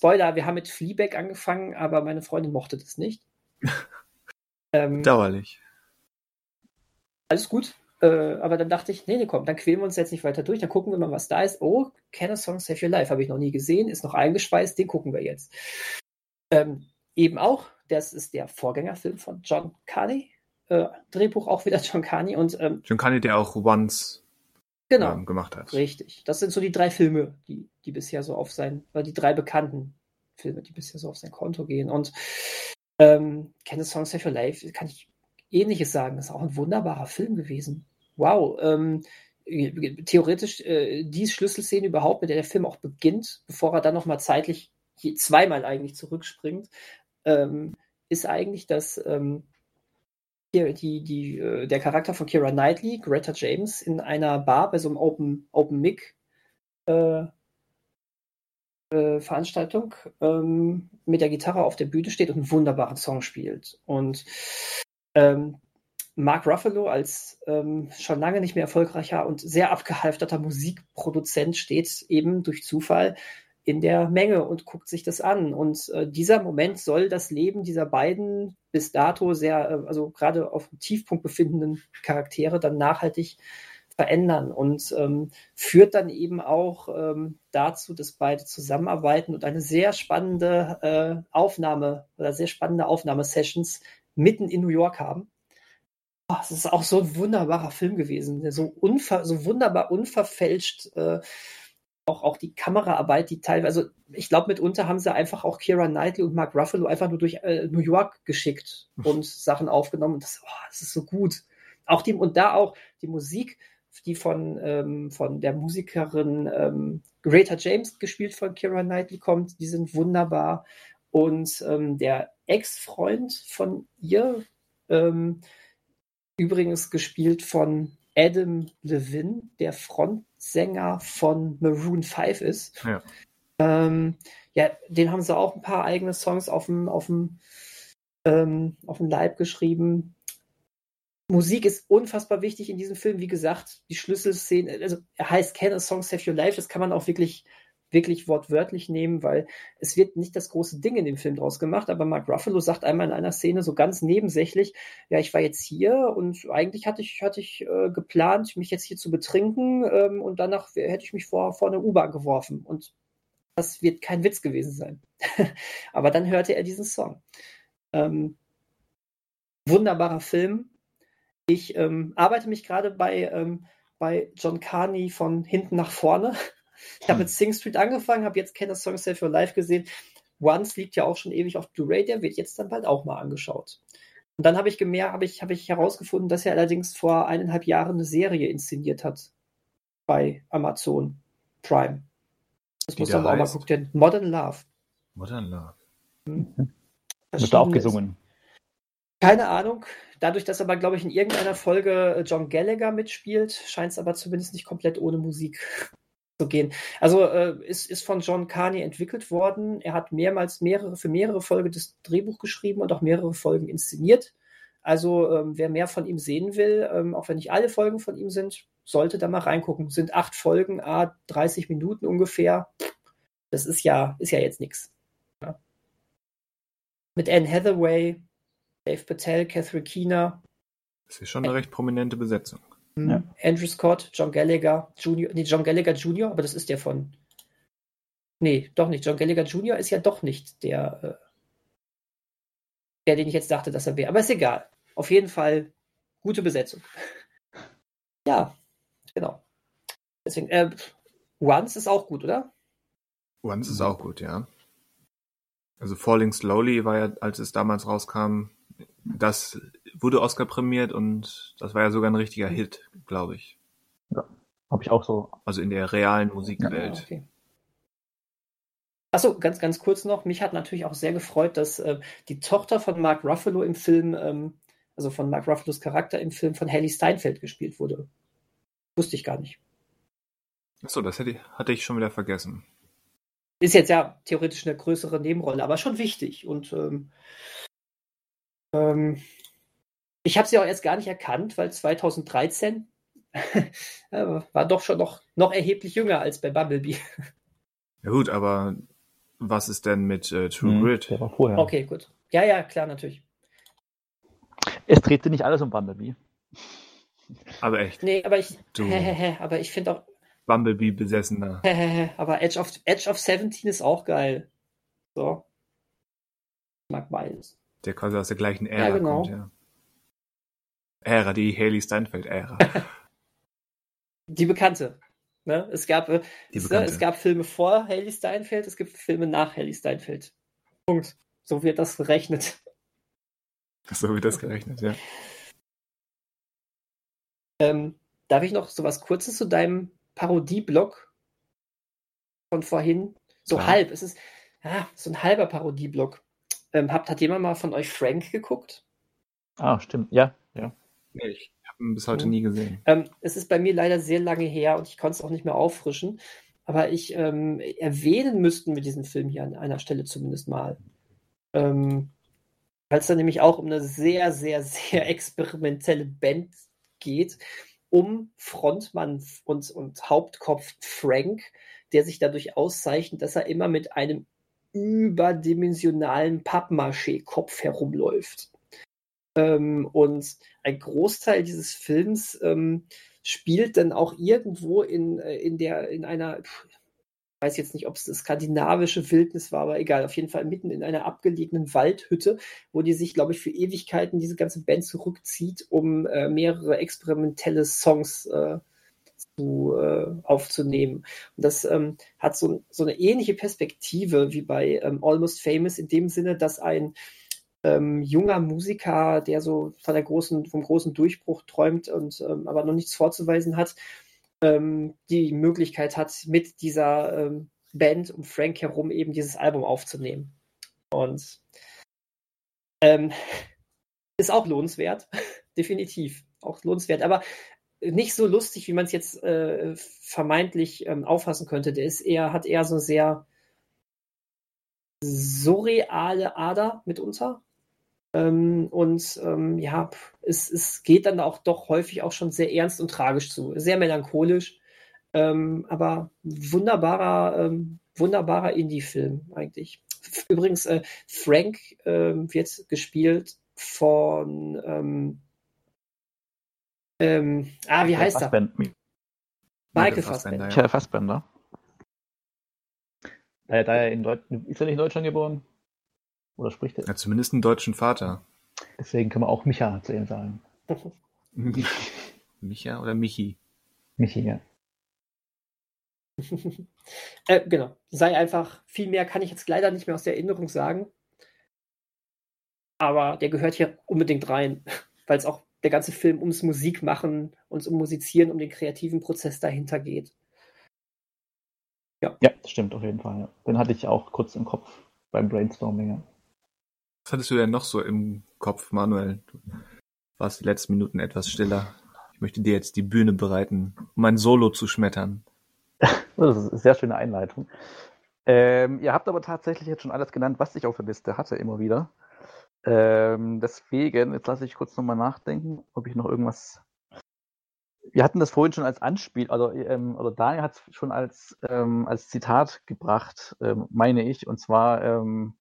Speaker 2: Spoiler, wir haben mit Fleabag angefangen, aber meine Freundin mochte das nicht. <laughs> ähm,
Speaker 1: dauerlich.
Speaker 2: alles gut. Äh, aber dann dachte ich, nee, nee, komm, dann quälen wir uns jetzt nicht weiter durch, dann gucken wir mal, was da ist. Oh, Can a Song Save Your Life habe ich noch nie gesehen, ist noch eingeschweißt, den gucken wir jetzt. Ähm, eben auch das ist der Vorgängerfilm von John Carney. Äh, Drehbuch auch wieder <laughs> John Carney und ähm,
Speaker 1: John Carney, der auch Once
Speaker 2: genau,
Speaker 1: ähm, gemacht hat.
Speaker 2: richtig. Das sind so die drei Filme, die, die bisher so auf sein, oder die drei bekannten Filme, die bisher so auf sein Konto gehen. Und ähm, Kenneth Song Save Your Life kann ich ähnliches sagen. Das ist auch ein wunderbarer Film gewesen. Wow. Ähm, theoretisch äh, die Schlüsselszene überhaupt, mit der der Film auch beginnt, bevor er dann nochmal zeitlich je, zweimal eigentlich zurückspringt, ähm, ist eigentlich, dass ähm, die, die, äh, der Charakter von Kira Knightley, Greta James, in einer Bar bei so einem Open, Open Mic äh, äh, Veranstaltung ähm, mit der Gitarre auf der Bühne steht und einen wunderbaren Song spielt. Und ähm, Mark Ruffalo als ähm, schon lange nicht mehr erfolgreicher und sehr abgehalfterter Musikproduzent steht eben durch Zufall in der Menge und guckt sich das an. Und äh, dieser Moment soll das Leben dieser beiden bis dato sehr, äh, also gerade auf dem Tiefpunkt befindenden Charaktere dann nachhaltig verändern und ähm, führt dann eben auch ähm, dazu, dass beide zusammenarbeiten und eine sehr spannende äh, Aufnahme oder sehr spannende Aufnahmesessions mitten in New York haben. Oh, es ist auch so ein wunderbarer Film gewesen, so, unver so wunderbar unverfälscht äh, auch, auch die Kameraarbeit, die teilweise, also ich glaube, mitunter haben sie einfach auch Kira Knightley und Mark Ruffalo einfach nur durch äh, New York geschickt und Sachen aufgenommen. Das, oh, das ist so gut. Auch die, und da auch die Musik, die von, ähm, von der Musikerin ähm, Greta James gespielt von Kira Knightley kommt, die sind wunderbar. Und ähm, der Ex-Freund von ihr, ähm, übrigens gespielt von Adam Levine, der Frontsänger von Maroon 5 ist. Ja. Ähm, ja, den haben sie auch ein paar eigene Songs auf dem, auf dem, ähm, auf dem Leib geschrieben. Musik ist unfassbar wichtig in diesem Film. Wie gesagt, die Schlüsselszene, also er heißt Can a Song Save Your Life, das kann man auch wirklich, wirklich wortwörtlich nehmen, weil es wird nicht das große Ding in dem Film draus gemacht, aber Mark Ruffalo sagt einmal in einer Szene so ganz nebensächlich, ja, ich war jetzt hier und eigentlich hatte ich, hatte ich äh, geplant, mich jetzt hier zu betrinken ähm, und danach hätte ich mich vor, vor eine U-Bahn geworfen und das wird kein Witz gewesen sein. <laughs> aber dann hörte er diesen Song. Ähm, wunderbarer Film, ich ähm, arbeite mich gerade bei, ähm, bei John Carney von hinten nach vorne. Ich habe hm. mit Sing Street angefangen, habe jetzt Kenner Song Save Your Life gesehen. Once liegt ja auch schon ewig auf Blu-ray, der wird jetzt dann bald auch mal angeschaut. Und dann habe ich gemerkt, habe ich, hab ich herausgefunden, dass er allerdings vor eineinhalb Jahren eine Serie inszeniert hat bei Amazon Prime. Das muss man auch mal gucken. Modern Love.
Speaker 1: Modern Love.
Speaker 3: Hm. Wird auch gesungen.
Speaker 2: Keine Ahnung. Dadurch, dass aber, glaube ich, in irgendeiner Folge äh, John Gallagher mitspielt, scheint es aber zumindest nicht komplett ohne Musik zu gehen. Also äh, ist, ist von John Carney entwickelt worden. Er hat mehrmals mehrere, für mehrere Folgen das Drehbuch geschrieben und auch mehrere Folgen inszeniert. Also ähm, wer mehr von ihm sehen will, ähm, auch wenn nicht alle Folgen von ihm sind, sollte da mal reingucken. Sind acht Folgen, a 30 Minuten ungefähr. Das ist ja, ist ja jetzt nichts. Ja. Mit Anne Hathaway, Dave Patel, Catherine Keener.
Speaker 1: Das ist schon eine recht prominente Besetzung.
Speaker 2: Hm, ja. Andrew Scott, John Gallagher Jr., nee, John Gallagher Jr., aber das ist der von. Nee, doch nicht. John Gallagher Jr. ist ja doch nicht der, äh, der, den ich jetzt dachte, dass er wäre. Aber ist egal. Auf jeden Fall gute Besetzung. <laughs> ja, genau. Deswegen, äh, Once ist auch gut, oder?
Speaker 1: Once ist auch gut, ja. Also Falling Slowly war ja, als es damals rauskam, das wurde Oscar prämiert und das war ja sogar ein richtiger Hit, glaube ich.
Speaker 3: Ja, habe ich auch so.
Speaker 1: Also in der realen Musikwelt. Ja, okay.
Speaker 2: Achso, ganz, ganz kurz noch. Mich hat natürlich auch sehr gefreut, dass äh, die Tochter von Mark Ruffalo im Film, ähm, also von Mark Ruffalos Charakter im Film von Haley Steinfeld gespielt wurde. Wusste ich gar nicht.
Speaker 1: Achso, das hätte, hatte ich schon wieder vergessen.
Speaker 2: Ist jetzt ja theoretisch eine größere Nebenrolle, aber schon wichtig. Und ähm, ähm, ich habe sie auch erst gar nicht erkannt, weil 2013 <laughs> war doch schon noch, noch erheblich jünger als bei Bumblebee.
Speaker 1: Ja gut, aber was ist denn mit äh, True hm,
Speaker 3: war vorher.
Speaker 2: Okay, gut. Ja, ja, klar, natürlich.
Speaker 3: Es drehte nicht alles um Bumblebee.
Speaker 1: Aber echt.
Speaker 2: Nee, aber ich, aber ich finde auch.
Speaker 1: Bumblebee-Besessener.
Speaker 2: aber Edge of, Edge of 17 ist auch geil. So. Ich mag beides.
Speaker 1: Der quasi aus der gleichen Ära
Speaker 2: Ja, genau.
Speaker 1: kommt, ja. Ära, die Haley Steinfeld-Ära. <laughs>
Speaker 2: Die bekannte. Ne? Es, gab, äh,
Speaker 1: Die
Speaker 2: es,
Speaker 1: bekannte.
Speaker 2: es gab Filme vor Haley Steinfeld, es gibt Filme nach Haley Steinfeld. Punkt. So wird das gerechnet. <laughs>
Speaker 1: so wird das gerechnet, ja.
Speaker 2: Ähm, darf ich noch so was Kurzes zu deinem Parodie-Blog von vorhin? So
Speaker 1: Klar.
Speaker 2: halb. Es ist ja, so ein halber Parodie-Blog. Ähm, habt, hat jemand mal von euch Frank geguckt?
Speaker 3: Ah, stimmt. Ja, ja.
Speaker 1: Nee, ich habe ihn bis heute
Speaker 2: Mhm.
Speaker 1: nie gesehen.
Speaker 2: Ähm, es ist bei mir leider sehr lange her und ich konnte es auch nicht mehr auffrischen. Aber ich ähm, erwähnen müssten wir diesen Film hier an einer Stelle zumindest mal. Ähm, weil es da nämlich auch um eine sehr, sehr, sehr <laughs> experimentelle Band geht, um Frontmann und, und Hauptkopf Frank, der sich dadurch auszeichnet, dass er immer mit einem überdimensionalen Pappmaché-Kopf herumläuft. Ähm, und ein Großteil dieses Films ähm, spielt dann auch irgendwo in, äh, in der, in einer, ich weiß jetzt nicht, ob es eine skandinavische Wildnis war, aber egal, auf jeden Fall mitten in einer abgelegenen Waldhütte, wo die sich, glaube ich, für Ewigkeiten diese ganze Band zurückzieht, um äh, mehrere experimentelle Songs äh, zu, äh, aufzunehmen. Und das ähm, hat so, so eine ähnliche Perspektive wie bei ähm, Almost Famous in dem Sinne, dass ein ähm, junger Musiker, der so von der großen, vom großen Durchbruch träumt und ähm, aber noch nichts vorzuweisen hat, ähm, die Möglichkeit hat, mit dieser ähm, Band um Frank herum eben dieses Album aufzunehmen. Und ähm, ist auch lohnenswert, <laughs> definitiv auch lohnenswert, aber nicht so lustig, wie man es jetzt äh, vermeintlich ähm, auffassen könnte. Der ist eher, hat eher so sehr surreale Ader mitunter. Ähm, und ähm, ja, es, es geht dann auch doch häufig auch schon sehr ernst und tragisch zu, sehr melancholisch, ähm, aber wunderbarer, ähm, wunderbarer Indie-Film eigentlich. Übrigens, äh, Frank ähm, wird gespielt von ähm, ähm, ah, wie heißt er?
Speaker 3: Fassbender.
Speaker 2: Michael Fassbender.
Speaker 3: Michael Fassbender. Er, da er in Deut ist er nicht in Deutschland geboren? Oder spricht er?
Speaker 1: Ja, zumindest einen deutschen Vater.
Speaker 3: Deswegen können wir auch Micha zu ihm sagen. <laughs>
Speaker 1: Micha oder Michi?
Speaker 3: Michi, ja. <laughs>
Speaker 2: äh, genau. Sei einfach, viel mehr kann ich jetzt leider nicht mehr aus der Erinnerung sagen. Aber der gehört hier unbedingt rein, <laughs> weil es auch der ganze Film ums Musikmachen, uns um Musizieren, um den kreativen Prozess dahinter geht.
Speaker 3: Ja, das stimmt auf jeden Fall. Ja. Den hatte ich auch kurz im Kopf beim Brainstorming.
Speaker 1: Was hattest du denn noch so im Kopf, Manuel? Du warst die letzten Minuten etwas stiller. Ich möchte dir jetzt die Bühne bereiten, um ein Solo zu schmettern. <laughs>
Speaker 3: Das ist eine sehr schöne Einleitung. Ähm, ihr habt aber tatsächlich jetzt schon alles genannt, was ich auf der Liste hatte, immer wieder. Ähm, deswegen, jetzt lasse ich kurz nochmal nachdenken, ob ich noch irgendwas. Wir hatten das vorhin schon als Anspiel, also, ähm, oder Daniel hat es schon als, ähm, als Zitat gebracht, ähm, meine ich. Und zwar ähm,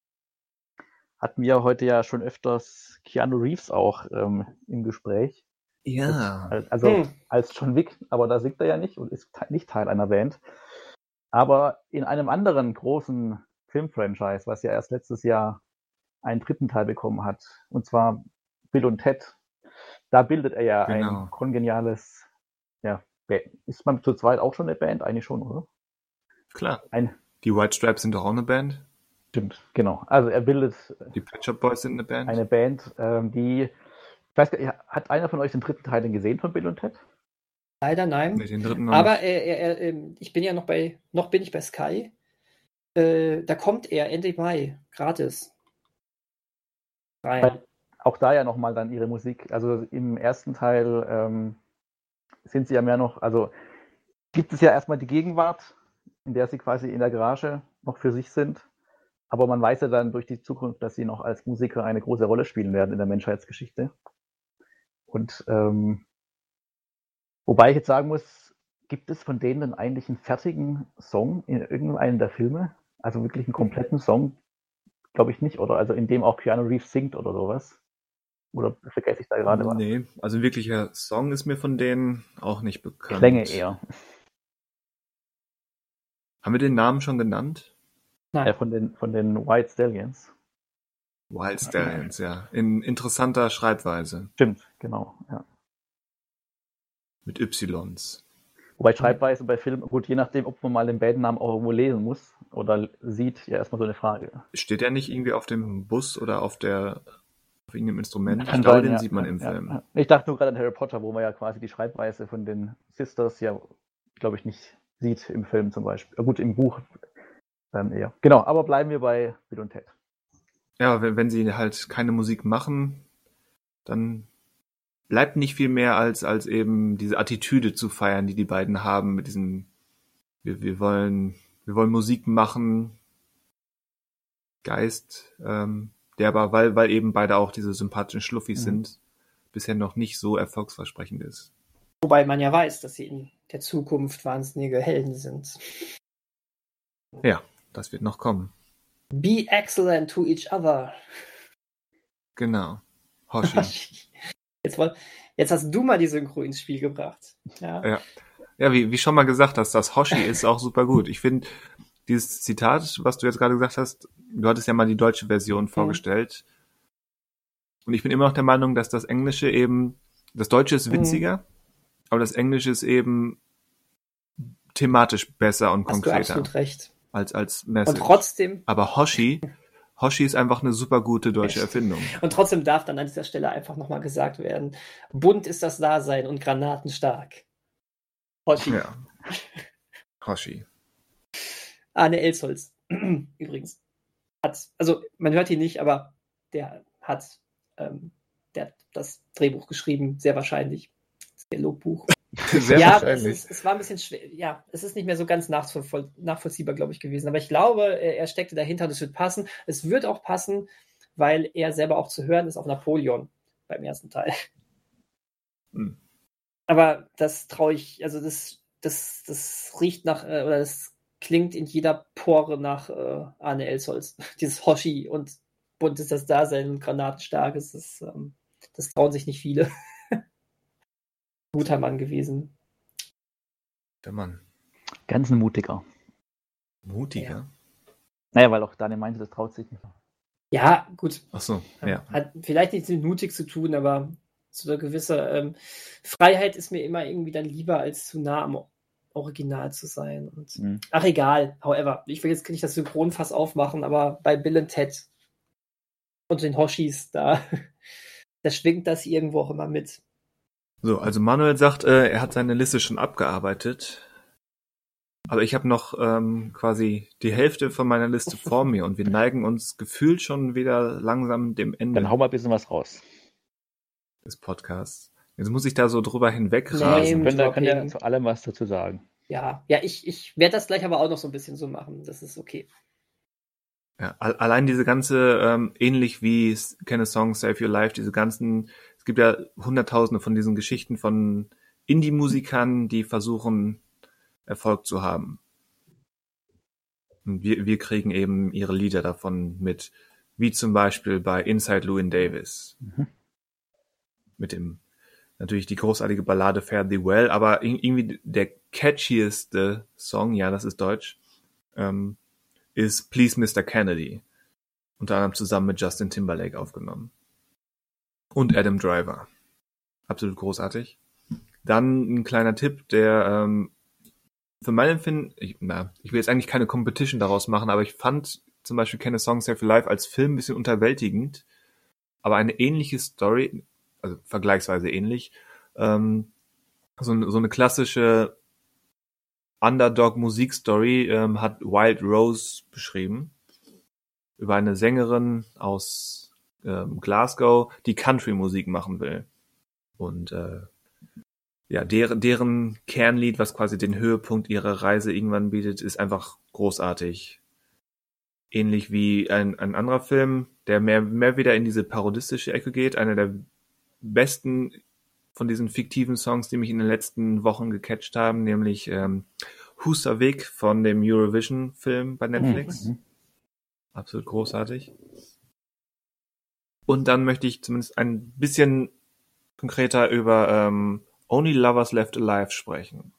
Speaker 3: hatten wir heute ja schon öfters Keanu Reeves auch ähm, im Gespräch.
Speaker 1: Ja.
Speaker 3: Als- Also
Speaker 2: Hm.
Speaker 3: als John Wick, aber da singt er ja nicht und ist nicht Teil einer Band. Aber in einem anderen großen Filmfranchise, was ja erst letztes Jahr einen dritten Teil bekommen hat, und zwar Bill und Ted, da bildet er ja
Speaker 1: Genau.
Speaker 3: ein kongeniales, ja, ist man zu zweit auch schon eine Band? Eigentlich schon, oder?
Speaker 1: Klar.
Speaker 3: Ein,
Speaker 1: Die White Stripes sind doch auch eine Band.
Speaker 3: Stimmt, genau. Also er bildet
Speaker 1: Die Pet Shop Boys sind eine Band.
Speaker 3: eine Band, ähm, die, ich weiß nicht, hat einer von euch den dritten Teil denn gesehen von Bill und Ted?
Speaker 2: Leider nein.
Speaker 1: Nee, den dritten noch
Speaker 2: Aber er, er, er, ähm, ich bin ja noch bei, noch bin ich bei Sky. Äh, da kommt er Ende Mai, gratis. Rein.
Speaker 3: Weil auch da ja nochmal dann ihre Musik, also im ersten Teil ähm, sind sie ja mehr noch, also gibt es ja erstmal die Gegenwart, in der sie quasi in der Garage noch für sich sind. Aber man weiß ja dann durch die Zukunft, dass sie noch als Musiker eine große Rolle spielen werden in der Menschheitsgeschichte. Und ähm, wobei ich jetzt sagen muss, gibt es von denen denn eigentlich einen fertigen Song in irgendeinem der Filme? Also wirklich einen kompletten Song? Glaube ich nicht, oder? Also in dem auch Keanu Reeves singt oder sowas. Oder vergesse ich da gerade was?
Speaker 1: Nee, also ein wirklicher Song ist mir von denen auch nicht bekannt.
Speaker 3: Klänge eher.
Speaker 1: Haben wir den Namen schon genannt?
Speaker 3: Äh,
Speaker 2: Nein.
Speaker 3: von, den, von den White Stallions.
Speaker 1: Wild Stallions, ja. In interessanter Schreibweise.
Speaker 3: Stimmt, genau, ja.
Speaker 1: Mit Ys.
Speaker 3: Wobei Schreibweise bei Filmen, gut, je nachdem, ob man mal den Bandnamen auch irgendwo lesen muss oder sieht, ja erstmal so eine Frage.
Speaker 1: Steht der nicht irgendwie auf dem Bus oder auf der auf irgendeinem Instrument?
Speaker 3: Kann
Speaker 1: ich glaube, den
Speaker 3: ja,
Speaker 1: sieht man
Speaker 3: ja,
Speaker 1: im
Speaker 3: ja,
Speaker 1: Film.
Speaker 3: ja. Ich dachte nur gerade an Harry Potter, wo man ja quasi die Schreibweise von den Sisters ja, glaube ich, nicht sieht im Film zum Beispiel. Äh, Gut, im Buch dann eher. Genau, aber bleiben wir bei Bill und Ted.
Speaker 1: Ja, wenn, wenn sie halt keine Musik machen, dann bleibt nicht viel mehr als, als eben diese Attitüde zu feiern, die die beiden haben mit diesem, wir, wir wollen, wir wollen Musik machen, Geist, ähm, der aber, weil, weil eben beide auch diese sympathischen Schluffis
Speaker 3: Mhm.
Speaker 1: sind, bisher noch nicht so erfolgsversprechend ist.
Speaker 2: Wobei man ja weiß, dass sie in der Zukunft wahnsinnige Helden sind.
Speaker 1: Ja, das wird noch kommen.
Speaker 2: Be excellent to each other.
Speaker 1: Genau. Hoshi. <laughs>
Speaker 2: Jetzt, jetzt hast du mal die Synchro ins Spiel gebracht. Ja.
Speaker 1: Ja. Ja, wie, wie schon mal gesagt hast, das Hoshi <laughs> ist auch super gut. Ich finde, dieses Zitat, was du jetzt gerade gesagt hast, du hattest ja mal die deutsche Version vorgestellt. Und ich bin immer noch der Meinung, dass das Englische eben, das Deutsche ist
Speaker 2: Mhm.
Speaker 1: witziger, aber das Englische ist eben thematisch besser und
Speaker 2: Hast du
Speaker 1: konkreter
Speaker 2: absolut recht.
Speaker 1: Als, als
Speaker 2: Und
Speaker 1: Message.
Speaker 2: trotzdem,
Speaker 1: aber Hoshi, Hoshi ist einfach eine super gute deutsche? Erfindung.
Speaker 2: und trotzdem darf dann an dieser Stelle einfach nochmal gesagt werden, bunt ist das Dasein und granatenstark. Hoshi.
Speaker 1: Ja. Hoshi.
Speaker 2: Arne Elsholz, <clears throat> übrigens, hat, also man hört ihn nicht, aber der hat, ähm, der hat das Drehbuch geschrieben, sehr wahrscheinlich. Das Dialogbuch. <laughs>
Speaker 1: Sehr
Speaker 2: ja, es,
Speaker 1: wahrscheinlich.
Speaker 2: ist, es war ein bisschen schwer. Ja, es ist nicht mehr so ganz nachvoll, nachvollziehbar, glaube ich, gewesen. Aber ich glaube, er steckte dahinter und es wird passen. Es wird auch passen, weil er selber auch zu hören ist auf Napoleon beim ersten Teil.
Speaker 1: Hm.
Speaker 2: Aber das traue ich, also das, das, das riecht nach, äh, oder das klingt in jeder Pore nach äh, Arne Elsholz. <laughs> Dieses Hoshi und bunt ist das Dasein und granatenstark ist das, ähm, das trauen sich nicht viele. Guter Mann gewesen.
Speaker 1: Der Mann.
Speaker 3: Ganz ein mutiger.
Speaker 1: Mutiger.
Speaker 3: Naja, weil auch Daniel meinte, das traut sich nicht.
Speaker 2: Ja, gut.
Speaker 1: Ach so, ja.
Speaker 2: Hat vielleicht nichts mit mutig zu tun, aber so eine gewisse ähm, Freiheit ist mir immer irgendwie dann lieber, als zu nah am Original zu sein. Und,
Speaker 3: Mhm.
Speaker 2: Ach, egal. However, ich will jetzt nicht das Synchronfass aufmachen, aber bei Bill und Ted und den Hoshis, da, <laughs> da schwingt das irgendwo auch immer mit.
Speaker 1: So, also Manuel sagt, äh, er hat seine Liste schon abgearbeitet. Aber ich habe noch ähm, quasi die Hälfte von meiner Liste <laughs> vor mir und wir neigen uns gefühlt schon wieder langsam dem Ende
Speaker 3: Dann hau mal ein bisschen was raus.
Speaker 1: des Podcasts. Jetzt muss ich da so drüber hinweg
Speaker 2: Name
Speaker 1: rasen.
Speaker 3: Könnt ihr, könnt ihr
Speaker 2: Dropping.
Speaker 3: zu allem was dazu sagen.
Speaker 2: Ja, ja, ich, ich werde das gleich aber auch noch so ein bisschen so machen. Das ist okay.
Speaker 1: Ja, al- allein diese ganze, ähm, ähnlich wie Can a Song Save Your Life, diese ganzen, es gibt ja hunderttausende von diesen Geschichten von Indie-Musikern, die versuchen, Erfolg zu haben. Und wir, wir kriegen eben ihre Lieder davon mit, wie zum Beispiel bei Inside Llewyn Davis.
Speaker 3: Mhm.
Speaker 1: Mit dem, natürlich die großartige Ballade Fare Thee Well, aber ir- irgendwie der catchieste Song, ja, das ist Deutsch, ähm, ist Please Mr. Kennedy. Unter anderem zusammen mit Justin Timberlake aufgenommen. Und Adam Driver. Absolut großartig. Dann ein kleiner Tipp, der ähm, für mein Empfinden, ich, na, ich will jetzt eigentlich keine Competition daraus machen, aber ich fand zum Beispiel Can a Song Save Life als Film ein bisschen unterwältigend, aber eine ähnliche Story, also vergleichsweise ähnlich, ähm, so, eine- so eine klassische Underdog-Musikstory ähm, hat Wild Rose beschrieben. Über eine Sängerin aus ähm, Glasgow, die Country-Musik machen will. Und äh, ja, deren, deren Kernlied, was quasi den Höhepunkt ihrer Reise irgendwann bietet, ist einfach großartig. Ähnlich wie ein, ein anderer Film, der mehr, mehr wieder in diese parodistische Ecke geht. Einer der besten von diesen fiktiven Songs, die mich in den letzten Wochen gecatcht haben, nämlich ähm, Husavik von dem Eurovision-Film bei Netflix.
Speaker 3: Mhm.
Speaker 1: Absolut großartig. Und dann möchte ich zumindest ein bisschen konkreter über ähm, Only Lovers Left Alive sprechen.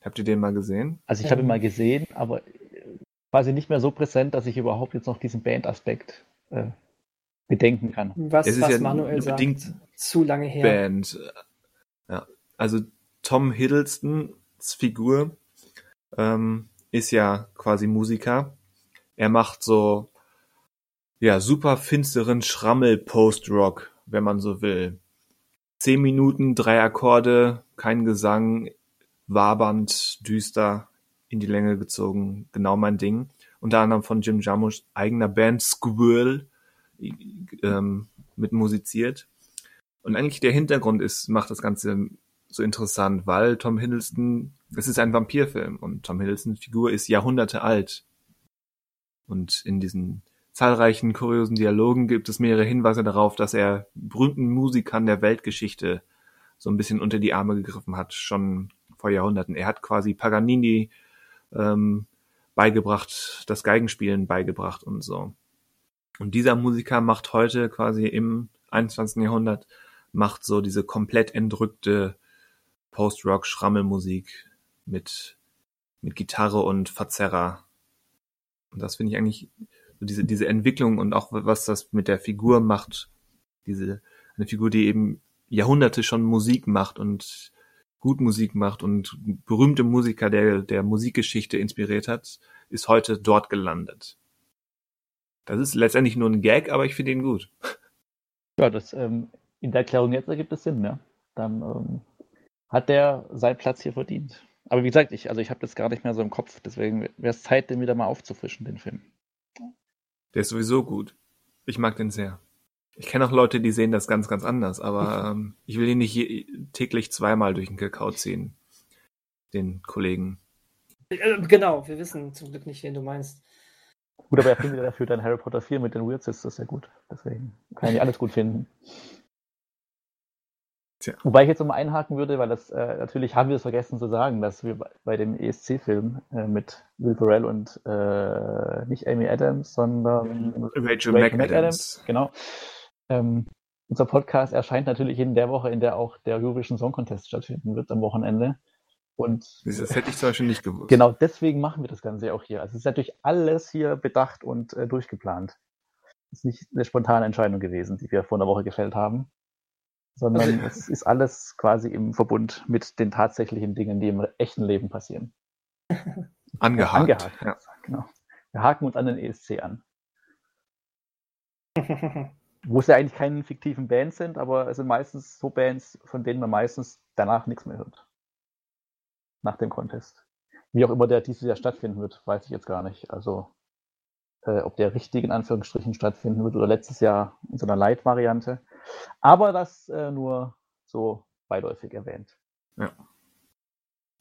Speaker 1: Habt ihr den mal gesehen?
Speaker 3: Also ich habe ihn mal gesehen, aber quasi nicht mehr so präsent, dass ich überhaupt jetzt noch diesen Band-Aspekt äh, bedenken kann.
Speaker 2: Was,
Speaker 1: Es ist
Speaker 2: was
Speaker 1: ja
Speaker 2: Manuel sagt,
Speaker 1: bedingt
Speaker 2: zu lange her.
Speaker 1: Band. Ja, also Tom Hiddlestons Figur ähm, ist ja quasi Musiker. Er macht so ja super finsteren Schrammel Post-Rock, wenn man so will. Zehn Minuten, drei Akkorde, kein Gesang, wabernd, düster, in die Länge gezogen, genau mein Ding. Unter anderem von Jim Jarmusch eigener Band Squirrel ähm, mit musiziert. Und eigentlich der Hintergrund ist, macht das Ganze so interessant, weil Tom Hiddleston, es ist ein Vampirfilm und Tom Hiddlestons Figur ist Jahrhunderte alt. Und in diesen zahlreichen kuriosen Dialogen gibt es mehrere Hinweise darauf, dass er berühmten Musikern der Weltgeschichte so ein bisschen unter die Arme gegriffen hat, schon vor Jahrhunderten. Er hat quasi Paganini ähm, beigebracht, das Geigenspielen beigebracht und so. Und dieser Musiker macht heute quasi im 21. Jahrhundert, macht so diese komplett entrückte Post-Rock-Schrammelmusik mit, mit Gitarre und Verzerrer. Und das finde ich eigentlich, diese, diese Entwicklung und auch was das mit der Figur macht, diese, eine Figur, die eben Jahrhunderte schon Musik macht und gut Musik macht und berühmte Musiker der, der Musikgeschichte inspiriert hat, ist heute dort gelandet. Das ist letztendlich nur ein Gag, aber ich finde ihn gut.
Speaker 3: Ja, das ähm, in der Erklärung jetzt ergibt es Sinn, ja. Dann ähm, hat der seinen Platz hier verdient. Aber wie gesagt, ich, also ich habe das gar nicht mehr so im Kopf, deswegen wäre es Zeit, den wieder mal aufzufrischen, den Film.
Speaker 1: Der ist sowieso gut. Ich mag den sehr. Ich kenne auch Leute, die sehen das ganz, ganz anders, aber ähm, ich will ihn nicht je, täglich zweimal durch den Kakao ziehen. Den Kollegen.
Speaker 2: Äh, Genau, wir wissen zum Glück nicht, wen du meinst.
Speaker 3: Gut, aber er findet dafür dann Harry Potter 4 mit den Weirds ist das ja gut. Deswegen kann ich alles gut finden.
Speaker 1: Tja.
Speaker 3: Wobei ich jetzt nochmal einhaken würde, weil das äh, natürlich haben wir es vergessen zu sagen, dass wir bei, dem ESC-Film äh, mit Will Ferrell und äh, nicht Amy Adams, sondern
Speaker 1: Rachel,
Speaker 3: Rachel
Speaker 1: McAdams.
Speaker 3: genau. Ähm, unser Podcast erscheint natürlich in der Woche, in der auch der Eurovision Song Contest stattfinden wird, am Wochenende. Und
Speaker 1: Das hätte ich zum Beispiel nicht gewusst.
Speaker 3: genau deswegen machen wir das Ganze auch hier. Also es ist natürlich alles hier bedacht und äh, durchgeplant. Es ist nicht eine spontane Entscheidung gewesen, die wir vor einer Woche gefällt haben, sondern es ist alles quasi im Verbund mit den tatsächlichen Dingen, die im echten Leben passieren. <laughs>
Speaker 1: Angehakt.
Speaker 3: Angehakt.
Speaker 1: Ja.
Speaker 3: Genau. Wir haken uns an den ESC an. <laughs> Wo es ja eigentlich keine fiktiven Bands sind, aber es sind meistens so Bands, von denen man meistens danach nichts mehr hört. Nach dem Contest. Wie auch immer der dieses Jahr stattfinden wird, weiß ich jetzt gar nicht. Also, äh, ob der richtig in Anführungsstrichen stattfinden wird oder letztes Jahr in so einer Light-Variante. Aber das äh, nur so beiläufig erwähnt.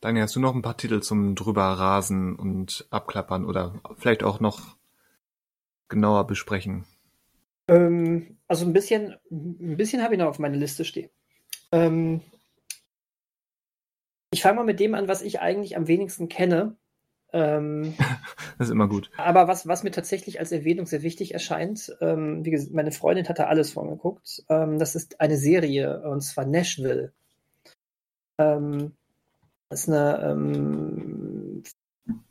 Speaker 1: Daniel, hast du noch ein paar Titel zum drüber rasen und abklappern oder vielleicht auch noch genauer besprechen?
Speaker 2: ähm, also ein bisschen, ein bisschen habe ich noch auf meiner Liste stehen. Ähm, ich fange mal mit dem an, was ich eigentlich am wenigsten kenne. Ähm, <laughs>
Speaker 1: Das ist immer gut.
Speaker 2: aber was, was mir tatsächlich als Erwähnung sehr wichtig erscheint, ähm, wie gesagt, meine Freundin hat da alles von geguckt. Ähm, das ist eine Serie, und zwar Nashville. Ähm, das ist eine ähm,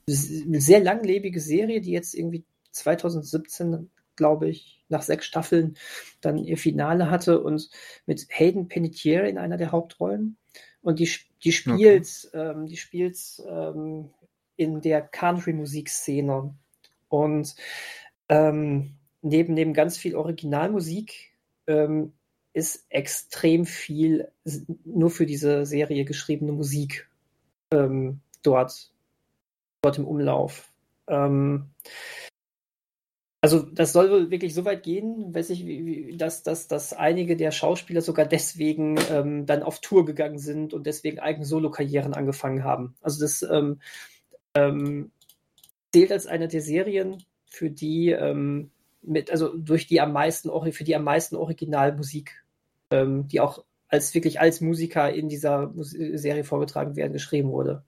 Speaker 2: sehr langlebige Serie, die jetzt irgendwie 2017, glaube ich, nach sechs Staffeln dann ihr Finale hatte und mit Hayden Panettiere in einer der Hauptrollen. Und die, sp- die spielt, ähm, die spielt ähm, in der Country-Musikszene. Und ähm, neben, neben ganz viel Originalmusik ähm, ist extrem viel nur für diese Serie geschriebene Musik ähm, dort, dort im Umlauf. Ähm, also das soll wirklich so weit gehen, ich, dass, dass, dass einige der Schauspieler sogar deswegen ähm, dann auf Tour gegangen sind und deswegen eigene Solo-Karrieren angefangen haben. Also das ähm, zählt als eine der Serien, für die ähm, mit, also durch die am meisten, für die am meisten Originalmusik, ähm, die auch als wirklich als Musiker in dieser Mus Serie vorgetragen werden, geschrieben wurde.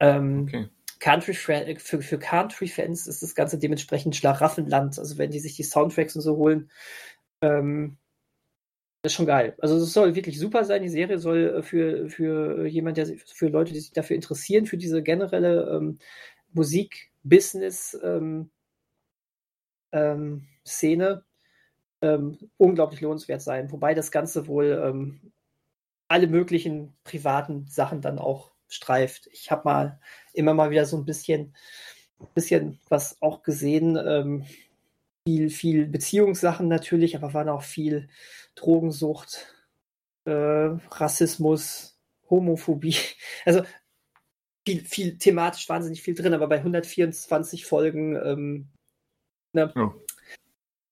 Speaker 2: Ähm,
Speaker 1: Okay.
Speaker 2: Country für, für Country-Fans ist das Ganze dementsprechend Schlaraffenland. Also wenn die sich die Soundtracks und so holen, ähm, das ist schon geil. Also es soll wirklich super sein. Die Serie soll äh, für, für jemand, der für Leute, die sich dafür interessieren, für diese generelle ähm, Musik-Business, ähm, ähm, Szene ähm, unglaublich lohnenswert sein. Wobei das Ganze wohl ähm, alle möglichen privaten Sachen dann auch streift. Ich habe mal immer mal wieder so ein bisschen, bisschen was auch gesehen. Ähm, viel, viel Beziehungssachen natürlich, aber waren auch viel Drogensucht, äh, Rassismus, Homophobie. <laughs> Also viel, viel thematisch wahnsinnig viel drin, aber bei 124 Folgen, ähm, ne, oh.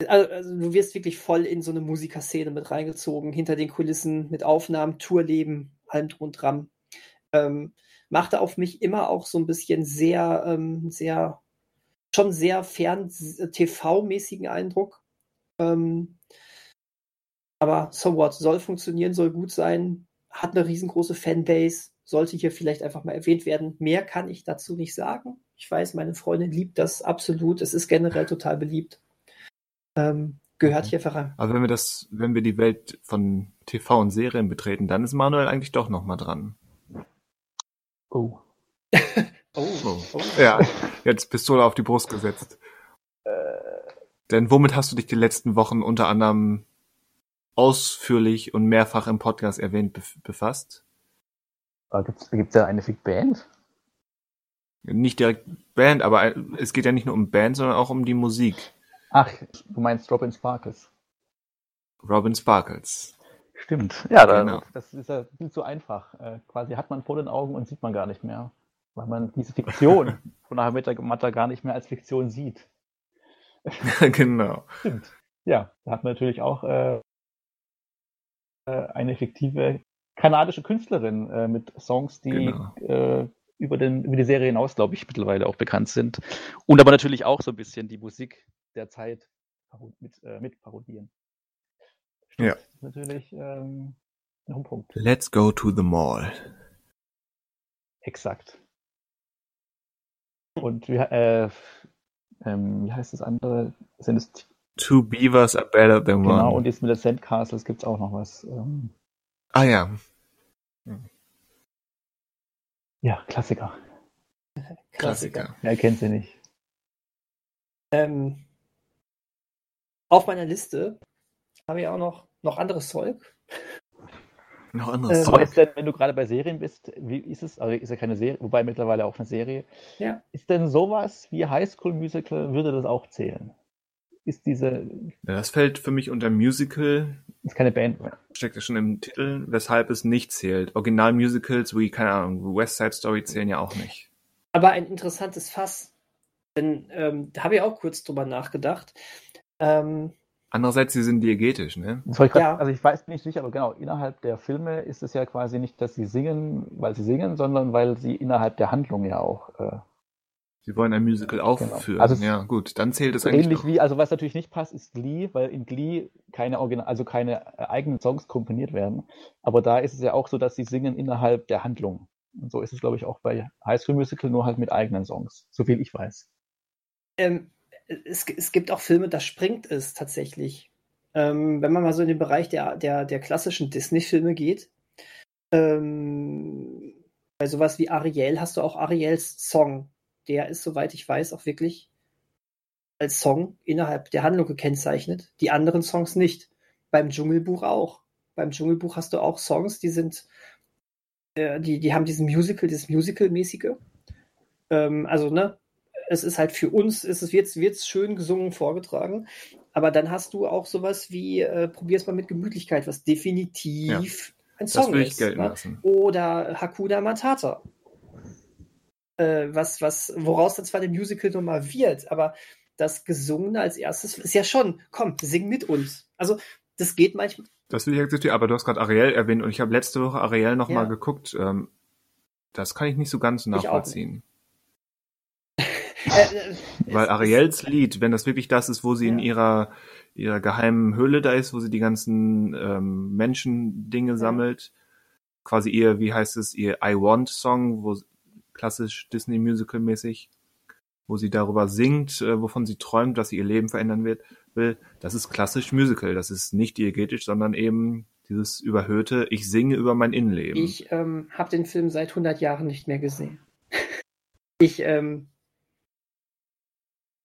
Speaker 2: also, also, du wirst wirklich voll in so eine Musikerszene mit reingezogen, hinter den Kulissen, mit Aufnahmen, Tourleben, allem drum und dran. Ähm, machte auf mich immer auch so ein bisschen sehr, ähm, sehr, schon sehr fern TV-mäßigen Eindruck. Ähm, aber so what, soll funktionieren, soll gut sein, hat eine riesengroße Fanbase, sollte hier vielleicht einfach mal erwähnt werden. Mehr kann ich dazu nicht sagen. Ich weiß, meine Freundin liebt das absolut. Es ist generell total beliebt. Ähm, gehört hier voran.
Speaker 1: Aber wenn wir das, wenn wir die Welt von TV und Serien betreten, dann ist Manuel eigentlich doch noch mal dran.
Speaker 3: Oh. <laughs>
Speaker 1: oh. oh. oh. Ja, jetzt Pistole auf die Brust gesetzt. Äh. Denn womit hast du dich die letzten Wochen unter anderem ausführlich und mehrfach im Podcast erwähnt befasst?
Speaker 3: Gibt es da eine Big Band?
Speaker 1: Nicht direkt Band, aber es geht ja nicht nur um Band, sondern auch um die Musik.
Speaker 3: Ach, du meinst Robin Sparkles.
Speaker 1: Robin Sparkles.
Speaker 3: Stimmt. Ja, da, genau. das ist ja viel zu einfach. Äh, quasi hat man vor den Augen und sieht man gar nicht mehr. Weil man diese Fiktion <laughs> von der Matter gar nicht mehr als Fiktion sieht. <laughs>
Speaker 1: genau.
Speaker 3: Stimmt. Ja, da hat man natürlich auch äh eine fiktive kanadische Künstlerin äh, mit Songs, die genau. äh, über, den, über die Serie hinaus, glaube ich, mittlerweile auch bekannt sind. Und aber natürlich auch so ein bisschen die Musik der Zeit mit, äh, mit parodieren.
Speaker 1: Stimmt, ja.
Speaker 3: Natürlich ähm, noch ein Punkt.
Speaker 1: Let's go to the mall.
Speaker 3: Exakt. Und wie, äh, ähm, wie heißt das andere? Sind es
Speaker 1: Two Beavers are better than
Speaker 3: genau,
Speaker 1: one.
Speaker 3: Genau, und jetzt mit der Sandcastles gibt es auch noch was. Ähm,
Speaker 1: ah ja.
Speaker 3: Ja, Klassiker.
Speaker 1: Klassiker.
Speaker 3: Wer kennt sie nicht?
Speaker 2: Ähm, auf meiner Liste habe ich auch noch, noch anderes Zeug.
Speaker 1: Noch anderes ähm,
Speaker 3: Zeug. Denn, wenn du gerade bei Serien bist, wie ist es? Also ist ja keine Serie, wobei mittlerweile auch eine Serie.
Speaker 2: Ja.
Speaker 3: Ist denn sowas wie High School Musical, würde das auch zählen? Ist diese.
Speaker 1: Ja, das fällt für mich unter Musical.
Speaker 3: Ist keine Band mehr.
Speaker 1: Steckt ja schon im Titel, weshalb es nicht zählt. Original-Musicals wie, keine Ahnung, West Side Story zählen ja auch nicht.
Speaker 2: Aber ein interessantes Fass. Denn ähm, da habe ich auch kurz drüber nachgedacht. Ähm,
Speaker 1: Andererseits, sie sind diegetisch, ne?
Speaker 3: Ich grad, ja. Also ich weiß nicht sicher, aber genau, innerhalb der Filme ist es ja quasi nicht, dass sie singen, weil sie singen, sondern weil sie innerhalb der Handlung ja auch. Äh,
Speaker 1: sie wollen ein Musical genau. aufführen. Genau. Also ja, gut, dann zählt es
Speaker 3: eigentlich. Ähnlich noch. wie, also was natürlich nicht passt, ist Glee, weil in Glee keine Original, also keine äh, eigenen Songs komponiert werden. Aber da ist es ja auch so, dass sie singen innerhalb der Handlung. Und so ist es, glaube ich, auch bei High School Musical, nur halt mit eigenen Songs, so viel ich weiß.
Speaker 2: Ähm, es, es gibt auch Filme, da springt es tatsächlich. Ähm, wenn man mal so in den Bereich der, der, der klassischen Disney-Filme geht, ähm, bei sowas wie Ariel hast du auch Ariels Song. Der ist, soweit ich weiß, auch wirklich als Song innerhalb der Handlung gekennzeichnet. Die anderen Songs nicht. Beim Dschungelbuch auch. Beim Dschungelbuch hast du auch Songs, die sind, äh, die, die haben diesen Musical, dieses Musical-mäßige. Ähm, also, ne, es ist halt für uns, ist es wird wird's schön gesungen vorgetragen, aber dann hast du auch sowas wie äh, probier's mal mit Gemütlichkeit, was definitiv ja, ein Song ist. Ne? Oder Hakuna Matata. Äh, was, was, woraus dann zwar der Musical nochmal wird, aber das Gesungene als erstes ist ja schon, komm, sing mit uns. Also, das geht manchmal.
Speaker 1: Das will ich akzeptieren, aber du hast gerade Ariel erwähnt und ich habe letzte Woche Ariel nochmal ja. geguckt. Ähm, das kann ich nicht so ganz nachvollziehen. <laughs> Äh, äh, Weil Ariels Lied, wenn das wirklich das ist, wo sie ja. in ihrer, ihrer geheimen Höhle da ist, wo sie die ganzen ähm, Menschen-Dinge ja. sammelt, quasi ihr, wie heißt es, ihr I Want Song, wo klassisch Disney Musical mäßig, wo sie darüber singt, äh, wovon sie träumt, dass sie ihr Leben verändern wird, will, das ist klassisch Musical. Das ist nicht diegetisch, sondern eben dieses überhöhte, ich singe über mein Innenleben.
Speaker 2: Ich ähm, habe den Film seit 100 Jahren nicht mehr gesehen. <laughs> ich ähm,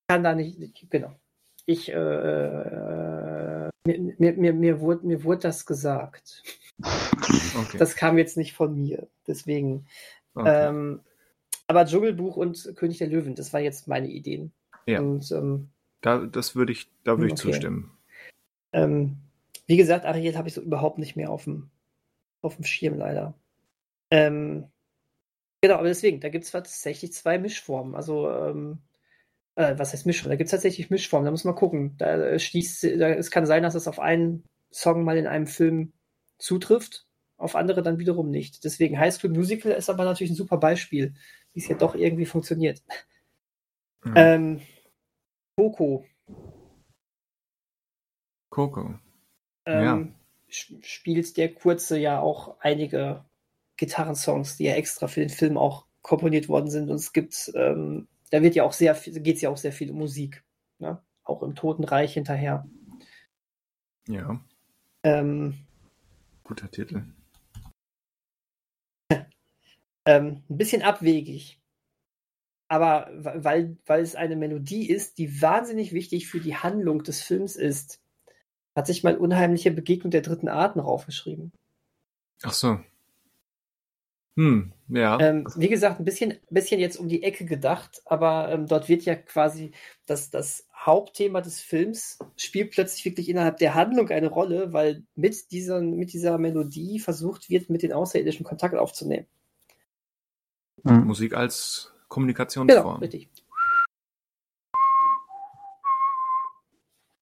Speaker 2: kann da nicht, genau. ich, äh, äh, mir, mir, mir, mir, wurde, mir wurde das gesagt.
Speaker 1: Okay.
Speaker 2: Das kam jetzt nicht von mir. Deswegen.
Speaker 1: okay.
Speaker 2: Ähm, aber Dschungelbuch und König der Löwen, das waren jetzt meine Ideen.
Speaker 1: Ja.
Speaker 2: Und ähm,
Speaker 1: da, das würde ich, da würde ich
Speaker 2: Okay.
Speaker 1: zustimmen.
Speaker 2: ähm, wie gesagt, Ariel habe ich so überhaupt nicht mehr auf dem, auf dem Schirm leider. Ähm, genau, aber deswegen, da gibt es tatsächlich zwei Mischformen. Also, ähm, äh, was heißt Mischformen? Da gibt es tatsächlich Mischformen, da muss man gucken. Da äh, schließt, da, es kann sein, dass es auf einen Song mal in einem Film zutrifft, auf andere dann wiederum nicht. Deswegen High School Musical ist aber natürlich ein super Beispiel, wie es ja doch irgendwie funktioniert.
Speaker 1: Ja.
Speaker 2: Ähm, Coco
Speaker 1: Coco.
Speaker 2: ähm, sp- spielt der Kurze ja auch einige Gitarrensongs, die ja extra für den Film auch komponiert worden sind. Und es gibt, ähm, da wird ja auch sehr viel, geht es ja auch sehr viel um Musik. Ne? Auch im Totenreich hinterher.
Speaker 1: Ja,
Speaker 2: Ähm,
Speaker 1: guter Titel.
Speaker 2: Ähm, ein bisschen abwegig. Aber weil, weil es eine Melodie ist, die wahnsinnig wichtig für die Handlung des Films ist, hat sich mal unheimliche Begegnung der dritten Art noch aufgeschrieben.
Speaker 1: Ach so. Hm, ja.
Speaker 2: Ähm, wie gesagt, ein bisschen, bisschen jetzt um die Ecke gedacht, aber ähm, dort wird ja quasi das, das Hauptthema des Films spielt plötzlich wirklich innerhalb der Handlung eine Rolle, weil mit dieser, mit dieser Melodie versucht wird, mit den Außerirdischen Kontakt aufzunehmen.
Speaker 3: Mhm.
Speaker 1: Musik als
Speaker 2: Genau,
Speaker 1: Kommunikationsform.
Speaker 2: richtig.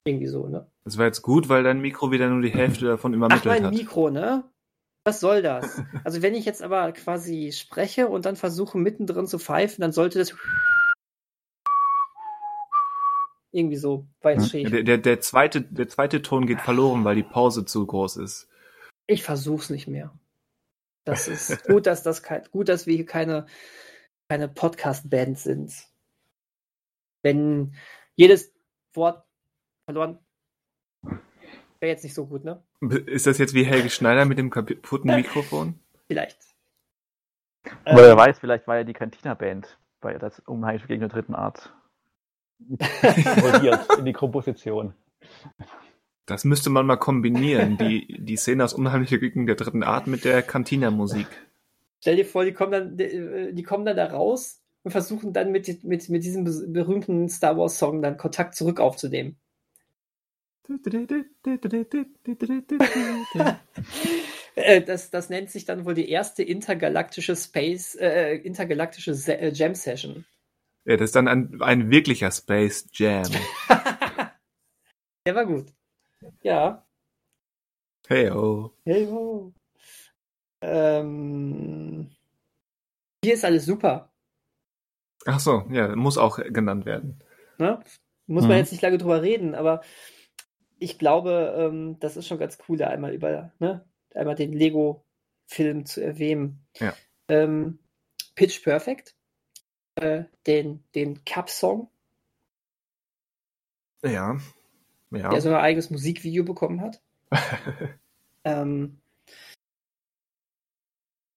Speaker 2: Irgendwie so, ne?
Speaker 1: Das war jetzt gut, weil dein Mikro wieder nur die Hälfte davon
Speaker 2: Ach,
Speaker 1: übermittelt
Speaker 2: mein
Speaker 1: hat.
Speaker 2: Mikro, ne? Was soll das? Also wenn ich jetzt aber quasi spreche und dann versuche mittendrin zu pfeifen, dann sollte das irgendwie so, war jetzt
Speaker 3: Ja.
Speaker 1: Der, der, der, zweite, der zweite Ton geht verloren, weil die Pause zu groß ist.
Speaker 2: Ich versuch's nicht mehr. Das ist gut, dass das kein, gut, dass wir hier keine, keine Podcast-Band sind. Wenn jedes Wort verloren wäre jetzt nicht so gut, ne?
Speaker 1: Ist das jetzt wie Helge Schneider mit dem kaputten Mikrofon?
Speaker 2: Vielleicht.
Speaker 3: Aber wer
Speaker 2: Ähm,
Speaker 3: weiß, vielleicht war ja die Cantina-Band bei das Unheimliche gegen der dritten Art <laughs> involviert in die Komposition.
Speaker 1: Das müsste man mal kombinieren, die, die Szene aus Unheimliche gegen der dritten Art mit der Cantina-Musik.
Speaker 2: Stell dir vor, die kommen dann, die, die kommen dann da raus und versuchen dann mit, mit, mit diesem berühmten Star Wars Song dann Kontakt zurück aufzunehmen. <laughs> Äh, das, das nennt sich dann wohl die erste intergalaktische Space, äh, intergalaktische Se äh, Jam Session.
Speaker 1: Ja, das ist dann ein, ein wirklicher Space Jam. <laughs>
Speaker 2: Der war gut. Ja.
Speaker 1: Hey, oh.
Speaker 2: Hey, ho. Ähm, hier ist alles super.
Speaker 1: Ach so, ja, muss auch genannt werden.
Speaker 2: Ne? Muss man
Speaker 3: Mhm.
Speaker 2: jetzt nicht lange drüber reden, aber ich glaube, ähm, das ist schon ganz cool, da einmal über, ne, einmal den Lego-Film zu erwähnen.
Speaker 1: Ja.
Speaker 2: Ähm, Pitch Perfect, äh, den, den Cup-Song,
Speaker 1: Ja. Ja.
Speaker 2: der so ein eigenes Musikvideo bekommen hat. <laughs> Ähm,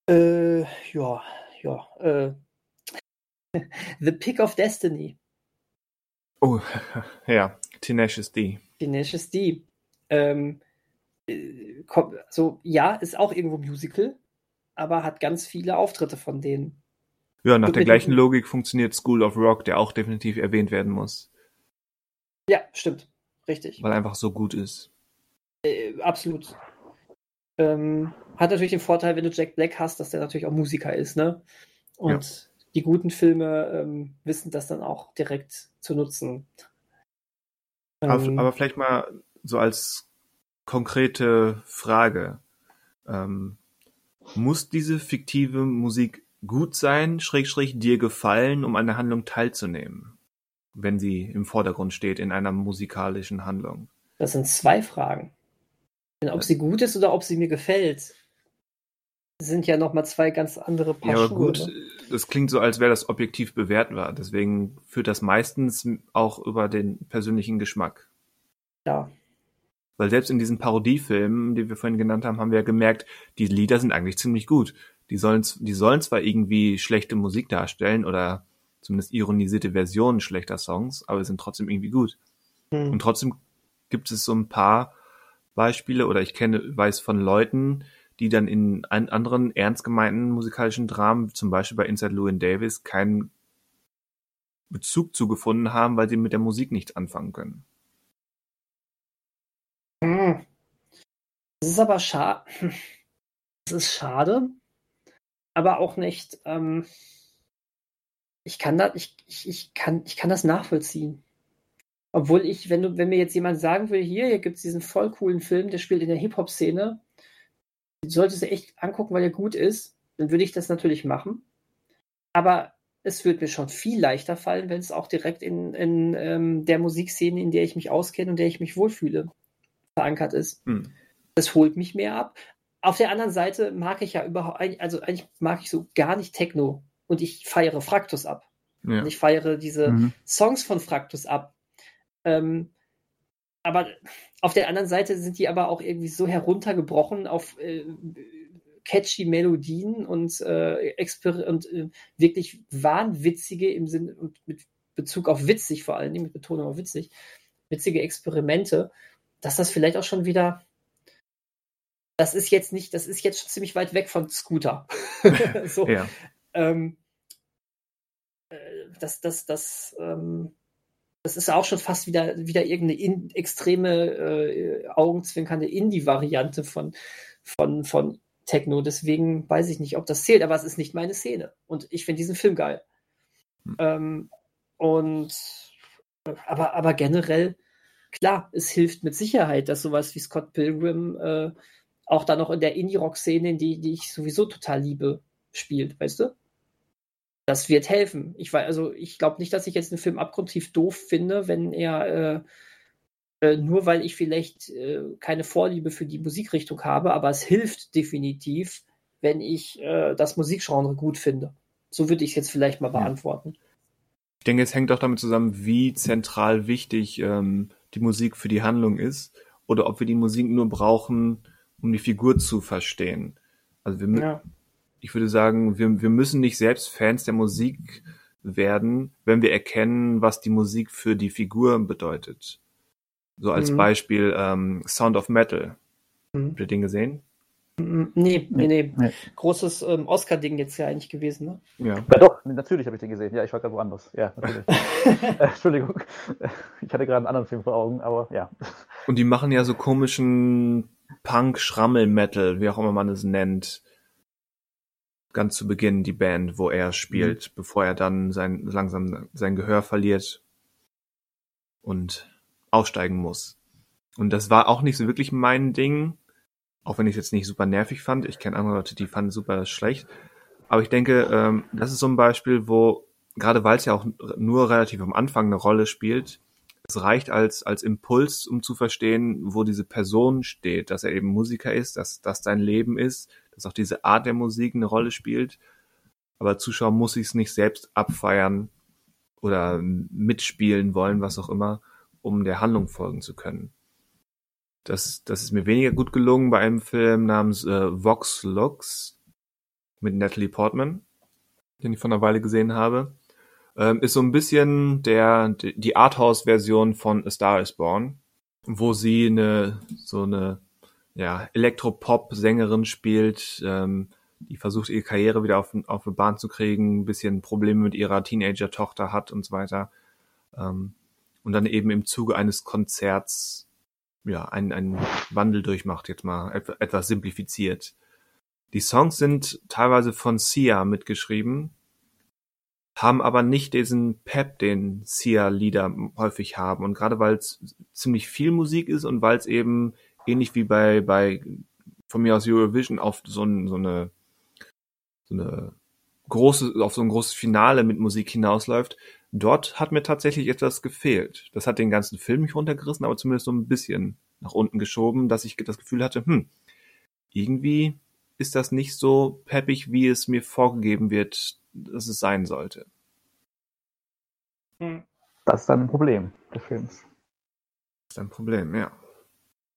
Speaker 2: äh, ja, ja, äh, <laughs> The Pick of Destiny.
Speaker 1: oh, <laughs> ja. Tenacious D.
Speaker 2: Tenacious D. Ähm, äh, so, ja, ist auch irgendwo Musical, aber hat ganz viele Auftritte von denen.
Speaker 1: Ja, nach der gleichen Logik funktioniert School of Rock, der auch definitiv erwähnt werden muss,
Speaker 2: Ja, stimmt. Richtig.
Speaker 1: weil einfach so gut ist.
Speaker 2: Äh, absolut. Ähm, hat natürlich den Vorteil, wenn du Jack Black hast, dass der natürlich auch Musiker ist, ne? Und die guten Filme ähm, wissen das dann auch direkt zu nutzen.
Speaker 1: Aber,
Speaker 2: Ähm,
Speaker 1: aber vielleicht mal so als konkrete Frage. Ähm, muss diese fiktive Musik gut sein, schräg, schräg dir gefallen, um an der Handlung teilzunehmen? Wenn sie im Vordergrund steht in einer musikalischen Handlung.
Speaker 2: Das sind zwei Fragen. Denn ob sie gut ist oder ob sie mir gefällt, sind ja nochmal zwei ganz andere Paar
Speaker 1: Ja, aber
Speaker 2: Schuhe.
Speaker 1: gut,
Speaker 2: Ne?
Speaker 1: das klingt so, als wäre das objektiv bewertbar. Deswegen führt das meistens auch über den persönlichen Geschmack.
Speaker 2: Ja,
Speaker 1: Weil selbst in diesen Parodiefilmen, die wir vorhin genannt haben, haben wir ja gemerkt, die Lieder sind eigentlich ziemlich gut. Die sollen, die sollen zwar irgendwie schlechte Musik darstellen oder zumindest ironisierte Versionen schlechter Songs, aber sind trotzdem irgendwie gut. Hm. Und trotzdem gibt es so ein paar Beispiele oder ich kenne, weiß von Leuten, die dann in anderen ernst gemeinten musikalischen Dramen, zum Beispiel bei Inside Llewyn Davis, keinen Bezug zugefunden haben, weil sie mit der Musik nichts anfangen können.
Speaker 2: Hm. Das ist aber schade. <laughs> Das ist schade, aber auch nicht. Ähm, ich kann das, ich, ich, ich, kann, ich kann das nachvollziehen. Obwohl ich, wenn du, wenn mir jetzt jemand sagen will, hier, hier gibt es diesen voll coolen Film, der spielt in der Hip-Hop-Szene, solltest du echt angucken, weil er gut ist, dann würde ich das natürlich machen. Aber es wird mir schon viel leichter fallen, wenn es auch direkt in, in ähm, der Musikszene, in der ich mich auskenne und der ich mich wohlfühle, verankert ist. Hm. Das holt mich mehr ab. Auf der anderen Seite mag ich ja überhaupt, also eigentlich mag ich so gar nicht Techno und ich feiere Fraktus ab. Ja. Und ich feiere diese mhm. Songs von Fraktus ab. Ähm, aber auf der anderen Seite sind die aber auch irgendwie so heruntergebrochen auf äh, catchy Melodien und, äh, und äh, wirklich wahnwitzige im Sinne und mit Bezug auf witzig vor allen Dingen, mit Betonung auf witzig, witzige Experimente, dass das vielleicht auch schon wieder das ist jetzt nicht, das ist jetzt schon ziemlich weit weg von Scooter. <laughs> so, ja. Ähm, äh, das, das, das, ähm, das ist auch schon fast wieder, wieder irgendeine in, extreme, äh, augenzwinkernde Indie-Variante von, von, von Techno. Deswegen weiß ich nicht, ob das zählt, aber es ist nicht meine Szene. Und ich finde diesen Film geil. Hm. Ähm, und aber, aber generell, klar, es hilft mit Sicherheit, dass sowas wie Scott Pilgrim äh, auch dann noch in der Indie-Rock-Szene, die, die ich sowieso total liebe, spielt, weißt du? Das wird helfen. Ich weiß, also ich glaube nicht, dass ich jetzt einen Film abgrundtief doof finde, wenn er äh, äh, nur weil ich vielleicht äh, keine Vorliebe für die Musikrichtung habe, aber es hilft definitiv, wenn ich äh, das Musikgenre gut finde. So würde ich es jetzt vielleicht mal beantworten.
Speaker 1: Ich denke, es hängt auch damit zusammen, wie zentral wichtig ähm, die Musik für die Handlung ist oder ob wir die Musik nur brauchen, um die Figur zu verstehen. Also wir, ja ich würde sagen, wir, wir müssen nicht selbst Fans der Musik werden, wenn wir erkennen, was die Musik für die Figur bedeutet. So als mhm. Beispiel ähm, Sound of Metal. Mhm. Habt ihr den gesehen?
Speaker 2: Nee, nee, nee. nee. Großes ähm, Oscar-Ding jetzt ja eigentlich gewesen, ne?
Speaker 3: Ja, ja doch, natürlich habe ich den gesehen. Ja, ich war gerade woanders. Ja, natürlich. <laughs> äh, Entschuldigung. <laughs> Ich hatte gerade einen anderen Film vor Augen, aber ja.
Speaker 1: Und die machen ja so komischen Punk-Schrammel-Metal, wie auch immer man es nennt ganz zu Beginn die Band, wo er spielt, mhm. bevor er dann sein, langsam sein Gehör verliert und aussteigen muss. Und das war auch nicht so wirklich mein Ding, auch wenn ich es jetzt nicht super nervig fand. Ich kenne andere Leute, die fanden super schlecht. Aber ich denke, ähm, das ist so ein Beispiel, wo, gerade weil es ja auch nur relativ am Anfang eine Rolle spielt, es reicht als, als Impuls, um zu verstehen, wo diese Person steht, dass er eben Musiker ist, dass das sein Leben ist, dass auch diese Art der Musik eine Rolle spielt. Aber Zuschauer muss ich es nicht selbst abfeiern oder mitspielen wollen, was auch immer, um der Handlung folgen zu können. Das, das ist mir weniger gut gelungen bei einem Film namens äh, Vox Lux mit Natalie Portman, den ich vor einer Weile gesehen habe. Ähm, ist so ein bisschen der, die Arthouse-Version von A Star is Born, wo sie eine, so eine ja, Elektropop-Sängerin spielt, ähm, die versucht, ihre Karriere wieder auf, auf eine Bahn zu kriegen, ein bisschen Probleme mit ihrer Teenager-Tochter hat und so weiter. Ähm, und dann eben im Zuge eines Konzerts ja, einen, einen Wandel durchmacht, jetzt mal et etwas simplifiziert. Die Songs sind teilweise von Sia mitgeschrieben, haben aber nicht diesen Pep, den Sia-Lieder häufig haben. Und gerade weil es ziemlich viel Musik ist und weil es eben ähnlich wie bei, bei von mir aus Eurovision auf so, ein, so eine so eine große, auf so ein großes Finale mit Musik hinausläuft, dort hat mir tatsächlich etwas gefehlt. Das hat den ganzen Film nicht runtergerissen, aber zumindest so ein bisschen nach unten geschoben, dass ich das Gefühl hatte, hm, irgendwie ist das nicht so peppig, wie es mir vorgegeben wird, dass es sein sollte.
Speaker 3: Hm. Das ist dann ein Problem des Films.
Speaker 1: Das ist ein Problem, ja.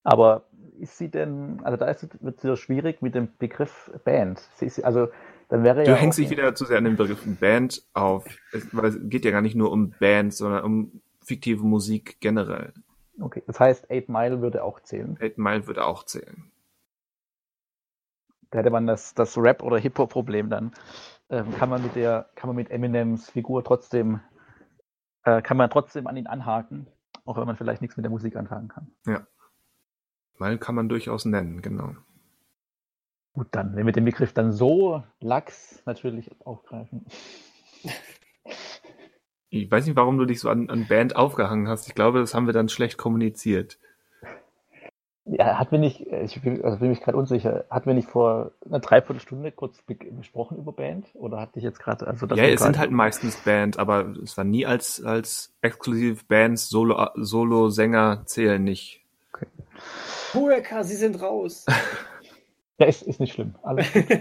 Speaker 3: Aber ist sie denn, also da ist, wird es wieder schwierig mit dem Begriff Band. Sie, also dann wäre
Speaker 1: du ja. hängst dich wieder zu sehr an den Begriff Band auf, weil es geht ja gar nicht nur um Band, sondern um fiktive Musik generell.
Speaker 3: Okay, das heißt, Eight Mile würde auch zählen.
Speaker 1: Eight Mile würde auch zählen.
Speaker 3: Da hätte man das, das Rap- oder Hip-Hop-Problem dann. Ähm, kann man mit der, kann man mit Eminems Figur trotzdem, äh, kann man trotzdem an ihn anhaken, auch wenn man vielleicht nichts mit der Musik anfangen kann.
Speaker 1: Ja. Mile kann man durchaus nennen, genau.
Speaker 3: Gut, dann, wenn wir den Begriff dann so lax natürlich aufgreifen. <laughs>
Speaker 1: Ich weiß nicht, warum du dich so an, an Band aufgehangen hast. Ich glaube, das haben wir dann schlecht kommuniziert.
Speaker 3: Ja, hat mir nicht, ich bin, also bin mich gerade unsicher, hat mir nicht vor einer Dreiviertelstunde kurz be besprochen über Band? Oder hatte ich jetzt gerade, also
Speaker 1: Ja, es sind halt meistens Band, aber es war nie als, als exklusiv Bands, Solo, Solo-Sänger zählen nicht.
Speaker 2: Hureka, sie sind raus.
Speaker 3: Ja, ist, ist nicht schlimm. Alles gut. <laughs>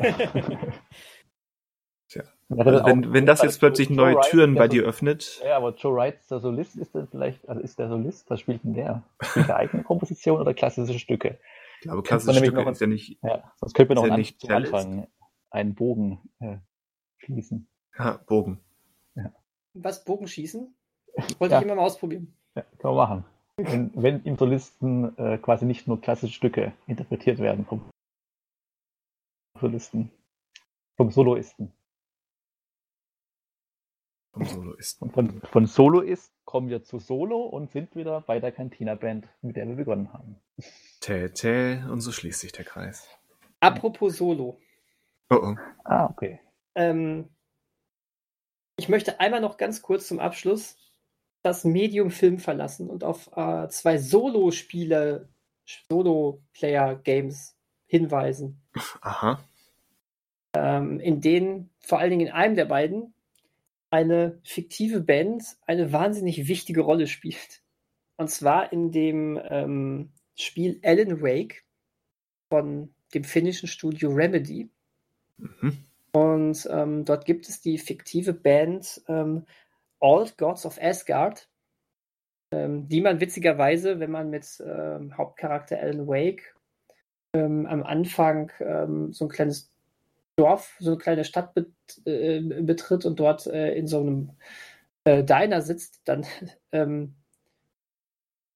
Speaker 1: Tja.
Speaker 3: Ja,
Speaker 1: Also wenn, wenn das jetzt plötzlich neue
Speaker 3: Joe
Speaker 1: Türen
Speaker 3: Wright,
Speaker 1: bei dir öffnet,
Speaker 3: Ja, aber Joe Wright, der Solist, ist dann vielleicht, also ist der Solist, was spielt denn der? Spielt der eigene Komposition oder klassische Stücke?
Speaker 1: ich glaube, klassische Stücke
Speaker 3: noch-
Speaker 1: ist ja nicht,
Speaker 3: Ja, sonst könnte man noch
Speaker 1: nicht
Speaker 3: zum? Anfang einen Bogen äh, schließen.
Speaker 1: ja, Bogen.
Speaker 2: Was, Bogenschießen? <laughs> Wollte
Speaker 3: Ja.
Speaker 2: ich immer mal ausprobieren.
Speaker 3: Ja, kann man machen. Wenn, wenn im Solisten äh, quasi nicht nur klassische Stücke interpretiert werden vom Solisten, vom Soloisten.
Speaker 1: Vom Soloisten.
Speaker 3: Und von, von Soloist kommen wir zu Solo und sind wieder bei der Cantina Band, mit der wir begonnen haben.
Speaker 1: Tä, tä, und so schließt sich der Kreis.
Speaker 2: Apropos Solo.
Speaker 1: Oh, oh.
Speaker 3: Ah, okay.
Speaker 2: Ähm, ich möchte einmal noch ganz kurz zum Abschluss das Medium Film verlassen und auf äh, zwei Solo-Spiele, Solo-Player-Games hinweisen,
Speaker 1: Aha.
Speaker 2: ähm, in denen vor allen Dingen in einem der beiden eine fiktive Band eine wahnsinnig wichtige Rolle spielt. Und zwar in dem ähm, Spiel Alan Wake von dem finnischen Studio Remedy.
Speaker 1: Mhm.
Speaker 2: Und ähm, dort gibt es die fiktive Band ähm, Old Gods of Asgard, ähm, die man witzigerweise, wenn man mit ähm, Hauptcharakter Alan Wake ähm, am Anfang ähm, so ein kleines Dorf, so eine kleine Stadt bet äh, betritt und dort äh, in so einem äh, Diner sitzt, dann <laughs> ähm,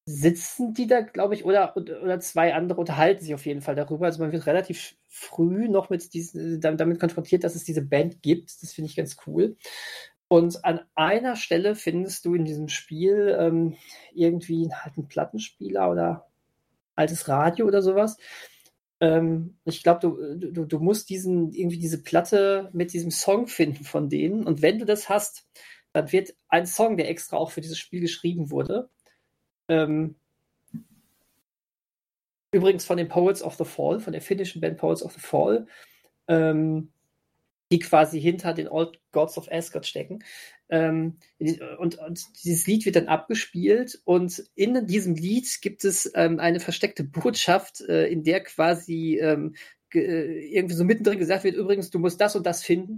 Speaker 2: sitzen die da, glaube ich, oder, oder zwei andere unterhalten sich auf jeden Fall darüber. Also man wird relativ früh noch mit diesen, damit konfrontiert, dass es diese Band gibt. Das finde ich ganz cool. Und an einer Stelle findest du in diesem Spiel ähm, irgendwie halt einen Plattenspieler oder altes Radio oder sowas. Ähm, ich glaube, du, du, du musst diesen, irgendwie diese Platte mit diesem Song <laughs> finden von denen. Und wenn du das hast, dann wird ein Song, der extra auch für dieses Spiel geschrieben wurde, ähm, übrigens von den Poets of the Fall, von der finnischen Band Poets of the Fall, ähm, die quasi hinter den Old Gods of Asgard stecken. Ähm, und, und, dieses Lied wird dann abgespielt und in diesem Lied gibt es ähm, eine versteckte Botschaft, äh, in der quasi ähm, irgendwie so mittendrin gesagt wird, übrigens, du musst das und das finden.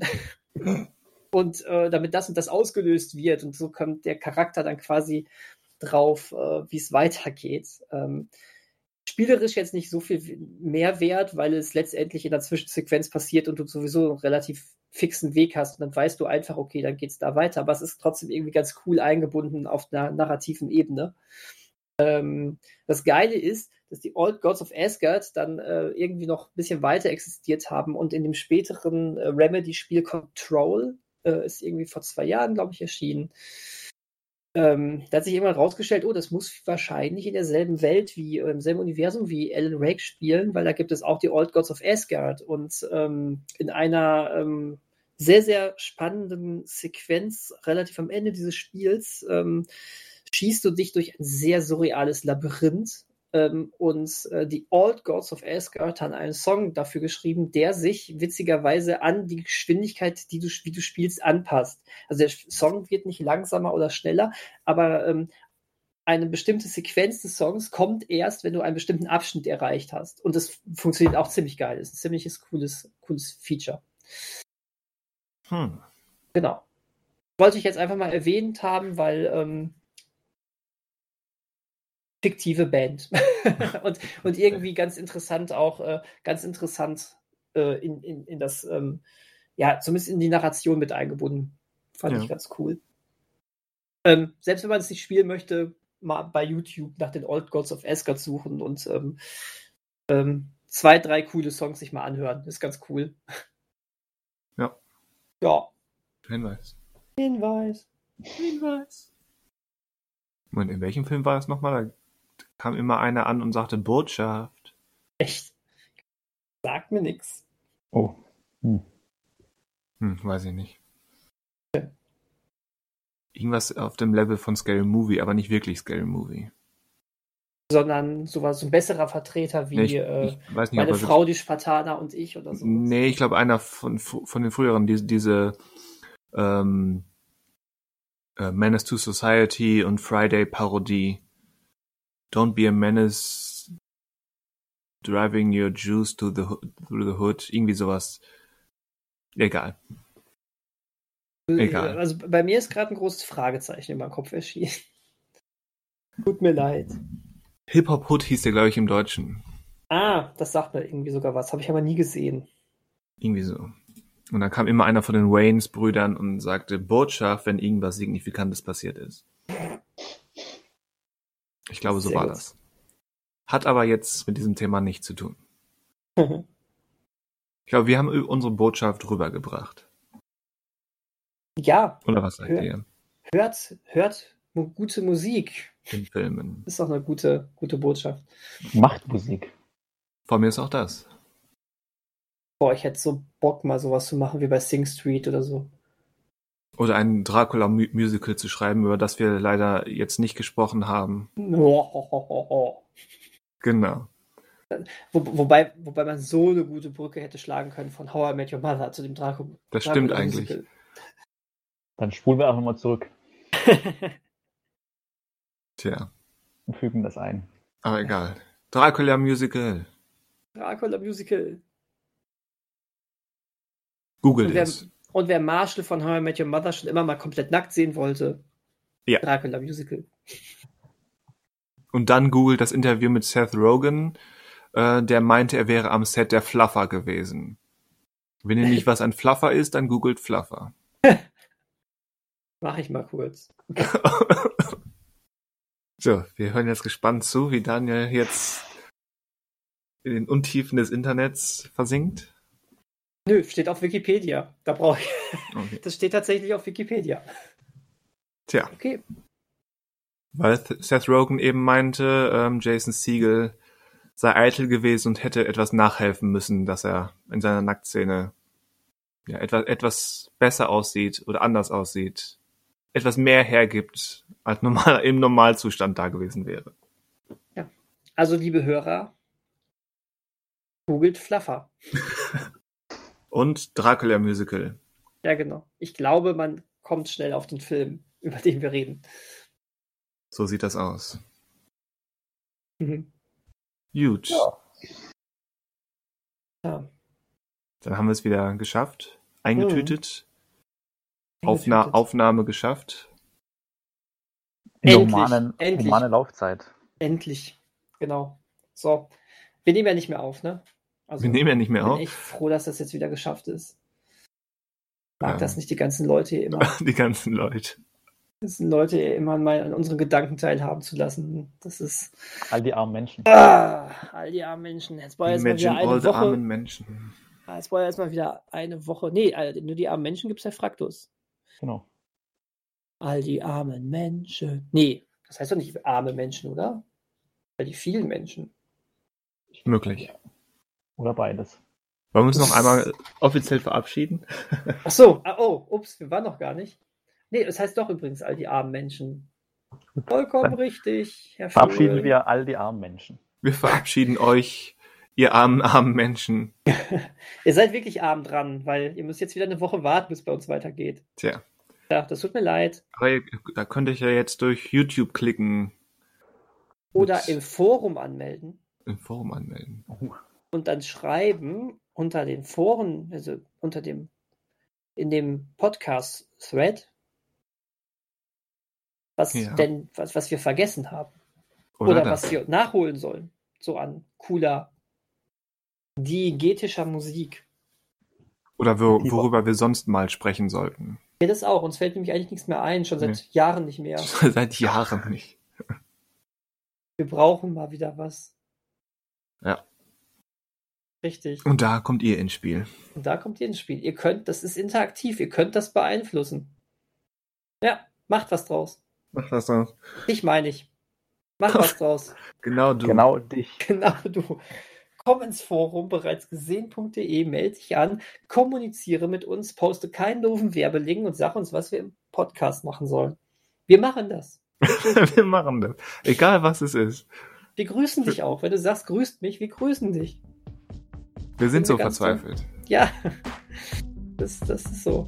Speaker 2: <laughs> und äh, damit das und das ausgelöst wird. Und so kommt der Charakter dann quasi drauf, äh, wie es weitergeht. Ähm, spielerisch jetzt nicht so viel Mehrwert, weil es letztendlich in der Zwischensequenz passiert und du sowieso einen relativ fixen Weg hast und dann weißt du einfach, okay, dann geht's da weiter. Aber es ist trotzdem irgendwie ganz cool eingebunden auf einer narrativen Ebene. Ähm, das Geile ist, dass die Old Gods of Asgard dann äh, irgendwie noch ein bisschen weiter existiert haben und in dem späteren äh, Remedy-Spiel Control äh, ist irgendwie vor zwei Jahren, glaube ich, erschienen. Ähm, da hat sich immer herausgestellt, oh, das muss wahrscheinlich in derselben Welt wie äh, im selben Universum wie Alan Wake spielen, weil da gibt es auch die Old Gods of Asgard. Und ähm, in einer ähm, sehr, sehr spannenden Sequenz relativ am Ende dieses Spiels ähm, schießt du dich durch ein sehr surreales Labyrinth ähm, und äh, die Old Gods of Asgard haben einen Song dafür geschrieben, der sich witzigerweise an die Geschwindigkeit, die du, wie du spielst, anpasst. Also der Song wird nicht langsamer oder schneller, aber ähm, eine bestimmte Sequenz des Songs kommt erst, wenn du einen bestimmten Abschnitt erreicht hast. Und das funktioniert auch ziemlich geil. Das ist ein ziemliches cooles, cooles Feature.
Speaker 1: Hm.
Speaker 2: Genau. Wollte ich jetzt einfach mal erwähnt haben, weil ähm, fiktive Band. <laughs> und, und irgendwie ganz interessant auch, äh, ganz interessant äh, in, in, in das, ähm, ja, zumindest in die Narration mit eingebunden. Fand
Speaker 1: Ja.
Speaker 2: ich ganz cool. Ähm, selbst wenn man es nicht spielen möchte, mal bei YouTube nach den Old Gods of Asgard suchen und ähm, ähm, zwei, drei coole Songs sich mal anhören. Ist ganz cool. <laughs>
Speaker 1: Ja.
Speaker 2: Ja.
Speaker 1: Hinweis.
Speaker 2: Hinweis. Hinweis.
Speaker 1: Und in welchem Film war das nochmal? Da kam immer einer an und sagte Botschaft.
Speaker 2: Echt? Sagt mir nix.
Speaker 3: Oh. Hm.
Speaker 1: Hm, weiß ich nicht. Irgendwas auf dem Level von Scary Movie, aber nicht wirklich Scary Movie.
Speaker 2: Sondern sowas, so ein besserer Vertreter wie
Speaker 1: Nee, ich,
Speaker 2: äh,
Speaker 1: ich weiß nicht,
Speaker 2: meine Frau, die Spartaner und ich oder so.
Speaker 1: Nee, ich glaube einer von, von den früheren, diese, diese ähm, äh, Menace to Society und Friday Parodie. Don't be a menace driving your Jews to the, through the hood. Irgendwie sowas. Egal. egal.
Speaker 2: Also bei mir ist gerade ein großes Fragezeichen in meinem Kopf erschienen. <laughs> Tut mir leid.
Speaker 1: Hip-Hop Hood hieß der, glaube ich, im Deutschen.
Speaker 2: Ah, das sagt mir irgendwie sogar was. Habe ich aber nie gesehen.
Speaker 1: Irgendwie so. Und dann kam immer einer von den Waynes-Brüdern und sagte Botschaft, wenn irgendwas Signifikantes passiert ist. Ich glaube, so
Speaker 2: Sehr
Speaker 1: war
Speaker 2: gut.
Speaker 1: das. Hat aber jetzt mit diesem Thema nichts zu tun. Ich glaube, wir haben unsere Botschaft rübergebracht.
Speaker 2: ja,
Speaker 1: Oder was sagt
Speaker 2: Ja.
Speaker 1: ihr?
Speaker 2: hört, hört gute Musik.
Speaker 1: In Filmen.
Speaker 2: Ist doch eine gute, gute Botschaft.
Speaker 3: Macht Musik.
Speaker 1: Vor mir ist auch das.
Speaker 2: Boah, ich hätte so Bock, mal sowas zu machen wie bei Sing Street oder so.
Speaker 1: Oder ein Dracula-Musical zu schreiben, über das wir leider jetzt nicht gesprochen haben. <laughs>
Speaker 2: Wo,
Speaker 1: Genau.
Speaker 2: wobei, wobei man so eine gute Brücke hätte schlagen können von How I Met Your Mother zu dem Draco.
Speaker 1: Das stimmt
Speaker 2: Dracula
Speaker 1: eigentlich.
Speaker 2: Musical.
Speaker 3: Dann spulen wir einfach mal zurück <laughs>
Speaker 1: Tja,
Speaker 3: und fügen das ein.
Speaker 1: aber egal.
Speaker 2: Dracula Musical.
Speaker 1: Google
Speaker 2: Und wer,
Speaker 1: es.
Speaker 2: Und wer Marshall von How I Met Your Mother schon immer mal komplett nackt sehen wollte,
Speaker 1: Ja.
Speaker 2: Dracula Musical.
Speaker 1: Und dann googelt das Interview mit Seth Rogen, äh, der meinte, er wäre am Set der Fluffer gewesen. Wenn ihr nicht <laughs> was ein Fluffer ist, dann googelt Fluffer. <laughs>
Speaker 2: Mach ich mal kurz. <laughs>
Speaker 1: so, wir hören jetzt gespannt zu, wie Daniel jetzt in den Untiefen des Internets versinkt.
Speaker 2: Nö, steht auf Wikipedia. Da brauche ich.
Speaker 1: Okay. <laughs>
Speaker 2: Das steht tatsächlich auf Wikipedia.
Speaker 1: Tja,
Speaker 2: Okay.
Speaker 1: weil Th- Seth Rogen eben meinte, ähm, Jason Siegel sei eitel gewesen und hätte etwas nachhelfen müssen, dass er in seiner Nacktszene ja, etwas, etwas besser aussieht oder anders aussieht, etwas mehr hergibt, als normal, im Normalzustand da gewesen wäre.
Speaker 2: Also, liebe Hörer, googelt Fluffer. <laughs>
Speaker 1: Und Dracula Musical.
Speaker 2: Ja, genau. Ich glaube, man kommt schnell auf den Film, <laughs> über den wir reden.
Speaker 1: So sieht das aus.
Speaker 2: Mhm.
Speaker 1: Gut.
Speaker 3: Ja.
Speaker 2: Ja.
Speaker 1: Dann haben wir es wieder geschafft. Eingetütet.
Speaker 2: Mhm.
Speaker 1: Aufna
Speaker 2: Eingetütet.
Speaker 1: Aufnahme geschafft.
Speaker 2: Endlich,
Speaker 3: Humane,
Speaker 2: endlich.
Speaker 3: humane Laufzeit.
Speaker 2: Endlich. Genau. So. Wir nehmen ja nicht mehr auf, ne? Also,
Speaker 1: Wir nehmen ja nicht
Speaker 2: ich
Speaker 1: mehr
Speaker 2: bin
Speaker 1: auf.
Speaker 2: echt froh, dass das jetzt wieder geschafft ist. Mag
Speaker 1: Ja.
Speaker 2: das nicht die ganzen Leute hier immer, <laughs>
Speaker 1: Die ganzen Leute.
Speaker 2: die ganzen Leute hier immer mal an unseren Gedanken teilhaben zu lassen. Das ist.
Speaker 3: All die armen Menschen.
Speaker 2: Ah, all die armen Menschen. Jetzt war jetzt mal wieder eine
Speaker 1: all the
Speaker 2: Woche.
Speaker 1: armen Menschen.
Speaker 2: Ah, Jetzt war jetzt mal wieder eine Woche. Nee, nur die armen Menschen gibt es ja Fraktus.
Speaker 3: Genau.
Speaker 2: All die armen Menschen. Nee, das heißt doch nicht arme Menschen, oder? All die vielen Menschen.
Speaker 1: Möglich.
Speaker 3: Oder beides.
Speaker 1: Wollen wir uns noch einmal offiziell verabschieden? <laughs>
Speaker 2: Ach so, ah, oh, ups, wir waren noch gar nicht. Nee, das heißt doch übrigens all die armen Menschen. Vollkommen
Speaker 3: Dann
Speaker 2: richtig, Herr
Speaker 3: Verabschieden
Speaker 2: Vogel.
Speaker 3: wir all die armen Menschen.
Speaker 1: Wir verabschieden euch, ihr armen, armen Menschen. <laughs>
Speaker 2: Ihr seid wirklich arm dran, weil ihr müsst jetzt wieder eine Woche warten, bis bei uns weitergeht.
Speaker 1: Tja.
Speaker 2: Ja, das tut mir leid.
Speaker 1: Aber ihr, da könnt ihr ja jetzt durch YouTube klicken,
Speaker 2: Oder
Speaker 1: Mit-
Speaker 2: im Forum anmelden
Speaker 1: im Forum anmelden.
Speaker 2: Und dann schreiben unter den Foren, also unter dem, in dem Podcast-Thread, was
Speaker 1: Ja.
Speaker 2: denn, was, was wir vergessen haben.
Speaker 1: Oder,
Speaker 2: Oder, was wir nachholen sollen. So an cooler diegetischer Musik.
Speaker 1: Oder wo,
Speaker 3: Tiefer.
Speaker 1: worüber wir sonst mal sprechen sollten.
Speaker 2: Ja, das auch. Uns fällt nämlich eigentlich nichts mehr ein, schon seit
Speaker 1: Nee.
Speaker 2: Jahren nicht mehr. <laughs>
Speaker 1: Seit Jahren nicht.
Speaker 2: Wir brauchen mal wieder was.
Speaker 1: Ja.
Speaker 2: Richtig.
Speaker 1: Und da kommt ihr ins Spiel.
Speaker 2: Und da kommt ihr ins Spiel. Ihr könnt, das ist interaktiv, ihr könnt das beeinflussen. Ja, macht was draus.
Speaker 1: Mach das doch.
Speaker 2: Dich meine ich. Mach was draus. <laughs>
Speaker 1: Genau du.
Speaker 3: Genau dich. <laughs>
Speaker 2: Genau du. Komm ins Forum bereits gesehen.de, melde dich an, kommuniziere mit uns, poste keinen doofen Werbelink und sag uns, was wir im Podcast machen sollen. Wir machen das. <laughs>
Speaker 1: wir machen das. Egal was es ist.
Speaker 2: Wir grüßen dich auch. Wenn du sagst, grüßt mich, wir grüßen dich.
Speaker 1: Wir sind so verzweifelt.
Speaker 2: Ja, <laughs> das, das ist so.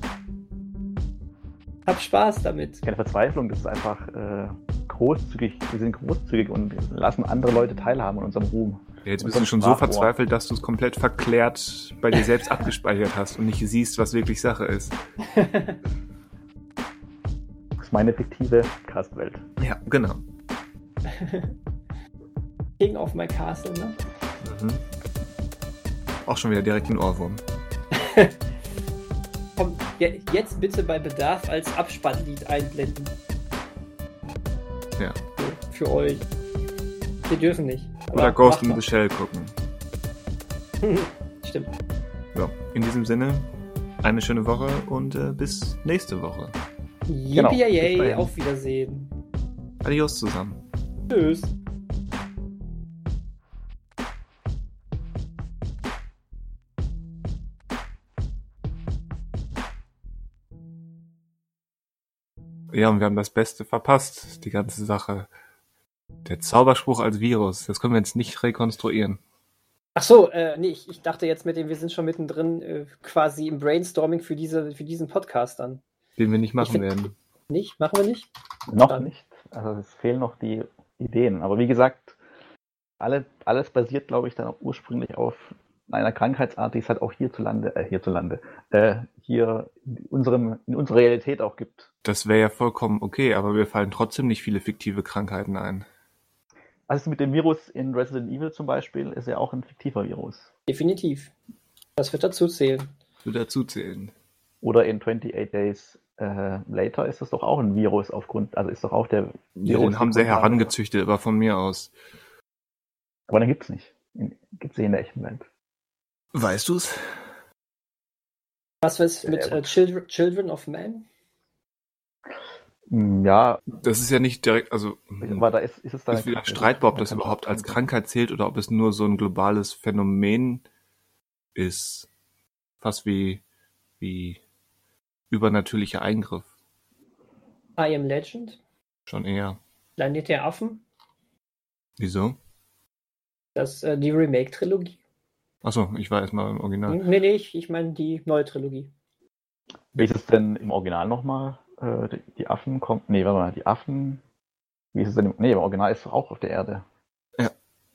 Speaker 2: Hab Spaß damit.
Speaker 3: Keine Verzweiflung, das ist einfach äh, großzügig. Wir sind großzügig und lassen andere Leute teilhaben an unserem Ruhm.
Speaker 1: Ja, jetzt bist du schon so verzweifelt, dass du es komplett verklärt bei dir selbst abgespeichert hast und nicht siehst, was wirklich Sache ist. <laughs>
Speaker 3: Das ist meine fiktive Castwelt.
Speaker 1: Ja, genau. <laughs>
Speaker 2: King of my castle, ne?
Speaker 1: Mhm. Auch schon wieder direkt ein Ohrwurm. <laughs>
Speaker 2: Komm, je- jetzt bitte bei Bedarf als Abspannlied einblenden.
Speaker 1: Ja.
Speaker 2: Für euch. Wir dürfen nicht.
Speaker 1: Oder Ghost in the Shell gucken. <laughs>
Speaker 2: Stimmt.
Speaker 1: So, in diesem Sinne, eine schöne Woche und äh, bis nächste Woche.
Speaker 3: Genau,
Speaker 2: Yippie
Speaker 3: dahin.
Speaker 2: auf Wiedersehen.
Speaker 1: Adios zusammen.
Speaker 2: Tschüss.
Speaker 1: Ja, und wir haben das Beste verpasst, die ganze Sache. Der Zauberspruch als Virus, das können wir jetzt nicht rekonstruieren.
Speaker 2: Ach so, äh, nee, ich, ich dachte jetzt mit dem, wir sind schon mittendrin äh, quasi im Brainstorming für, diese, für diesen Podcast dann.
Speaker 1: Den wir nicht machen
Speaker 2: find-
Speaker 1: werden.
Speaker 2: Nicht? Machen wir nicht?
Speaker 3: Noch
Speaker 2: Dann-
Speaker 3: nicht. Also es fehlen noch die Ideen. Aber wie gesagt, alle, alles basiert, glaube ich, dann auch ursprünglich auf einer Krankheitsart, die es halt auch hierzulande, äh, hierzulande, äh, hier in, unserem, in unserer Realität auch gibt.
Speaker 1: Das wäre ja vollkommen okay, aber mir fallen trotzdem nicht viele fiktive Krankheiten ein.
Speaker 3: Also mit dem Virus in Resident Evil zum Beispiel ist ja auch ein fiktiver Virus.
Speaker 2: Definitiv. Das wird dazu zählen.
Speaker 1: Zu dazu zählen.
Speaker 3: Oder in 28 Days äh, Later ist das doch auch ein Virus aufgrund, also ist doch auch der
Speaker 1: Ja,
Speaker 3: Virus.
Speaker 1: den haben sie herangezüchtet, aber von mir aus.
Speaker 3: Aber den gibt's nicht. Gibt es in der echten Welt.
Speaker 1: Weißt du's?
Speaker 2: Was ist mit äh, Children, Children of Man?
Speaker 3: Hm, Ja,
Speaker 1: Das ist ja nicht direkt, also
Speaker 3: aber da ist, ist es da.
Speaker 1: ist wieder streitbar, ob das überhaupt als Krankheit zählt oder ob es nur so ein globales Phänomen ist. Fast wie, wie übernatürlicher Eingriff.
Speaker 2: I Am Legend?
Speaker 1: Schon eher.
Speaker 2: Planet der Affen?
Speaker 1: Wieso?
Speaker 2: Das, äh, die Remake-Trilogie?
Speaker 1: Achso, ich war erstmal im Original.
Speaker 2: Nee, nee, ich, ich meine die neue Trilogie.
Speaker 3: Wie ist es denn im Original nochmal? Äh, die, die Affen kommen. Nee, warte mal, die Affen. Wie ist es denn? Im, nee, im Original ist es auch auf der Erde.
Speaker 1: Ja.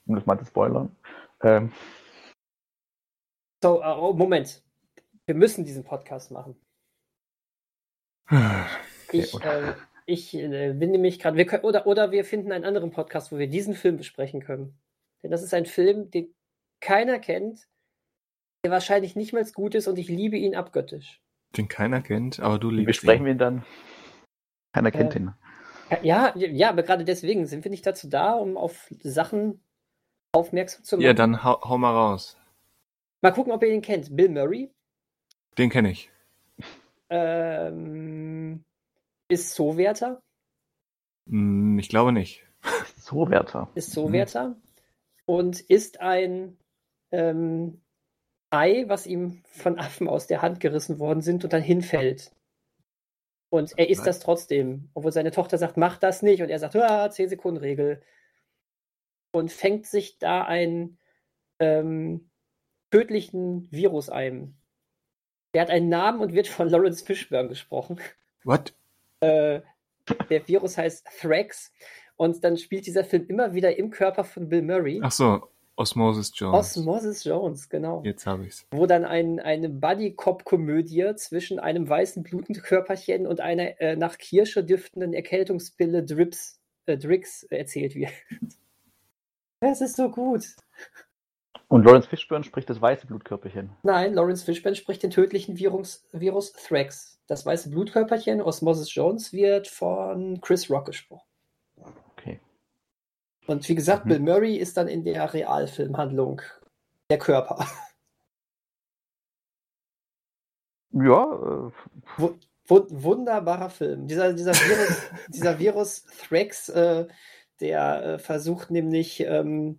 Speaker 3: Um das mal zu spoilern. Ähm,
Speaker 2: So, äh, oh, Moment. Wir müssen diesen Podcast machen. <sighs>
Speaker 3: okay,
Speaker 2: Ich, äh, ich äh, bin nämlich gerade, wir können, oder, oder wir finden einen anderen Podcast, wo wir diesen Film besprechen können. Denn das ist ein Film, den keiner kennt, der wahrscheinlich nicht mal gut ist und ich liebe ihn abgöttisch.
Speaker 1: Den keiner kennt, aber du liebst
Speaker 3: besprechen
Speaker 1: ihn.
Speaker 3: wir ihn dann? Keiner kennt
Speaker 2: Äh,
Speaker 3: ihn.
Speaker 2: Ja, ja, aber gerade deswegen sind wir nicht dazu da, um auf Sachen aufmerksam zu machen.
Speaker 1: Ja, dann hau, hau mal raus.
Speaker 2: Mal gucken, ob ihr ihn kennt. Bill Murray
Speaker 1: Den kenne ich.
Speaker 2: ähm, ist So-Wärter,
Speaker 1: Hm, ich glaube nicht.
Speaker 3: So, Werther.
Speaker 2: ist So-Wärter und ist ein ähm, Ei, was ihm von Affen aus der Hand gerissen worden sind und dann hinfällt. Und er isst
Speaker 1: Was?
Speaker 2: das trotzdem, obwohl seine Tochter sagt, mach das nicht. Und er sagt, ah, 10 Sekunden Regel. Und fängt sich da einen ähm, tödlichen Virus ein. Der hat einen Namen und wird von Lawrence Fishburne gesprochen.
Speaker 1: What?
Speaker 2: Äh, der Virus heißt Thrax. Und dann spielt dieser Film immer wieder im Körper von Bill Murray.
Speaker 1: Ach so, Osmosis Jones.
Speaker 2: Osmosis Jones, genau.
Speaker 1: Jetzt habe ich's.
Speaker 2: Wo dann ein, eine Buddy-Cop-Komödie zwischen einem weißen blutenden Körperchen und einer äh, nach Kirsche düftenden Erkältungspille Drips, äh, Drix erzählt wird. <laughs> Das ist so gut.
Speaker 3: Und Lawrence Fishburne spricht das weiße Blutkörperchen.
Speaker 2: Nein, Lawrence Fishburne spricht den tödlichen Virus, Virus Thrax. Das weiße Blutkörperchen, Osmosis Jones, wird von Chris Rock gesprochen. Und wie gesagt,
Speaker 3: Mhm.
Speaker 2: Bill Murray ist dann in der Realfilmhandlung der Körper. <laughs>
Speaker 3: Ja, äh,
Speaker 2: Wu- wu- wunderbarer Film. Dieser, dieser Virus, <laughs> dieser Virus Thrax, äh, der äh, versucht nämlich ähm,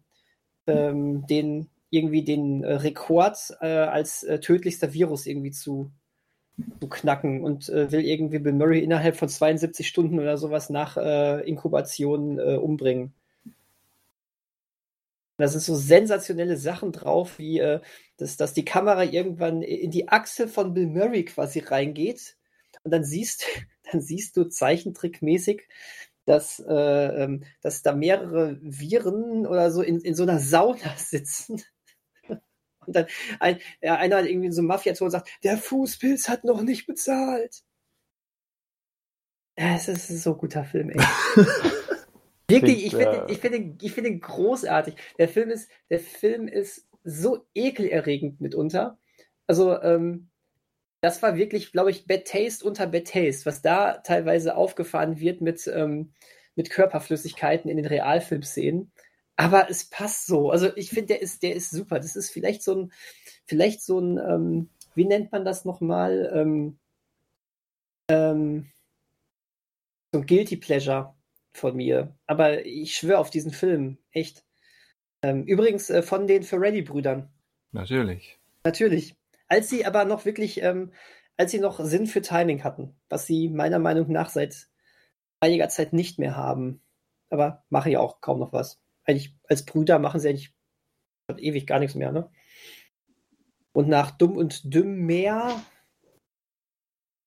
Speaker 2: ähm, den irgendwie den äh, Rekord äh, als äh, tödlichster Virus irgendwie zu, zu knacken und will irgendwie Bill Murray innerhalb von 72 Stunden oder sowas nach Inkubation umbringen. Da sind so sensationelle Sachen drauf, wie äh, dass, dass die Kamera irgendwann in die Achsel von Bill Murray quasi reingeht und dann siehst, <laughs> dann siehst du zeichentrickmäßig, dass, äh, ähm, dass da mehrere Viren oder so in, in so einer Sauna <laughs> sitzen. Und dann ein, ja, einer hat irgendwie so Mafia-Ton sagt, der Fußpilz hat noch nicht bezahlt. Es ist ein so guter Film, ey. <laughs> Wirklich, ich finde, ich finde, ich finde ihn großartig. Der Film ist, der Film ist so ekelerregend mitunter. Also, ähm, das war wirklich, glaube ich, Bad Taste unter Bad Taste, was da teilweise aufgefahren wird mit, ähm, mit Körperflüssigkeiten in den Realfilmszenen. Aber es passt so. Also ich finde, der ist, der ist super. Das ist vielleicht so ein, vielleicht so ein, ähm, wie nennt man das nochmal? Ähm, ähm, so ein Guilty Pleasure von mir. Aber ich schwöre auf diesen Film. Echt. Ähm, übrigens äh, von den Ferretti-Brüdern.
Speaker 1: Natürlich.
Speaker 2: Natürlich. Als sie aber noch wirklich, ähm, als sie noch Sinn für Timing hatten, was sie meiner Meinung nach seit einiger Zeit nicht mehr haben. Aber machen ja auch kaum noch was. Eigentlich als Brüder machen sie eigentlich ewig gar nichts mehr, ne? Und nach Dumm und Dümm mehr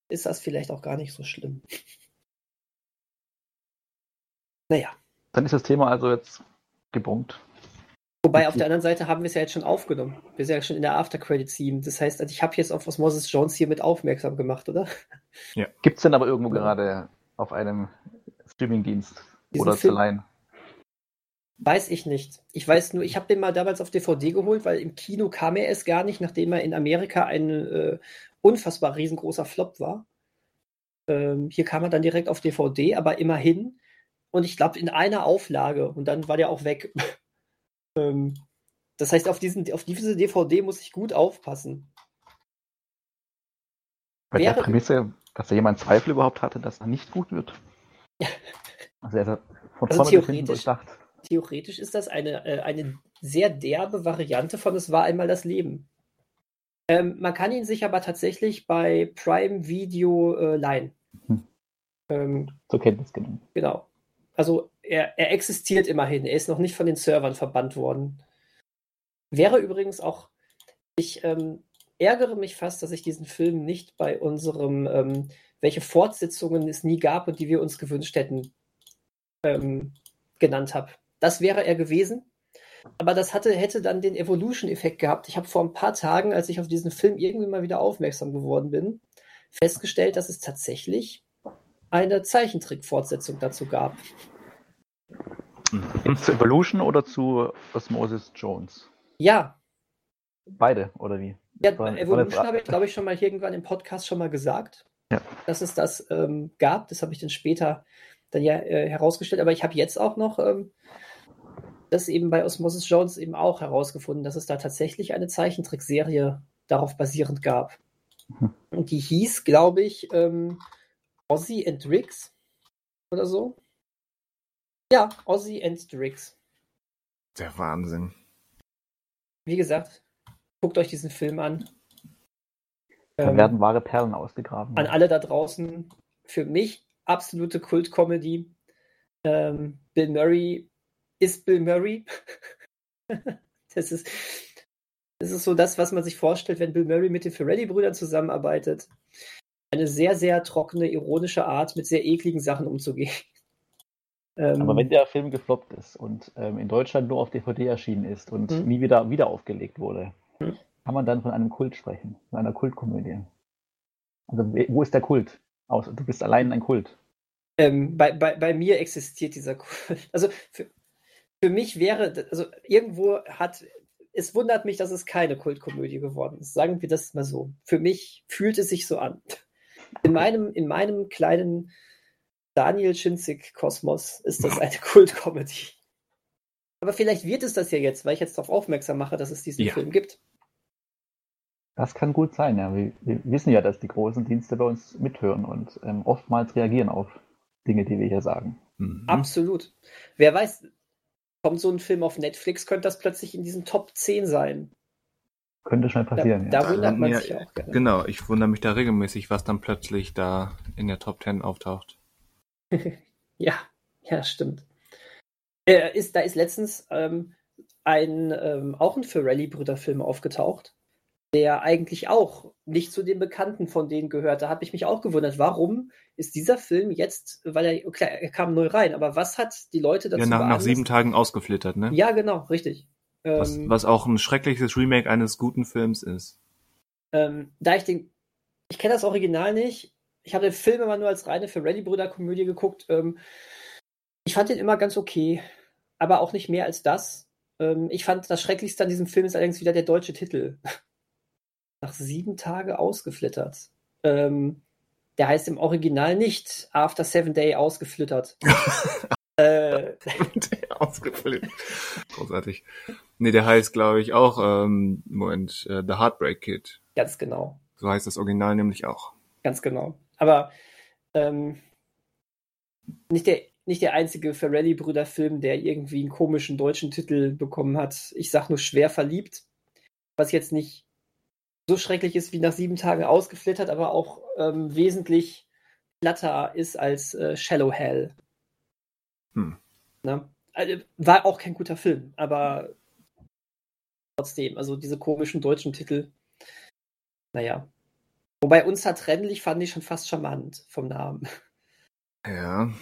Speaker 2: ist das vielleicht auch gar nicht so schlimm. Naja.
Speaker 3: dann ist das Thema also jetzt gebongt.
Speaker 2: Wobei auf der anderen Seite haben wir es ja jetzt schon aufgenommen. Wir sind ja schon in der After-Credit-Scene. Das heißt, also ich habe jetzt auf Osmosis Jones hier mit aufmerksam gemacht, oder?
Speaker 3: Gibt es denn aber irgendwo
Speaker 2: Ja.
Speaker 3: gerade auf einem Streamingdienst
Speaker 2: Diesen
Speaker 3: oder zu leihen?
Speaker 2: Weiß ich nicht. Ich weiß nur, ich habe den mal damals auf DVD geholt, weil im Kino kam er erst gar nicht, nachdem er in Amerika ein äh, unfassbar riesengroßer Flop war. Ähm, hier kam er dann direkt auf DVD, aber immerhin. Und ich glaube in einer Auflage und dann war der auch weg. <laughs> ähm, das heißt, auf, diesen, auf diese DVD muss ich gut aufpassen.
Speaker 3: Bei der
Speaker 2: Wäre-
Speaker 3: Prämisse, dass da jemand Zweifel überhaupt hatte, dass er nicht gut wird. <laughs> Also er hat von
Speaker 2: Also
Speaker 3: vorne
Speaker 2: theoretisch-
Speaker 3: durchdacht.
Speaker 2: Theoretisch ist das eine, äh, eine sehr derbe Variante von Es war einmal das Leben. Ähm, man kann ihn sich aber tatsächlich bei Prime Video äh, leihen.
Speaker 3: Hm.
Speaker 2: Ähm,
Speaker 3: Zur Kenntnis genommen.
Speaker 2: genau. Also er, er existiert immerhin. Er ist noch nicht von den Servern verbannt worden. Wäre übrigens auch, ich ähm, ärgere mich fast, dass ich diesen Film nicht bei unserem, ähm, welche Fortsetzungen es nie gab und die wir uns gewünscht hätten, ähm, genannt habe. Das wäre er gewesen. Aber das hatte, hätte dann den Evolution-Effekt gehabt. Ich habe vor ein paar Tagen, als ich auf diesen Film irgendwie mal wieder aufmerksam geworden bin, festgestellt, dass es tatsächlich eine Zeichentrick-Fortsetzung dazu gab.
Speaker 1: Mhm.
Speaker 3: Zu Evolution oder zu Osmosis Jones?
Speaker 2: Ja,
Speaker 3: Beide, oder wie?
Speaker 2: ja
Speaker 3: War-
Speaker 2: Evolution habe ich, glaube ich, schon mal irgendwann im Podcast schon mal gesagt,
Speaker 3: Ja.
Speaker 2: dass es das ähm, gab. Das habe ich dann später dann ja äh, herausgestellt. Aber ich habe jetzt auch noch ähm, das eben bei Osmosis Jones eben auch herausgefunden, dass es da tatsächlich eine Zeichentrickserie darauf basierend gab.
Speaker 3: Mhm.
Speaker 2: Und die hieß, glaube ich, ähm, Ozzy and Drix oder so. Ja, Ozzy and Drix.
Speaker 1: Der Wahnsinn.
Speaker 2: Wie gesagt, guckt euch diesen Film an.
Speaker 3: Da
Speaker 2: Ähm,
Speaker 3: werden wahre Perlen ausgegraben.
Speaker 2: an alle da draußen, für mich absolute Kult-Comedy. Ähm, Bill Murray ist Bill Murray. <laughs> das, ist, das ist so das, was man sich vorstellt, wenn Bill Murray mit den Ferretti-Brüdern zusammenarbeitet. Eine sehr, sehr trockene, ironische Art, mit sehr ekligen Sachen umzugehen. <laughs> Ähm,
Speaker 3: Aber wenn der Film gefloppt ist und ähm, in Deutschland nur auf DVD erschienen ist und
Speaker 2: Mhm.
Speaker 3: nie wieder, wieder aufgelegt wurde,
Speaker 2: Mhm.
Speaker 3: kann man dann von einem Kult sprechen, von einer Kultkomödie. Also wo ist der Kult? Außer du bist allein ein Kult.
Speaker 2: Ähm, bei, bei, bei mir existiert dieser Kult. <laughs> Also für, für mich wäre, also irgendwo hat, es wundert mich, dass es keine Kultkomödie geworden ist. Sagen wir das mal so. Für mich fühlt es sich so an. In meinem, in meinem kleinen Daniel Schinzig-Kosmos ist das eine <laughs> Kultkomödie. Aber vielleicht wird es das ja jetzt, weil ich jetzt darauf aufmerksam mache, dass es diesen
Speaker 1: Ja.
Speaker 2: Film gibt.
Speaker 3: Das kann gut sein, ja. Wir, wir wissen ja, dass die großen Dienste bei uns mithören und ähm, oftmals reagieren auf Dinge, die wir hier sagen.
Speaker 1: Mhm.
Speaker 2: Absolut. Wer weiß, kommt so ein Film auf Netflix, könnte das plötzlich in diesen Top 10 sein.
Speaker 3: Könnte schnell
Speaker 2: Da,
Speaker 3: passieren,
Speaker 2: da
Speaker 3: ja.
Speaker 2: wundert man
Speaker 1: Ja,
Speaker 2: sich auch gerne.
Speaker 1: Genau, ich wundere mich da regelmäßig, was dann plötzlich da in der Top 10 auftaucht. <laughs>
Speaker 2: Ja, ja, stimmt. Äh, ist, da ist letztens ähm, ein, ähm, auch ein Ferrelli-Brüder-Film aufgetaucht, der eigentlich auch nicht zu den Bekannten von denen gehört. Da habe ich mich auch gewundert, warum ist dieser Film jetzt, weil er, klar, er kam neu rein, aber was hat die Leute dazu
Speaker 1: Ja, nach, nach sieben Tagen ausgeflittert, ne?
Speaker 2: Ja, genau, richtig.
Speaker 1: Was,
Speaker 2: Ähm,
Speaker 1: was auch ein schreckliches Remake eines guten Films ist.
Speaker 2: Ähm, da ich den, ich kenne das Original nicht. Ich habe den Film immer nur als reine Ferrelli-Brüder-Komödie geguckt. Ähm, ich fand den immer ganz okay, aber auch nicht mehr als das. Ähm, ich fand das Schrecklichste an diesem Film ist allerdings wieder der deutsche Titel. <laughs> Nach sieben Tage ausgeflittert. Ähm, der heißt im Original nicht After Seven Day ausgeflittert. <laughs> äh, <laughs>
Speaker 1: Ausgeflippt. Großartig. Nee, der heißt, glaube ich, auch, ähm, Moment, äh, The Heartbreak Kid.
Speaker 2: ganz genau.
Speaker 1: So heißt das Original nämlich auch.
Speaker 2: Ganz genau. Aber ähm, nicht, der, nicht der einzige Ferrelli-Brüder-Film, der irgendwie einen komischen deutschen Titel bekommen hat. Ich sag nur schwer verliebt, was jetzt nicht so schrecklich ist wie nach sieben Tagen ausgeflittert, aber auch ähm, wesentlich platter ist als äh, Shallow Hell.
Speaker 1: Hm.
Speaker 2: Ne? Also, war auch kein guter Film, aber trotzdem, also diese komischen deutschen Titel, naja. Wobei unzertrennlich fand ich schon fast charmant vom Namen.
Speaker 1: Ja.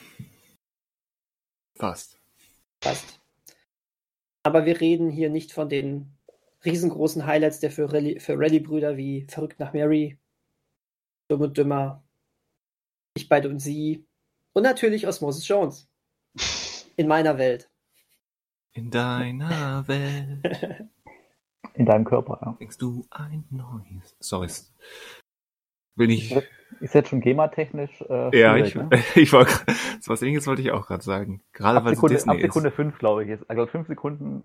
Speaker 1: Fast.
Speaker 2: Fast. Aber wir reden hier nicht von den riesengroßen Highlights der Ferrelli-Brüder wie Verrückt nach Mary, Dumm und Dümmer, Ich, beide und sie und natürlich Osmosis Jones. In meiner Welt.
Speaker 1: In deiner <laughs> Welt
Speaker 3: In deinem Körper, ja.
Speaker 1: denkst du ein neues. Sorry. Bin ich.
Speaker 3: Ist jetzt schon GEMA-technisch äh,
Speaker 1: Ja, ich,
Speaker 3: ne? <laughs>
Speaker 1: ich war was ähnliches wollte ich auch gerade sagen. Gerade
Speaker 3: Ab
Speaker 1: weil es
Speaker 3: Sekunde,
Speaker 1: Disney
Speaker 3: ab Sekunde
Speaker 1: ist.
Speaker 3: 5, glaube ich. Jetzt. Also 5 Sekunden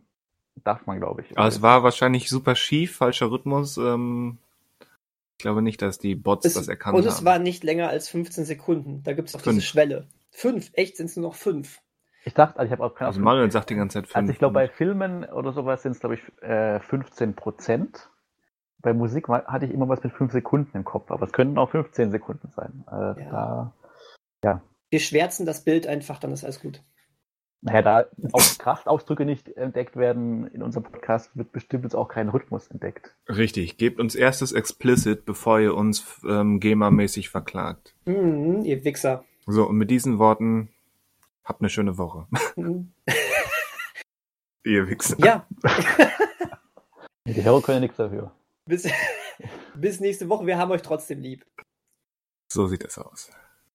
Speaker 3: darf man, glaube ich.
Speaker 1: Aber es war wahrscheinlich super schief, falscher Rhythmus. Ähm, ich glaube nicht, dass die Bots
Speaker 2: Es,
Speaker 1: das erkannt
Speaker 2: und
Speaker 1: haben.
Speaker 2: es war nicht länger als 15 Sekunden. Da gibt es auch diese
Speaker 1: Fünf.
Speaker 2: Schwelle. Fünf, echt sind es nur noch fünf.
Speaker 3: Ich dachte, also ich habe auch keine
Speaker 1: also Manuel sagt die ganze Zeit fünf.
Speaker 3: Also ich glaube, bei Filmen oder sowas sind es, glaube ich, äh, 15 Prozent. Bei Musik hatte ich immer was mit 5 Sekunden im Kopf, aber es könnten auch 15 Sekunden sein. Äh,
Speaker 2: Ja.
Speaker 3: Da,
Speaker 2: Wir schwärzen das Bild einfach, dann ist alles gut.
Speaker 3: naja, da auch Kraftausdrücke nicht entdeckt werden in unserem Podcast, wird bestimmt jetzt auch kein Rhythmus entdeckt.
Speaker 1: Richtig. Gebt uns erstes Explicit, bevor ihr uns ähm, GEMA-mäßig verklagt.
Speaker 2: Mhm, ihr Wichser.
Speaker 1: So, und mit diesen Worten habt eine schöne Woche.
Speaker 2: Mhm. <laughs>
Speaker 1: ihr Wichser.
Speaker 2: ja, <laughs>
Speaker 3: Die Hörer können ja nichts dafür.
Speaker 2: bis, <laughs> bis nächste Woche. Wir haben euch trotzdem lieb.
Speaker 1: So sieht es aus.